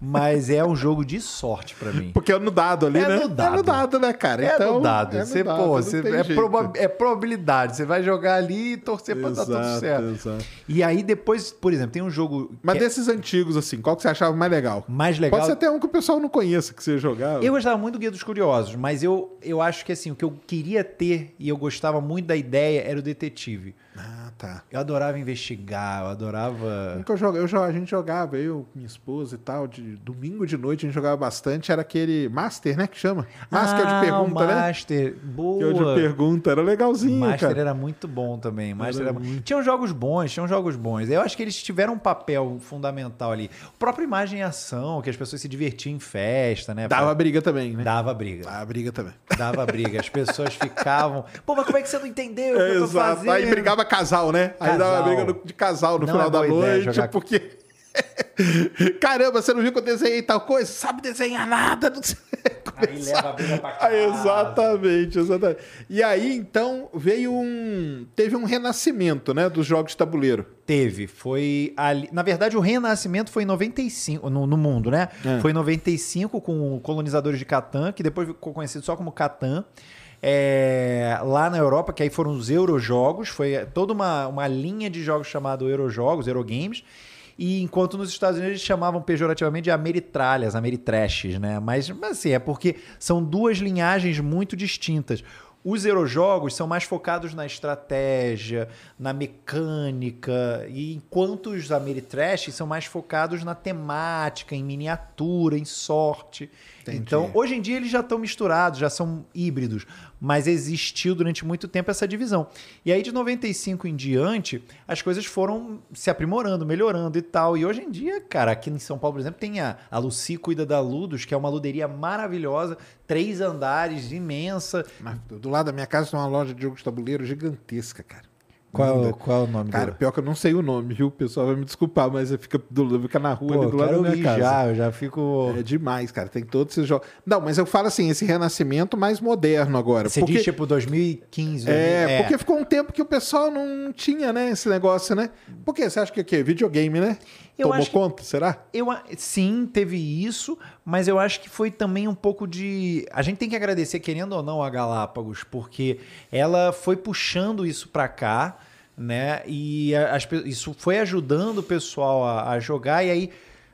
Mas é um jogo de sorte pra mim. Porque é no dado ali, É né? no dado. É no dado, né, cara? É então, no dado. é no você, dado, pô, você- é, proba- é probabilidade. Você vai jogar ali e torcer pra dar tudo certo. exato. E aí depois, por exemplo, tem um jogo Mas é desses antigos, assim, qual que você achava mais legal? mais legal. Pode ser até um que o pessoal não conheça que você jogava. Eu gostava muito do Guia dos Curiosos, mas eu, eu acho que assim, o que eu queria ter e eu gostava muito da ideia era o detetive. Ah, tá. Eu adorava investigar, eu adorava. Nunca eu eu, a gente jogava, eu, minha esposa e tal, de domingo de noite a gente jogava bastante, era aquele Master, né, que chama? Master ah, de pergunta, o né? Master, Que boa. é o de pergunta, era legalzinho, Master cara. era muito bom também. Master Era era... muito. Tinham jogos bons, tinham jogos bons. Eu acho que eles tiveram um papel fundamental ali. O próprio imagem e ação, que as pessoas se divertiam em festa, né? Dava briga também, né? Dava briga. Dava briga também. Dava briga. As pessoas ficavam. Pô, mas como é que você não entendeu o que eu tô fazendo? Aí brigava casal, né? Aí dava Casal. briga no- de casal no Não final é da noite, jogar- porque. Caramba, você não viu que eu desenhei tal coisa? Sabe desenhar nada, não sei. Aí leva a briga pra casa. Exatamente, exatamente. E aí, então, veio um. Teve um renascimento, né? Dos jogos de tabuleiro. Teve, foi ali. Na verdade, o renascimento foi em 95, no, no mundo, né? É. Foi em 95 com o Colonizadores de Catan, que depois ficou conhecido só como Catan. É, lá na Europa, que aí foram os Eurojogos, foi toda uma, uma linha de jogos chamado Eurojogos, Eurogames. E enquanto nos Estados Unidos eles chamavam pejorativamente de Ameritralhas, Ameritrashes, né? Mas, mas assim, é porque são duas linhagens muito distintas. Os Eurojogos são mais focados na estratégia, na mecânica, e enquanto os Ameritrash são mais focados na temática, em miniatura, em sorte. Entendi. Então, hoje em dia eles já estão misturados, já são híbridos, mas existiu durante muito tempo essa divisão. E aí de 95 em diante, as coisas foram se aprimorando, melhorando e tal. E hoje em dia, cara, aqui em São Paulo, por exemplo, tem a, a Lucy Cuida da Ludos, que é uma luderia maravilhosa, três andares, imensa. Mas do lado da minha casa tem uma loja de jogos de tabuleiro gigantesca, cara. Qual, Linda. qual é o nome Cara, dela? pior que eu não sei o nome, viu? O pessoal vai me desculpar, mas fica, do, fica na rua Pô, ali do lado da minha ir casa. já, eu já fico... É demais, cara. Tem todos esses jogos. Não, mas eu falo assim, esse renascimento mais moderno agora. Você porque... diz tipo 2015, É, 2000, porque ficou um tempo que o pessoal não tinha, né, esse negócio, né? Por quê? Você acha que o quê? Videogame, né? Eu Tomou acho que- conta, será? Eu, sim, teve isso, mas eu acho que foi também um pouco de. A gente tem que agradecer, querendo ou não, a Galápagos, porque ela foi puxando isso pra cá, né? E as isso foi ajudando o pessoal a, a jogar, e aí,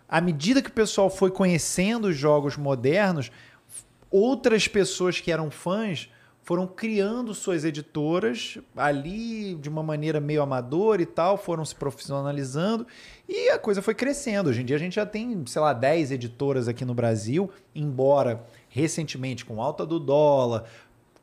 à medida que o pessoal foi conhecendo os jogos modernos, outras pessoas que eram fãs foram criando suas editoras ali de uma maneira meio amadora e tal, foram se profissionalizando e a coisa foi crescendo. Hoje em dia a gente já tem, sei lá, 10 editoras aqui no Brasil, embora recentemente com alta do dólar,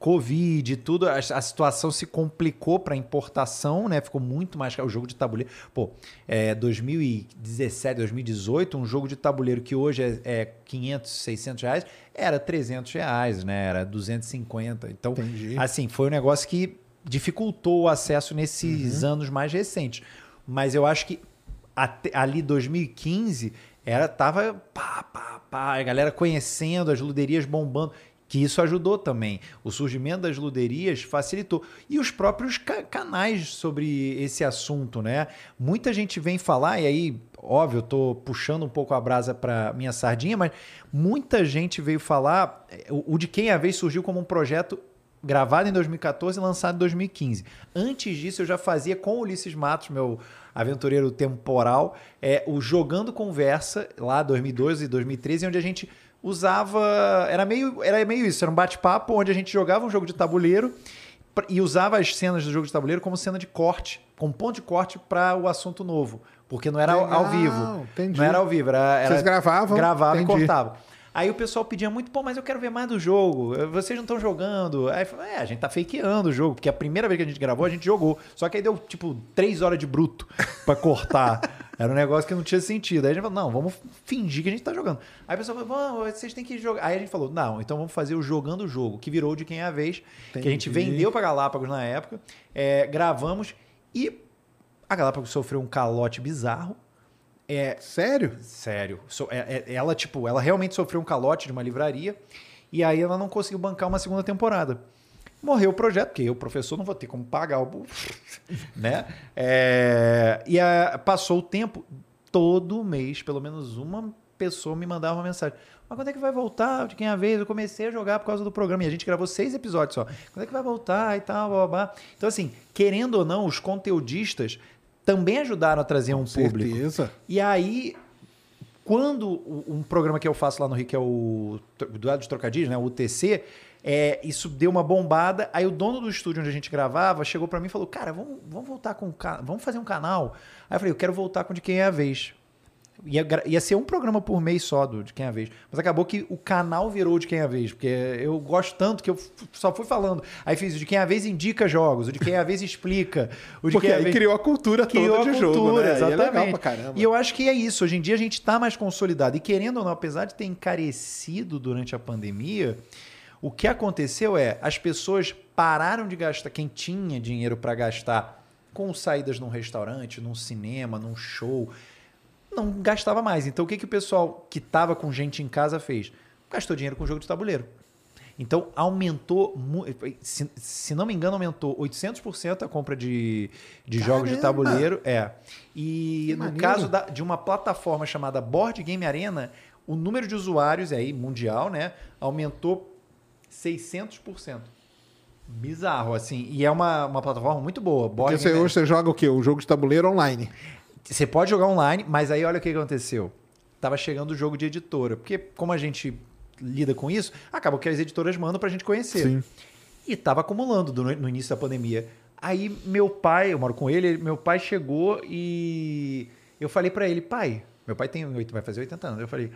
Covid e tudo, a, a situação se complicou para importação, né? Ficou muito mais caro. O jogo de tabuleiro. Pô, é, 2017, 2018, um jogo de tabuleiro que hoje é, é 500, 600 reais, era 300 reais, né? Era 250. Então, Entendi. assim, foi um negócio que dificultou o acesso nesses anos mais recentes. Mas eu acho que até, ali 2015 era tava pá, pá, pá, a galera conhecendo as luderias bombando que isso ajudou também. O surgimento das luderias facilitou. E os próprios ca- canais sobre esse assunto, né? Muita gente vem falar, e aí, óbvio, eu tô puxando um pouco a brasa para minha sardinha, mas muita gente veio falar. O, o De Quem é a Vez surgiu como um projeto gravado em 2014 e lançado em 2015. Antes disso, eu já fazia com Ulisses Matos, meu aventureiro temporal, é, o Jogando Conversa, lá 2012 e 2013, onde a gente usava. Era meio, era meio isso, era um bate-papo onde a gente jogava um jogo de tabuleiro e usava as cenas do jogo de tabuleiro como cena de corte, como ponto de corte para o assunto novo. Porque não era ao- ao Legal, vivo. entendi. Não era ao vivo, era. era Vocês gravavam? Gravava e Entendi. cortava. Aí o pessoal pedia muito, pô, mas eu quero ver mais do jogo. Vocês não estão jogando. Aí falei, é, a gente tá fakeando o jogo, porque a primeira vez que a gente gravou, a gente jogou. Só que aí deu, tipo, três horas de bruto pra cortar. Era um negócio que não tinha sentido. Aí a gente falou, não, vamos fingir que a gente tá jogando. Aí a pessoa falou, vocês têm que jogar. Aí a gente falou, não, então vamos fazer o Jogando o Jogo, que virou de quem é a vez, que a gente Entendi. vendeu pra Galápagos na época. É, gravamos e a Galápagos sofreu um calote bizarro. É, Sério? Sério. So- é- é- ela, tipo, ela realmente sofreu um calote de uma livraria e aí ela não conseguiu bancar uma segunda temporada. Morreu o projeto, porque eu, professor, não vou ter como pagar o. né? É, e a- passou o tempo, todo mês, pelo menos uma pessoa me mandava uma mensagem. Mas quando é que vai voltar? De quem é a vez? Eu comecei a jogar por causa do programa. E a gente gravou seis episódios só. Quando é que vai voltar e tal, blá, blá, blá. Então, assim, querendo ou não, os conteudistas também ajudaram a trazer um público. Certeza. E aí, quando um programa que eu faço lá no Rio, que é o Duelo de Trocadilhos, né, o UTC, é, isso deu uma bombada. Aí o dono do estúdio onde a gente gravava chegou pra mim e falou: Cara, vamos, vamos voltar com. Vamos fazer um canal. Aí eu falei: Eu quero voltar com De Quem é a Vez. Ia, ia ser um programa por mês só do De Quem é a Vez. Mas acabou que o canal virou De Quem é a Vez, porque eu gosto tanto que eu só fui falando. Aí fiz o De Quem é a Vez indica jogos, o De Quem é a Vez explica. O de Porque Quem é aí Vez... criou a cultura Criou toda a de jogo, cultura, né? Aí exatamente. É. E eu acho que é isso. Hoje em dia a gente está mais consolidado. E querendo ou não, apesar de ter encarecido durante a pandemia, o que aconteceu é as pessoas pararam de gastar, quem tinha dinheiro para gastar com saídas num restaurante, num cinema, num show, não gastava mais. Então o que, que o pessoal que estava com gente em casa fez? Gastou dinheiro com jogo de tabuleiro. Então aumentou, se, se não me engano, aumentou 800% a compra de, de jogos de tabuleiro. É. E Que no maneiro. caso da- de uma plataforma chamada Board Game Arena, o número de usuários aí, mundial, né, aumentou 600%. Bizarro, assim. E é uma, uma plataforma muito boa. Board você, hoje você joga o quê? O jogo de tabuleiro online. você pode jogar online, mas aí olha o que aconteceu. Tava chegando o jogo de editora. Porque como a gente lida com isso, acaba que as editoras mandam pra gente conhecer. Sim. E tava acumulando do- no início da pandemia. Aí meu pai, eu moro com ele, meu pai chegou e eu falei pra ele, pai, meu pai tem vai fazer 80 anos. Eu falei,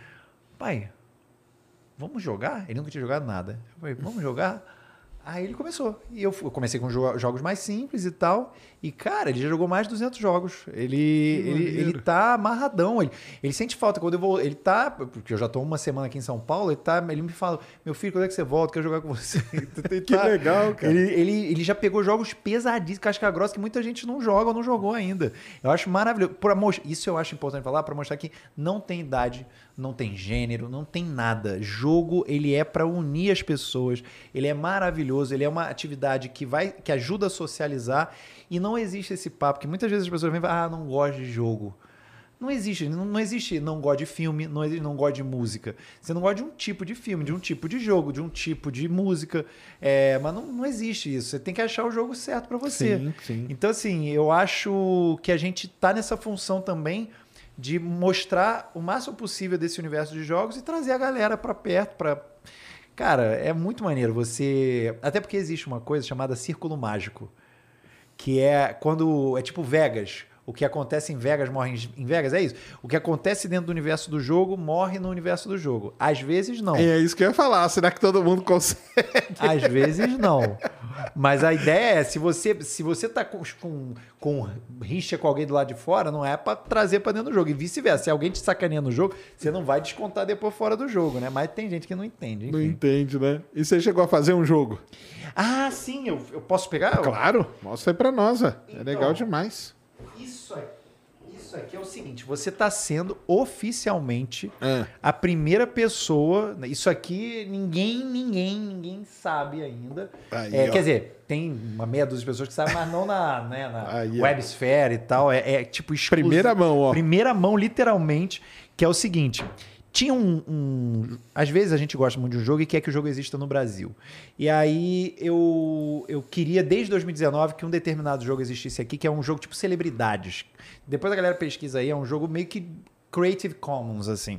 pai, vamos jogar? Ele nunca tinha jogado nada. Eu falei, vamos jogar? Aí ele começou. E eu, comecei com jo- jogos mais simples e tal. E, cara, ele já jogou mais de 200 jogos. Ele, ele, ele tá amarradão. Ele, ele sente falta. Quando eu vou. Ele tá. Porque eu já tô uma semana aqui em São Paulo. Ele, tá, ele me fala: Meu filho, quando é que você volta? Quero jogar com você. Que tá- legal, cara. Ele, ele, ele já pegou jogos pesadíssimos, casca grossa, que muita gente não joga ou não jogou ainda. Eu acho maravilhoso. Pra Isso eu acho importante falar, para mostrar que não tem idade, não tem gênero, não tem nada. Jogo, ele é para unir as pessoas. Ele é maravilhoso, ele é uma atividade que vai que ajuda a socializar e não existe esse papo que muitas vezes as pessoas vêm "Ah, não gosto de jogo". Não existe, não, não existe não gosta de filme, não existe não gosta de música. Você não gosta de um tipo de filme, de um tipo de jogo, de um tipo de música. É, mas não, não existe isso. Você tem que achar o jogo certo para você. Sim, sim. Então, assim, eu acho que a gente tá nessa função também de mostrar o máximo possível desse universo de jogos e trazer a galera para perto, para Cara, é muito maneiro você. Até porque existe uma coisa chamada círculo mágico. Que é quando. É tipo Vegas. O que acontece em Vegas morre em- Vegas, é isso? O que acontece dentro do universo do jogo morre no universo do jogo. Às vezes não. É isso que eu ia falar. Será que todo mundo consegue? Às vezes não. Mas a ideia é, se você, se você tá com, com, com rixa com alguém do lado de fora, não é pra trazer pra dentro do jogo. E vice-versa. Se alguém te sacaneia no jogo, você não vai descontar depois fora do jogo, né? Mas tem gente que não entende. Não enfim. entende, né? E você chegou a fazer um jogo? Ah, sim, eu, eu posso pegar? Claro, mostra aí pra nós. ó. É Então. legal demais. Isso isso aqui é o seguinte: você está sendo oficialmente É. a primeira pessoa. Isso aqui ninguém, ninguém, ninguém sabe ainda. Aí, É, quer dizer, tem uma meia dúzia de pessoas que sabem, mas não na, né, na Aí, ó. websphere e tal. É, é tipo exclusivo. Primeira mão, ó. Primeira mão, literalmente, que é o seguinte. Tinha um, um- Às vezes a gente gosta muito de um jogo e quer que o jogo exista no Brasil. E aí eu, eu queria, desde 2019, que um determinado jogo existisse aqui, que é um jogo tipo celebridades. Depois a galera pesquisa aí, é um jogo meio que Creative Commons, assim.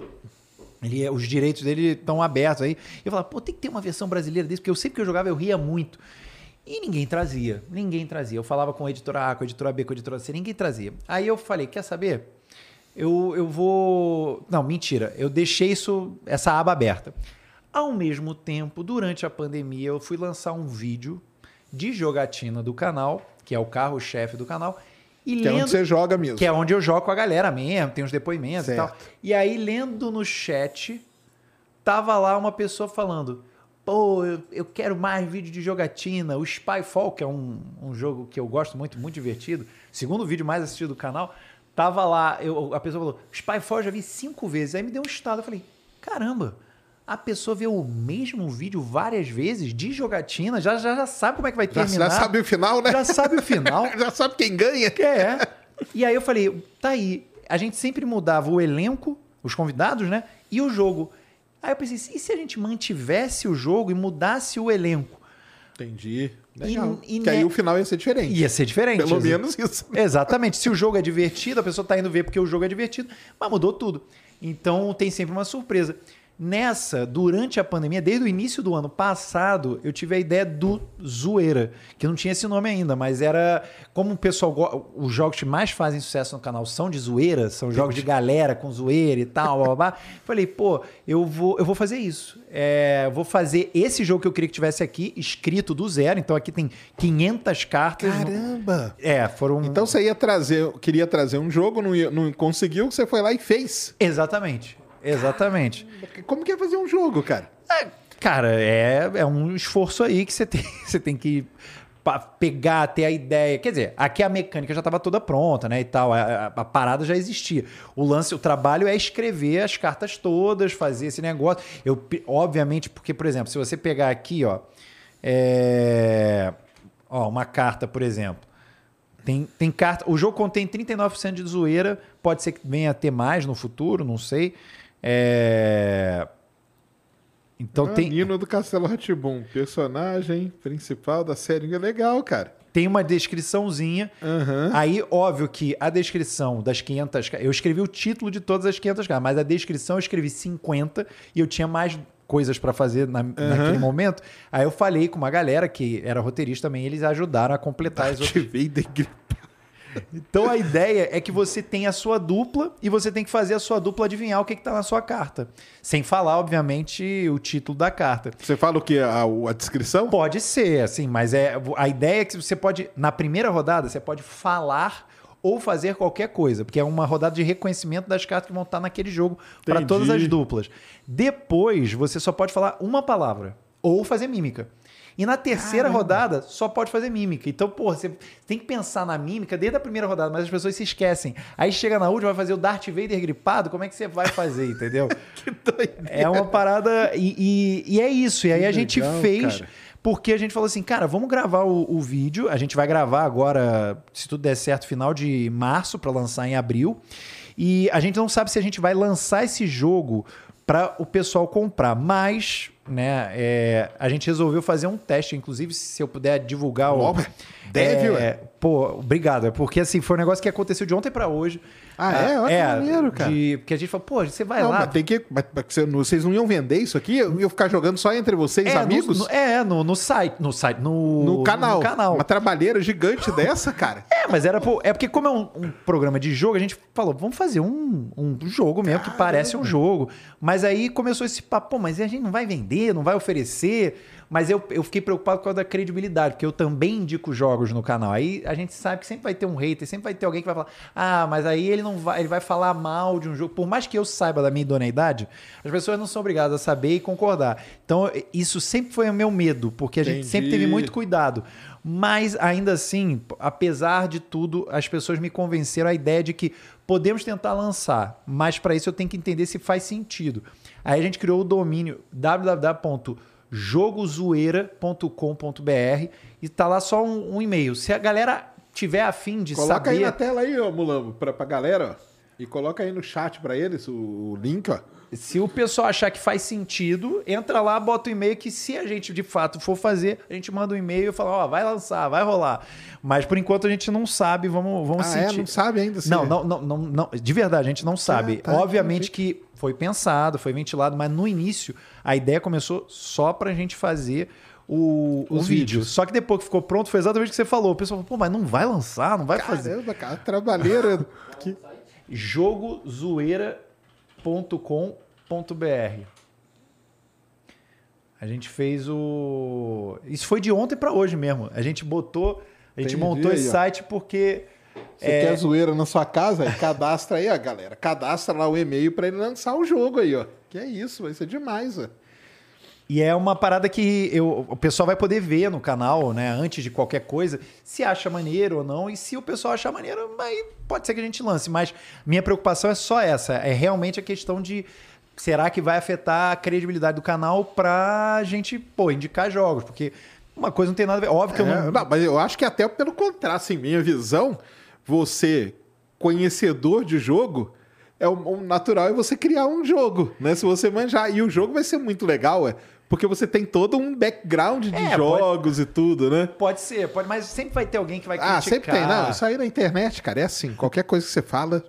Ele, é- os direitos dele estão abertos aí. Eu falava, pô, tem que ter uma versão brasileira desse, porque eu sempre que eu jogava eu ria muito. E ninguém trazia, ninguém trazia. Eu falava com a editora A, com a editora B, com a editora C, ninguém trazia. Aí eu falei, quer saber? Eu, eu vou. Não, mentira. Eu deixei isso, essa aba aberta. Ao mesmo tempo, durante a pandemia, eu fui lançar um vídeo de jogatina do canal, que é o carro-chefe do canal. E Que é onde você joga mesmo. que é onde eu jogo com a galera mesmo, tem os depoimentos Certo. e tal. E aí, lendo no chat, tava lá uma pessoa falando: pô, eu, eu quero mais vídeo de jogatina. O Spyfall, que é um, um jogo que eu gosto muito, muito divertido, segundo vídeo mais assistido do canal, tava lá, eu, a pessoa falou: Spyfall eu já vi cinco vezes. Aí me deu um estado, eu falei: caramba. A pessoa vê o mesmo vídeo várias vezes de jogatina, já, já, já sabe como é que vai Já, terminar. já sabe o final, né? Já sabe o final. já sabe quem ganha. É. E aí eu falei, tá aí. A gente sempre mudava o elenco, os convidados, né? E o jogo. Aí eu pensei, e se a gente mantivesse o jogo e mudasse o elenco? Entendi. Legal. E- e que aí ne- o final ia ser diferente. Ia ser diferente. Pelo menos isso. Exatamente. Se o jogo é divertido, a pessoa tá indo ver porque o jogo é divertido, mas mudou tudo. Então tem sempre uma surpresa. Nessa, durante a pandemia, desde o início do ano passado, eu tive a ideia do Zoeira, que não tinha esse nome ainda, mas era como o pessoal. Os jogos que mais fazem sucesso no canal são de zoeira, são jogos de galera com zoeira e tal, blá, blá, blá. Falei, pô, eu vou, eu vou fazer isso. É, vou fazer esse jogo que eu queria que tivesse aqui, escrito do zero. Então aqui tem 500 cartas. no- Caramba! É, foram. Então você ia trazer, queria trazer um jogo, não, ia- não conseguiu, você foi lá e fez. Exatamente. Exatamente. Como que é fazer um jogo, cara? É, cara, é, é um esforço aí que você tem, você tem que pegar, ter a ideia. Quer dizer, aqui a mecânica já estava toda pronta, né? E tal. A, a- a parada já existia. O lance, o trabalho é escrever as cartas todas, fazer esse negócio. Eu, obviamente, porque, por exemplo, se você pegar aqui, ó, é, ó, uma carta, por exemplo. Tem, tem carta. O jogo contém 39% de zoeira. Pode ser que venha a ter mais no futuro, não sei. É... Então tem, Nino do Castelo Ratibum, personagem principal da série. É legal, cara. tem uma descriçãozinha. Aham. Aí, óbvio que a descrição das 500... ca- Eu escrevi o título de todas as 500 cartas, mas a descrição eu escrevi 50 e eu tinha mais coisas para fazer na- naquele momento. Aí eu falei com uma galera que era roteirista também, eles ajudaram a completar as outras igreja. Então a ideia é que você tem a sua dupla e você tem que fazer a sua dupla adivinhar o que está na sua carta. Sem falar, obviamente, o título da carta. Você fala o que? A, a descrição? Pode ser, assim, mas é a ideia é que você pode, na primeira rodada, você pode falar ou fazer qualquer coisa, porque é uma rodada de reconhecimento das cartas que vão estar naquele jogo para todas as duplas. Depois, você só pode falar uma palavra ou fazer mímica. E na terceira rodada, só pode fazer mímica. Então, pô, você tem que pensar na mímica desde a primeira rodada, mas as pessoas se esquecem. Aí chega na última, vai fazer o Darth Vader gripado, como é que você vai fazer, entendeu? Que doideira. É uma parada. E, e- e é isso. E aí a gente legal, fez. cara. Porque a gente falou assim, cara, vamos gravar o, o vídeo. A gente vai gravar agora, se tudo der certo, final de março, para lançar em abril. E a gente não sabe se a gente vai lançar esse jogo para o pessoal comprar. Mas, né, é, a gente resolveu fazer um teste. Inclusive, se eu puder divulgar o. Ó, deve, é, ué. Pô, obrigado. É porque assim, foi um negócio que aconteceu de ontem para hoje. Ah, é? Olha que maneiro, cara. de- porque a gente falou, pô, você vai Não, lá. mas tem que. Mas, vocês não iam vender isso aqui? Eu ia ficar jogando só entre vocês, É, amigos? No, no- é, no, no site. No site. No, No canal. No canal. Uma trabalheira gigante dessa, cara. É, mas era. por- é porque, como é um, um programa de jogo, a gente falou, vamos fazer um, um jogo mesmo, que parece um jogo. Mas aí começou esse papo, pô, mas a gente não vai vender, não vai oferecer. Mas eu, eu fiquei preocupado por causa da credibilidade, porque eu também indico jogos no canal. Aí a gente sabe que sempre vai ter um hater, sempre vai ter alguém que vai falar, ah, mas aí ele não vai, ele vai falar mal de um jogo. Por mais que eu saiba da minha idoneidade, as pessoas não são obrigadas a saber e concordar. Então, isso sempre foi o meu medo, porque a gente Entendi. sempre teve muito cuidado. Mas ainda assim, apesar de tudo, as pessoas me convenceram a ideia de que podemos tentar lançar, mas para isso eu tenho que entender se faz sentido. Aí a gente criou o domínio www.jogozoeira.com.br e tá lá só um, um e-mail. Se a galera tiver afim de Coloca saber, aí na tela aí, ó, Mulambo, pra, pra galera, ó. E coloca aí no chat pra eles o, o link, ó. se o pessoal achar que faz sentido, entra lá, bota o e-mail que se a gente de fato for fazer, a gente manda um e-mail e fala, ó, vai lançar, vai rolar. Mas por enquanto a gente não sabe, vamos, vamos ah, é? sentir. Não sabe ainda se... Não, não, não, não, não, de verdade, a gente não sabe. tá, Obviamente que foi pensado, foi ventilado, mas no início a ideia começou só pra gente fazer o, o vídeo. vídeos. Só que depois que ficou pronto, foi exatamente o que você falou. O pessoal falou, pô, mas não vai lançar, não vai fazer. Caramba, cara, trabalheira. que... jogozoeira.com.br. A gente fez o. Isso foi de ontem pra hoje mesmo. A gente botou. A gente Entendi montou esse site porque. Você É. quer zoeira na sua casa? Aí cadastra aí, ó, galera. Cadastra lá o e-mail pra ele lançar o jogo aí, ó. Que é isso, vai ser demais, ó. E é uma parada que eu, o pessoal vai poder ver no canal, né? Antes de qualquer coisa, se acha maneiro ou não. E se o pessoal achar maneiro, aí pode ser que a gente lance. Mas minha preocupação é só essa. É realmente a questão de. Será que vai afetar a credibilidade do canal pra gente, pô, indicar jogos? Porque uma coisa não tem nada a ver. Óbvio que eu É, não. não, mas eu acho que até pelo contrário, assim, minha visão, você, conhecedor de jogo, é o, natural é você criar um jogo, né? Se você manjar. E o jogo vai ser muito legal, é. Porque você tem todo um background de É, jogos e tudo, né? Pode ser, pode, mas sempre vai ter alguém que vai criticar. Ah, sempre tem. Não, isso aí na internet, cara, é assim. Qualquer coisa que você fala.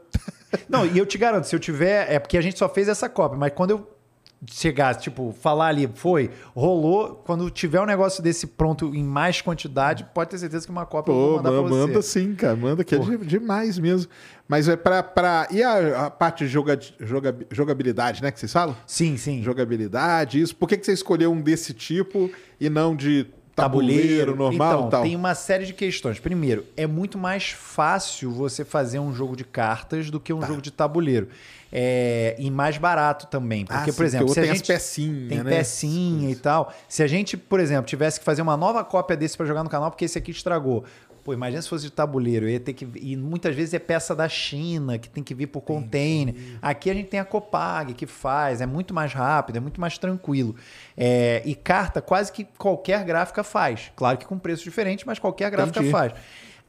Não, e eu te garanto, se eu tiver. É porque a gente só fez essa cópia, mas quando eu chegar, tipo, falar ali, foi, rolou, quando tiver um negócio desse pronto em mais quantidade, pode ter certeza que uma cópia eu vou Pô, mandar ma- pra você. manda sim, cara. Manda que é de- demais mesmo. Mas é pra. pra... E a, a parte de joga, joga- jogabilidade, né? Que vocês falam? Sim, sim. Jogabilidade, isso. Por que, que você escolheu um desse tipo e não de tabuleiro, normal então, tal? tem uma série de questões. Primeiro, é muito mais fácil você fazer um jogo de cartas do que um jogo de tabuleiro. É, e mais barato também. Porque, Tá. Ah, por exemplo, porque se a tem gente as pecinhas, tem né? pecinha e tal. Se a gente, por exemplo, tivesse que fazer uma nova cópia desse para jogar no canal, porque esse aqui estragou. Pô, imagina se fosse de tabuleiro, eu ia ter que e muitas vezes é peça da China que tem que vir por container. Aqui a gente tem a Copag que faz, é muito mais rápido, é muito mais tranquilo. É, e carta quase que qualquer gráfica faz. Claro que com preço diferente, mas qualquer gráfica Entendi. faz.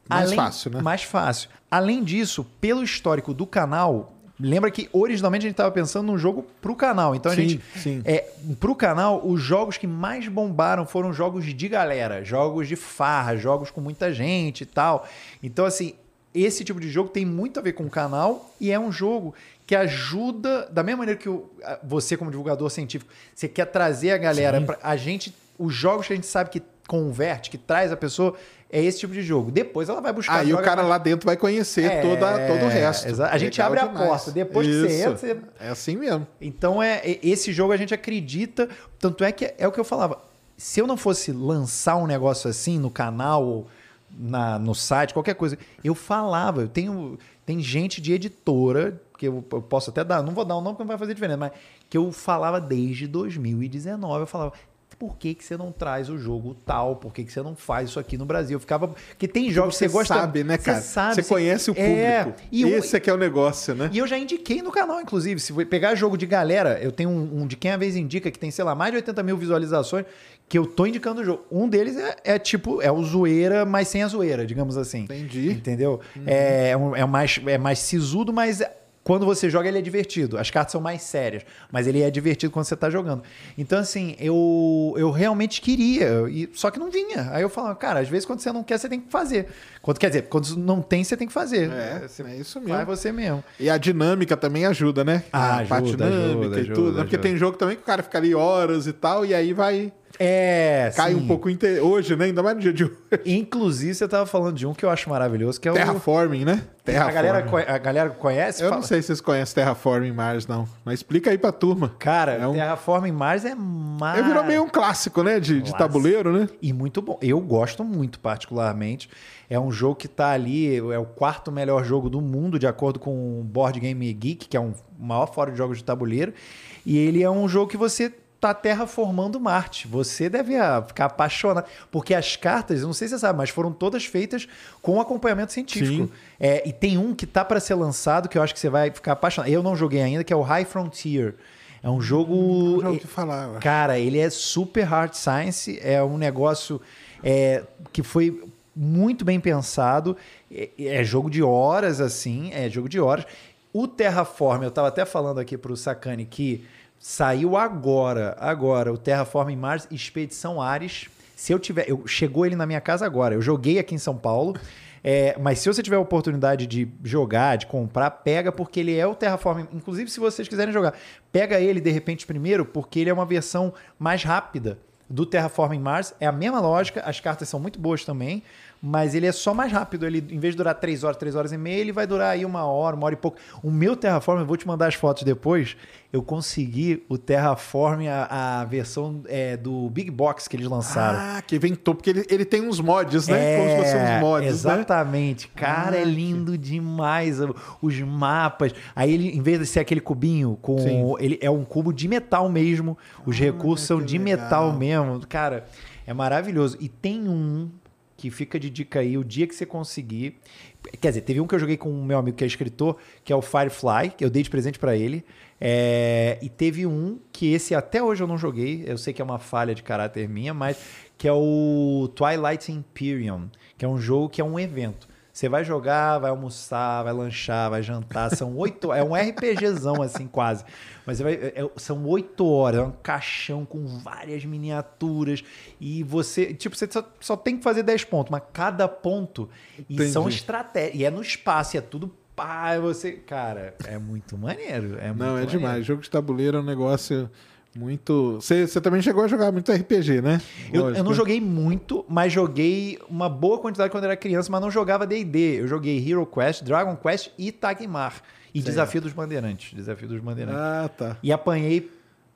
Mais fácil, né? Mais fácil. Além disso, pelo histórico do canal, lembra que originalmente a gente estava pensando num jogo pro canal. Então a Sim, gente sim. é, pro canal, os jogos que mais bombaram foram jogos de galera, jogos de farra, jogos com muita gente e tal. Então, assim, esse tipo de jogo tem muito a ver com o canal e é um jogo que ajuda, da mesma maneira que o- você, como divulgador científico, você quer trazer a galera pra a gente, os jogos que a gente sabe que converte, que traz a pessoa, é esse tipo de jogo. Depois ela vai buscar. Aí o droga cara mais- lá dentro vai conhecer É, toda, todo o resto. exa- a gente Legal abre a demais. porta. Depois que você Isso. entra, você- É assim mesmo. Então é esse jogo a gente acredita, tanto é que é o que eu falava. Se eu não fosse lançar um negócio assim no canal ou na, no site, qualquer coisa, eu falava. Eu tenho tem gente de editora que eu, eu posso até dar, não vou dar o nome porque não vai fazer diferença, mas que eu falava desde 2019, eu falava por que, que você não traz o jogo tal? Por que, que você não faz isso aqui no Brasil? Eu ficava. Porque tem jogos que você gosta. sabe, né, cara? Você sabe. Você conhece o É, público. e um- Esse é que é o negócio, né? e eu já indiquei no canal, inclusive. Se pegar jogo de galera, eu tenho um, um de quem a vez indica, que tem, sei lá, mais de 80 mil visualizações, que eu tô indicando o jogo. Um deles é, é tipo, é o zoeira, mas sem a zoeira, digamos assim. Entendi. Entendeu? É, um- é, mais, é mais sisudo, mas quando você joga, ele é divertido. As cartas são mais sérias, mas ele é divertido quando você tá jogando. Então, assim, eu, eu realmente queria, e, só que não vinha. Aí eu falava, cara, às vezes quando você não quer, você tem que fazer. Quando, quer dizer, quando não tem, você tem que fazer. É, é isso Faz mesmo. você mesmo. E a dinâmica também ajuda, né? Ah, a parte ajuda, dinâmica ajuda, e ajuda, tudo. né? Porque ajuda. tem jogo também que o cara fica ali horas e tal, e aí vai. É, Cai sim. um pouco. inte- Hoje, né? Ainda mais no dia de hoje. Inclusive, você tava falando de um que eu acho maravilhoso, que é o. Terraforming, né? a, galera, Terraforming. a galera conhece? Eu Fala- não sei se vocês conhecem Terraforming Mars, não. Mas explica aí pra turma. Cara, É um- Terraforming Mars é É, maravilhoso. virou meio um clássico, né? De, de tabuleiro, né? E muito bom. Eu gosto muito, particularmente. É um jogo que tá ali, é o quarto melhor jogo do mundo, de acordo com o Board Game Geek, que é um o maior fórum de jogos de tabuleiro. E ele é um jogo que você tá terraformando Marte. Você deve ah, ficar apaixonado. Porque as cartas, não sei se você sabe, mas foram todas feitas com acompanhamento científico. É, e tem um que tá para ser lançado que eu acho que você vai ficar apaixonado. Eu não joguei ainda, que é o High Frontier. É um jogo. Já ouvi falar. eu acho. Cara, ele é super hard science, é um negócio é, que foi muito bem pensado, é, é jogo de horas, assim, é jogo de horas. O Terraform, eu tava até falando aqui pro Sacani que saiu agora, agora, o Terraform em Mars, Expedição Ares. Se eu tiver, eu, chegou ele na minha casa agora, eu joguei aqui em São Paulo, é, mas se você tiver a oportunidade de jogar, de comprar, pega, porque ele é o Terraform. Inclusive, se vocês quiserem jogar, pega ele de repente primeiro, porque ele é uma versão mais rápida. do Terraforming Mars. É a mesma lógica, as cartas são muito boas também, mas ele é só mais rápido. Ele, em vez de durar 3 horas, 3 horas e meia, ele vai durar aí uma hora, uma hora e pouco. O meu Terraform, eu vou te mandar as fotos depois, eu consegui o Terraform, a, a versão é, do Big Box que eles lançaram. Ah, que vem top, porque ele, ele tem uns mods, né? Como se fossem uns mods, né? Exatamente. Cara, Ah, é lindo demais. Os mapas. Aí ele, em vez de ser aquele cubinho com. Sim. Ele é um cubo de metal mesmo. Os recursos são de legal. metal mesmo. Cara, é maravilhoso. E tem um que fica de dica aí, o dia que você conseguir. Quer dizer, teve um que eu joguei com o meu amigo que é escritor, que é o Firefly, que eu dei de presente pra ele. É, e teve um que esse até hoje eu não joguei, eu sei que é uma falha de caráter minha, mas que é o Twilight Imperium, que é um jogo que é um evento. Você vai jogar, vai almoçar, vai lanchar, vai jantar. São oito. É um RPGzão, assim, quase. Mas vai, é- são oito horas. É um caixão com várias miniaturas. E você. Tipo, você só, só tem que fazer 10 pontos, mas cada ponto. E Entendi. são estratégias. E é no espaço, e é tudo pá. Você. Cara, é muito maneiro. É muito Não, é maneiro. demais. Jogo de tabuleiro é um negócio muito. Você também chegou a jogar muito RPG, né? Eu, eu não joguei muito, mas joguei uma boa quantidade quando era criança, mas não jogava D&D. Eu joguei Hero Quest, Dragon Quest e Tagmar. E Certo. Desafio dos Bandeirantes. Desafio dos Bandeirantes. Ah, tá. E apanhei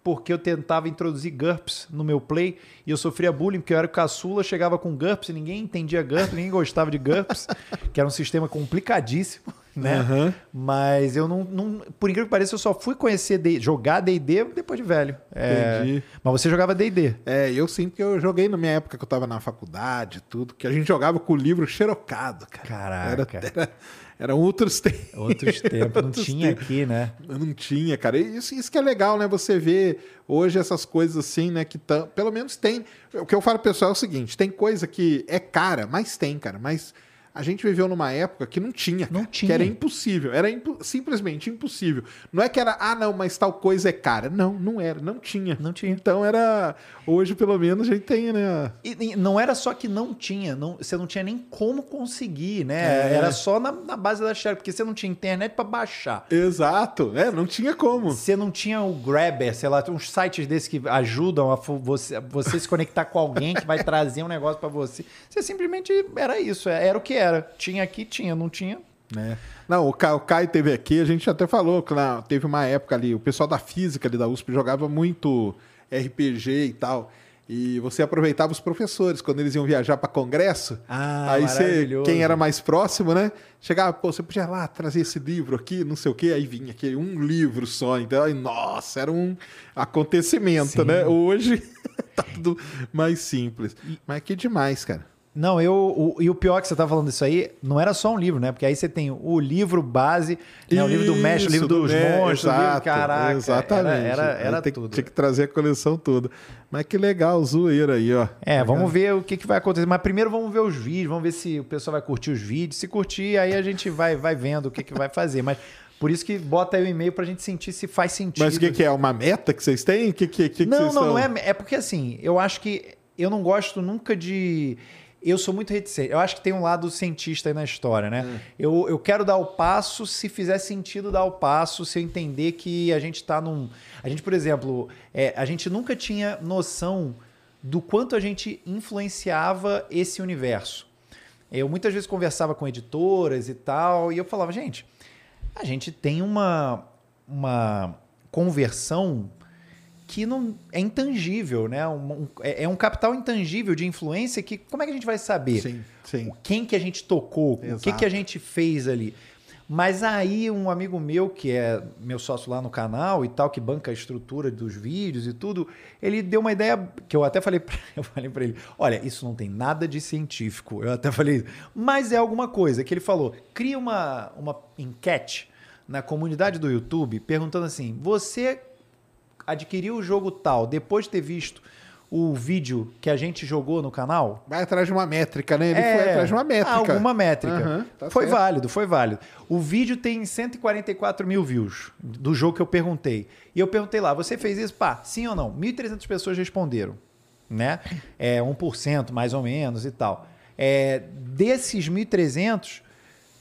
porque eu tentava introduzir GURPS no meu play e eu sofria bullying porque eu era o caçula, chegava com GURPS e ninguém entendia GURPS, ninguém gostava de GURPS, que era um sistema complicadíssimo, né? Aham. Mas eu não, não- Por incrível que pareça, eu só fui conhecer, D- jogar D&D depois de velho. É, Entendi. Mas você jogava D&D. É, eu sim, porque eu joguei na minha época que eu tava na faculdade, tudo, que a gente jogava com o livro xerocado, cara. Caraca. Era, era, eram outros tempos. Outros tempos, não Outros tinha tempos. aqui, né? Não tinha, cara. Isso, isso que é legal, né? Você vê hoje essas coisas assim, né? Que tão, pelo menos tem. O que eu falo pro pessoal é o seguinte: tem coisa que é cara, mas tem, cara. Mas a gente viveu numa época que não tinha, Não cara, tinha. Que era impossível. Era impo- simplesmente impossível. Não é que era, ah, não, mas tal coisa é cara. Não, não era. Não tinha. Não tinha. Então era. Hoje, pelo menos, a gente tem, né? E, e não era só que não tinha, não, você não tinha nem como conseguir, né? É. Era só na, na base da share, porque você não tinha internet pra baixar. Exato. É, não tinha como. Você não tinha o Grabber, sei lá, uns sites desses que ajudam a você, você se conectar com alguém que vai trazer um negócio pra você. Você simplesmente era isso, é, era o que era. Tinha aqui, tinha, não tinha. né? Não, o Caio, o Caio teve aqui, a gente até falou que teve uma época ali, o pessoal da física ali da USP jogava muito RPG e tal. E você aproveitava os professores quando eles iam viajar para congresso. Ah, aí você, quem era mais próximo, né? Chegava, pô, você podia ir lá trazer esse livro aqui, não sei o quê, aí vinha aqui um livro só. Então, aí, nossa, era um acontecimento, Sim. né? Hoje tá tudo mais simples. Mas que demais, cara. Não, eu. O, e o pior que você tá falando isso aí, não era só um livro, né? Porque aí você tem o livro base, né? o livro do mestre, o livro dos do me- monstros, o livro, exato, caraca. Exatamente. Era, era, era tem- tudo. Tinha que trazer a coleção toda. Mas que legal, zoeira aí, ó. É, vamos ver o que, que vai acontecer. Mas primeiro vamos ver os vídeos, vamos ver se o pessoal vai curtir os vídeos. Se curtir, aí a gente vai, vai vendo o que, que vai fazer. Mas por isso que bota aí o e-mail pra gente sentir se faz sentido. Mas o que, que é? Uma meta que vocês têm? Que, que, que, que Não, vocês não, não é. É porque assim, eu acho que eu não gosto nunca de. Eu sou muito reticente. Eu acho que tem um lado cientista aí na história, né? Hum. Eu, eu quero dar o passo se fizer sentido dar o passo, se eu entender que a gente tá num. A gente, por exemplo, é, a gente nunca tinha noção do quanto a gente influenciava esse universo. Eu muitas vezes conversava com editoras e tal, e eu falava, gente, a gente tem uma, uma conversão que não é intangível, né? Um- um- é, é um capital intangível de influência que como é que a gente vai saber Sim, sim. quem que a gente tocou, o que, Exato. que a gente fez ali? Mas aí um amigo meu, que é meu sócio lá no canal e tal, que banca a estrutura dos vídeos e tudo, ele deu uma ideia que eu até falei pra, eu falei para ele, olha, isso não tem nada de científico. Eu até falei, mas é alguma coisa que ele falou, cria uma uma enquete na comunidade do YouTube perguntando assim: "Você adquiriu o jogo tal depois de ter visto o vídeo que a gente jogou no canal?" Vai atrás de uma métrica, né? Ele É, foi atrás de uma métrica. Alguma métrica. Aham, tá foi certo. válido, foi válido. O vídeo tem 144 mil views do jogo que eu perguntei. E eu perguntei lá, você fez isso? Pá, sim ou não? 1.300 pessoas responderam. Né? É 1% mais ou menos e tal. É, desses 1.300,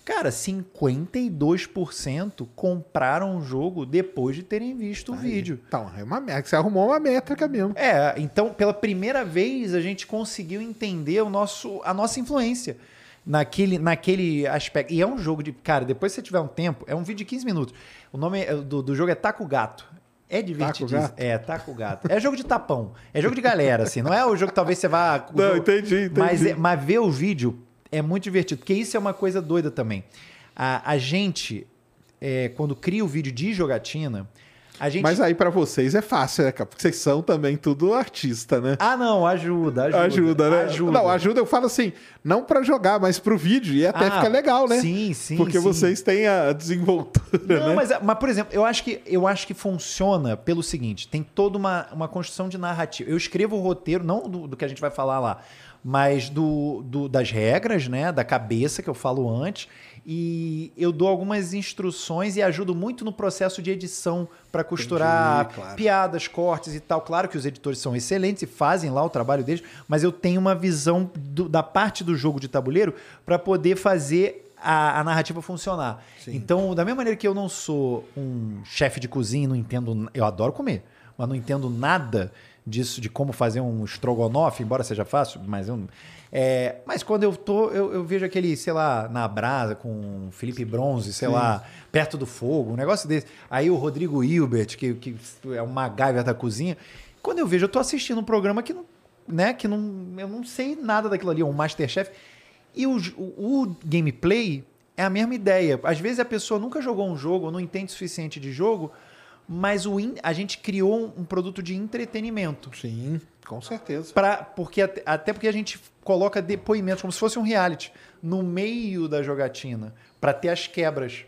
Cara, 52% compraram o jogo depois de terem visto o vídeo. Então, é uma métrica. Você arrumou uma métrica mesmo. É, então pela primeira vez a gente conseguiu entender o nosso, a nossa influência naquele, naquele aspecto. E é um jogo de. Cara, depois que você tiver um tempo, é um vídeo de 15 minutos. O nome é- do, do jogo é Taco Gato. É divertido. Gato? É, Taco Gato. É jogo de tapão. É jogo de galera, assim. Não é o jogo que talvez você vá. Não, jogo- entendi, entendi. Mas, é- mas ver o vídeo é muito divertido. Porque isso é uma coisa doida também. A, a gente, é, quando cria o vídeo de jogatina, a gente. Mas aí pra vocês é fácil, né, cara? Porque vocês são também tudo artista, né? Ah, não, ajuda, ajuda. Ajuda, né? Ajuda. Não, ajuda eu falo assim, não pra jogar, mas pro vídeo. E até Ah, fica legal, né? sim, sim, Porque sim. vocês têm a desenvoltura, Não, né? mas, mas, por exemplo, eu acho que, eu acho que funciona pelo seguinte: tem toda uma, uma construção de narrativa. Eu escrevo o roteiro, não do, do que a gente vai falar lá, mas do, do- das regras, né? Da cabeça que eu falo antes. E eu dou algumas instruções e ajudo muito no processo de edição para costurar Entendi, claro. piadas, cortes e tal. Claro que os editores são excelentes e fazem lá o trabalho deles, mas eu tenho uma visão do- da parte do jogo de tabuleiro para poder fazer a, a narrativa funcionar. Então, da mesma maneira que eu não sou um chefe de cozinha, não entendo, eu adoro comer, mas não entendo nada disso de como fazer um estrogonofe, embora seja fácil, mas eu é, mas quando eu tô, eu, eu vejo aquele, sei lá, na brasa com Felipe Bronze, sei lá, perto do fogo, um negócio desse. Aí o Rodrigo Hilbert, que, que é um MacGyver da cozinha. Quando eu vejo, eu tô assistindo um programa que não, né, que não, eu não sei nada daquilo ali, um Masterchef. E o, o, o gameplay é a mesma ideia. Às vezes a pessoa nunca jogou um jogo, ou não entende o suficiente de jogo, mas o in- a gente criou um, produto de entretenimento. Sim, com certeza. Pra, porque, até, até porque a gente coloca depoimentos, como se fosse um reality, no meio da jogatina, para ter as quebras.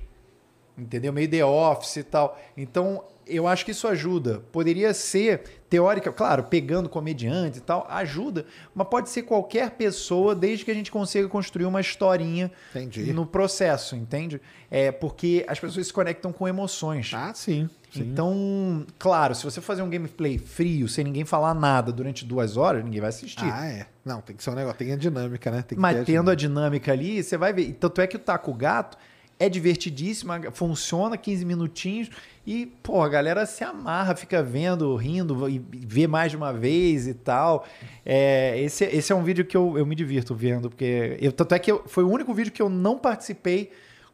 Entendeu? Meio The Office e tal. Então, eu acho que isso ajuda. Poderia ser teórica, claro, pegando comediante e tal, ajuda, mas pode ser qualquer pessoa, desde que a gente consiga construir uma historinha Entendi. no processo, entende? É porque as pessoas se conectam com emoções. Ah, sim. sim. Então, claro, se você fazer um gameplay frio, sem ninguém falar nada durante duas horas, ninguém vai assistir. Ah, é. Não, tem que ser um negócio. Tem a dinâmica, né? Tem Mas a tendo a dinâmica. dinâmica ali, você vai ver. Tanto é que o Taco Gato é divertidíssimo, funciona 15 minutinhos e, pô, a galera se amarra, fica vendo, rindo e vê mais de uma vez e tal. É, esse, esse é um vídeo que eu, eu me divirto vendo, porque. Eu, tanto é que eu- foi o único vídeo que eu não participei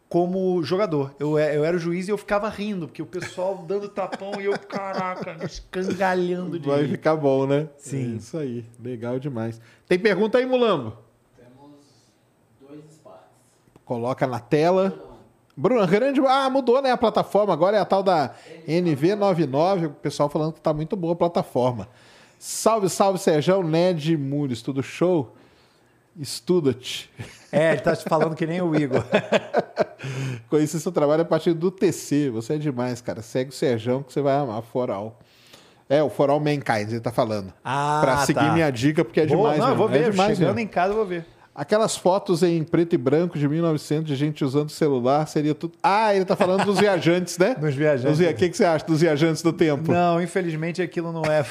como jogador. Eu, é- eu era o juiz e eu ficava rindo, porque o pessoal dando tapão e eu, caraca, escangalhando de Vai ficar bom, né? Sim. É isso aí. Legal demais. Tem pergunta aí, Mulambo? Temos dois espaços. Coloca na tela. Bruno, grande. Ah, mudou, né? A plataforma. Agora é a tal da NV99. O pessoal falando que tá muito boa a plataforma. Salve, salve, Sérgio, Ned Mures, tudo show? Estuda-te. É, ele tá te falando que nem o Igor. Conheci seu trabalho a partir do TC. Você é demais, cara. Segue o Sérgio que você vai amar. Foral. É, o Foral Mankind, ele tá falando. Ah, pra seguir tá. minha dica, porque é Boa, demais. Não, eu mesmo. vou ver. É demais Chegando mesmo. em casa, eu vou ver. Aquelas fotos em preto e branco de 1900 de gente usando celular, seria tudo. Ah, ele tá falando dos viajantes, né? Dos viajantes. O que, que você acha dos viajantes do tempo? Não, infelizmente aquilo não é.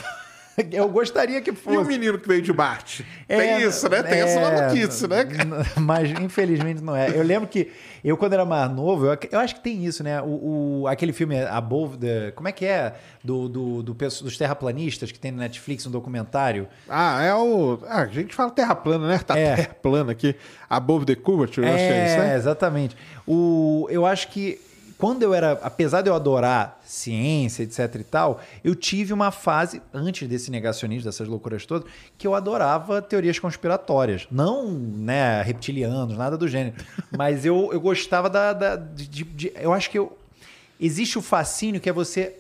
Eu gostaria que E o fosse. menino que veio de Marte? É, Tem isso, né? Tem essa é, notícia, né? cara? n- Mas infelizmente não é. Eu lembro que eu, quando era mais novo, eu, eu acho que tem isso, né? O, o- aquele filme Above the. Como é que é? Do, do, do dos terraplanistas que tem no Netflix, um documentário. Ah, é o. Ah, a gente fala terra plana, né? Tá É. terra plana aqui. Above the curvature, eu acho que é isso, É, né? exatamente. O, eu acho que quando eu era, apesar de eu adorar ciência, etc e tal, eu tive uma fase, antes desse negacionismo, dessas loucuras todas, que eu adorava teorias conspiratórias. Não, né, reptilianos, nada do gênero. Mas eu, eu gostava da... da- de, de- de- eu acho que eu, existe o fascínio que é você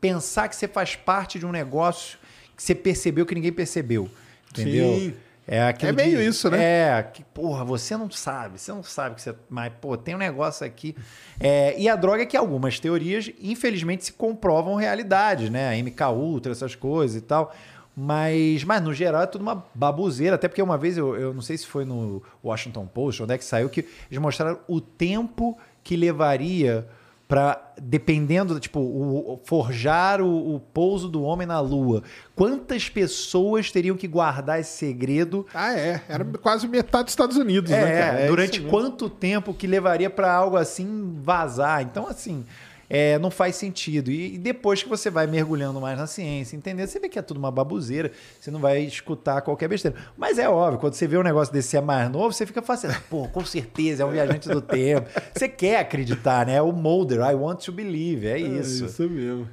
pensar que você faz parte de um negócio que você percebeu que ninguém percebeu. Entendeu? Sim. É, É meio de- isso, né? É, que, porra, você não sabe, você não sabe que você. Mas, pô, tem um negócio aqui. É, e a droga é que algumas teorias, infelizmente, se comprovam realidade, né? A MK Ultra, essas coisas e tal. Mas, mas, no geral, é tudo uma babuzeira. Até porque uma vez, eu, eu não sei se foi no Washington Post, onde é que saiu, que eles mostraram o tempo que levaria Pra, dependendo, tipo, o, forjar o, o pouso do homem na lua. Quantas pessoas teriam que guardar esse segredo? Ah, é. Era quase metade dos Estados Unidos, né, É, cara? É durante quanto tempo que levaria pra algo assim vazar? Então, assim, é, não faz sentido. E, e depois que você vai mergulhando mais na ciência, entendendo, você vê que é tudo uma babuzeira, você não vai escutar qualquer besteira. Mas é óbvio, quando você vê um negócio desse ser mais novo, você fica fácil. Pô, com certeza, é um viajante do tempo. Você quer acreditar, né? É o Mulder, I want to believe, é É isso. isso mesmo.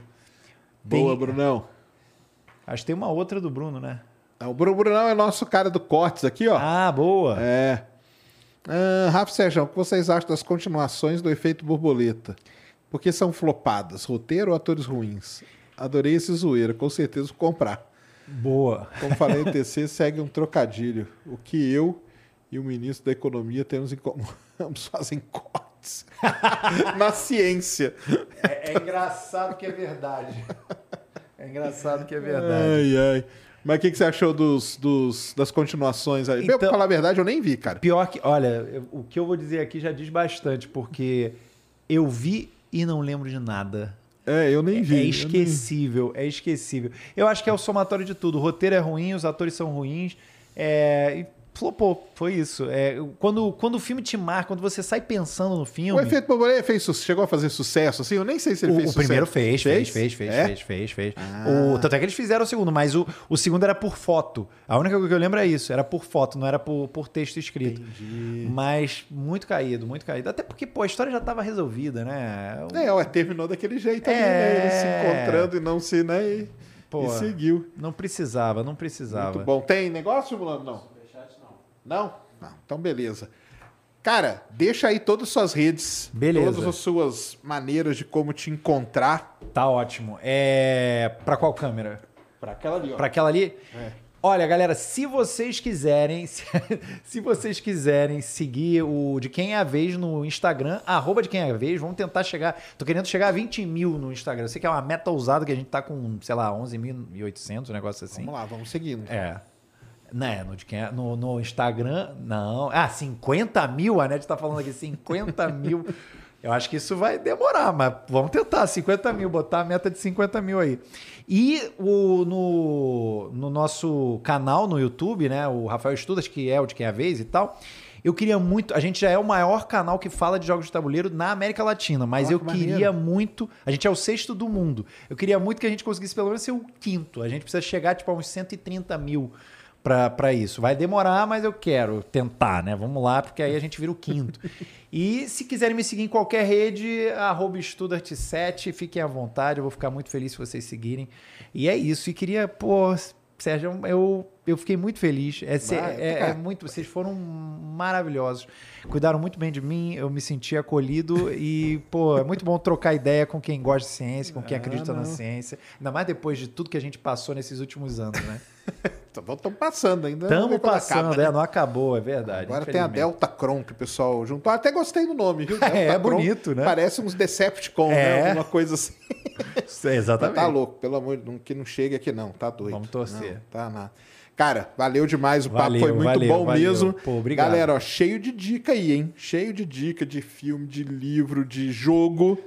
Tem- Boa, Brunão. Acho que tem uma outra do Bruno, né? Ah, O Bruno Brunão é nosso cara do cortes aqui, ó. Ah, boa. É. Ah, Rafa Sérgio, o que vocês acham das continuações do efeito borboleta? Porque são flopadas, roteiro ou atores ruins? Adorei esse zoeira, com certeza vou comprar. Boa. Como falei, o TC segue um trocadilho. O que eu e o ministro da Economia temos em comum. Ambos fazem cortes. Na ciência. É, é engraçado que é verdade. É engraçado que é verdade. Ai, ai. Mas o que, que você achou dos, dos- das continuações aí? Bem, pra Então- falar a verdade, eu nem vi, cara. Pior que, olha, o que eu vou dizer aqui já diz bastante, porque eu vi e não lembro de nada. É, eu nem vi. É eu nem- esquecível, é esquecível. Eu acho que é o somatório de tudo. O roteiro é ruim, os atores são ruins. É, flopou, foi isso. É, quando, quando o filme te marca, quando você sai pensando no filme. O efeito borboleta fez, chegou a fazer sucesso, assim? Eu nem sei se ele O, fez o sucesso. primeiro fez, fez, fez, fez, É? fez, fez, fez. Ah. O, tanto é que eles fizeram o segundo, mas o, o segundo era por foto. A única coisa que eu lembro é isso, era por foto, não era por, por texto escrito. Mas muito caído, muito caído. Até porque, pô, a história já estava resolvida, né? O- É, ué, terminou daquele jeito ali, É. né? Ele se encontrando e não se, né? E, Pô. e seguiu. Não precisava, não precisava. Muito bom. Tem negócio, Mulano? Não. Não? Não. Então, beleza. Cara, deixa aí todas as suas redes. Beleza. Todas as suas maneiras de como te encontrar. Tá ótimo. É. Pra qual câmera? Pra aquela ali, ó. Pra aquela ali? É. Olha, galera, se vocês quiserem, se, se vocês quiserem seguir o De Quem é a Vez no Instagram, arroba De Quem é a Vez, vamos tentar chegar. Tô querendo chegar a 20 mil no Instagram. Eu sei que é uma meta ousada que a gente tá com, sei lá, 11.800, um negócio assim. Vamos lá, vamos seguindo. É. Né, no, de quem é- no, no Instagram, não. Ah, 50 mil? A Net tá falando aqui, 50 mil. Eu acho que isso vai demorar, mas vamos tentar, 50 mil, botar a meta de 50 mil aí. E o, no, no nosso canal no YouTube, né, o Rafael Estudas, que é o de quem é a vez e tal, eu queria muito. A gente já é o maior canal que fala de jogos de tabuleiro na América Latina, mas Ó, eu que queria maneiro. muito. A gente é o sexto do mundo. Eu queria muito que a gente conseguisse pelo menos ser o quinto. A gente precisa chegar tipo, a uns 130 mil para isso. Vai demorar, mas eu quero tentar, né? Vamos lá, porque aí a gente vira o quinto. e se quiserem me seguir em qualquer rede, arroba estudart7, fiquem à vontade, eu vou ficar muito feliz se vocês seguirem. E é isso. E queria, pô, Sérgio, eu, eu fiquei muito feliz. É, Vai, é- é muito, vocês foram maravilhosos. Cuidaram muito bem de mim, eu me senti acolhido e, pô, é muito bom trocar ideia com quem gosta de ciência, com quem Ah, acredita na não. ciência. Ainda mais depois de tudo que a gente passou nesses últimos anos, né? Estamos passando ainda. Estamos quando passando, acaba, né? é, não acabou, é verdade. Agora tem a. Delta Cron que o pessoal juntou. Até gostei do nome, viu? É, Delta é Cron. bonito, né? Parece uns Decepticon, É. né? Alguma coisa assim. É, exatamente. Tá louco, pelo amor de Deus, que não chegue aqui não, tá doido. Vamos torcer. Não, tá nada. Cara, valeu demais, o papo Valeu, foi muito valeu, bom valeu. mesmo. Pô, obrigado. Galera, ó, cheio de dica aí, hein? Cheio de dica de filme, de livro, de jogo,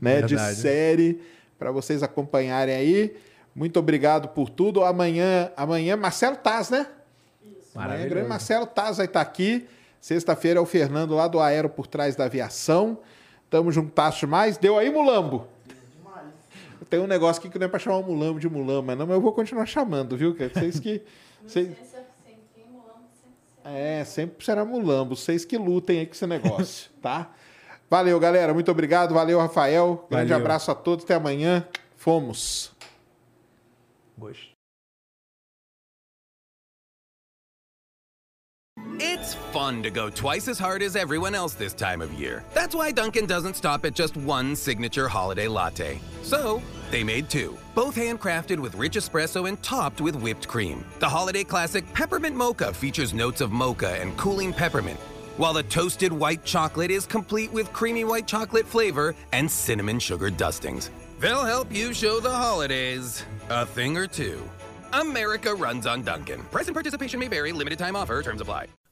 né? De Verdade. série, para vocês acompanharem aí. Muito obrigado por tudo. Amanhã, amanhã Marcelo Taz, né? Amanhã, Maravilhoso. grande Marcelo Taz vai estar aqui. Sexta-feira é o Fernando lá do Aero por trás da aviação. Tamo juntasso demais. Deu aí, Mulambo? Tem um negócio aqui que não é pra chamar o Mulambo de Mulamba, não, mas eu vou continuar chamando, viu? Vocês que. Vocês... É, sempre será Mulambo. Vocês que lutem aí com esse negócio, tá? Valeu, galera. Muito obrigado. Valeu, Rafael. Grande Valeu. abraço a todos. Até amanhã. Fomos. Gostei. It's fun to go twice as hard as everyone else this time of year. That's why Dunkin' doesn't stop at just one signature holiday latte. So, they made two, both handcrafted with rich espresso and topped with whipped cream. The holiday classic Peppermint Mocha features notes of mocha and cooling peppermint, while the toasted white chocolate is complete with creamy white chocolate flavor and cinnamon sugar dustings. They'll help you show the holidays a thing or two. America runs on Dunkin'. Price and participation may vary, limited time offer, terms apply.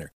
winner.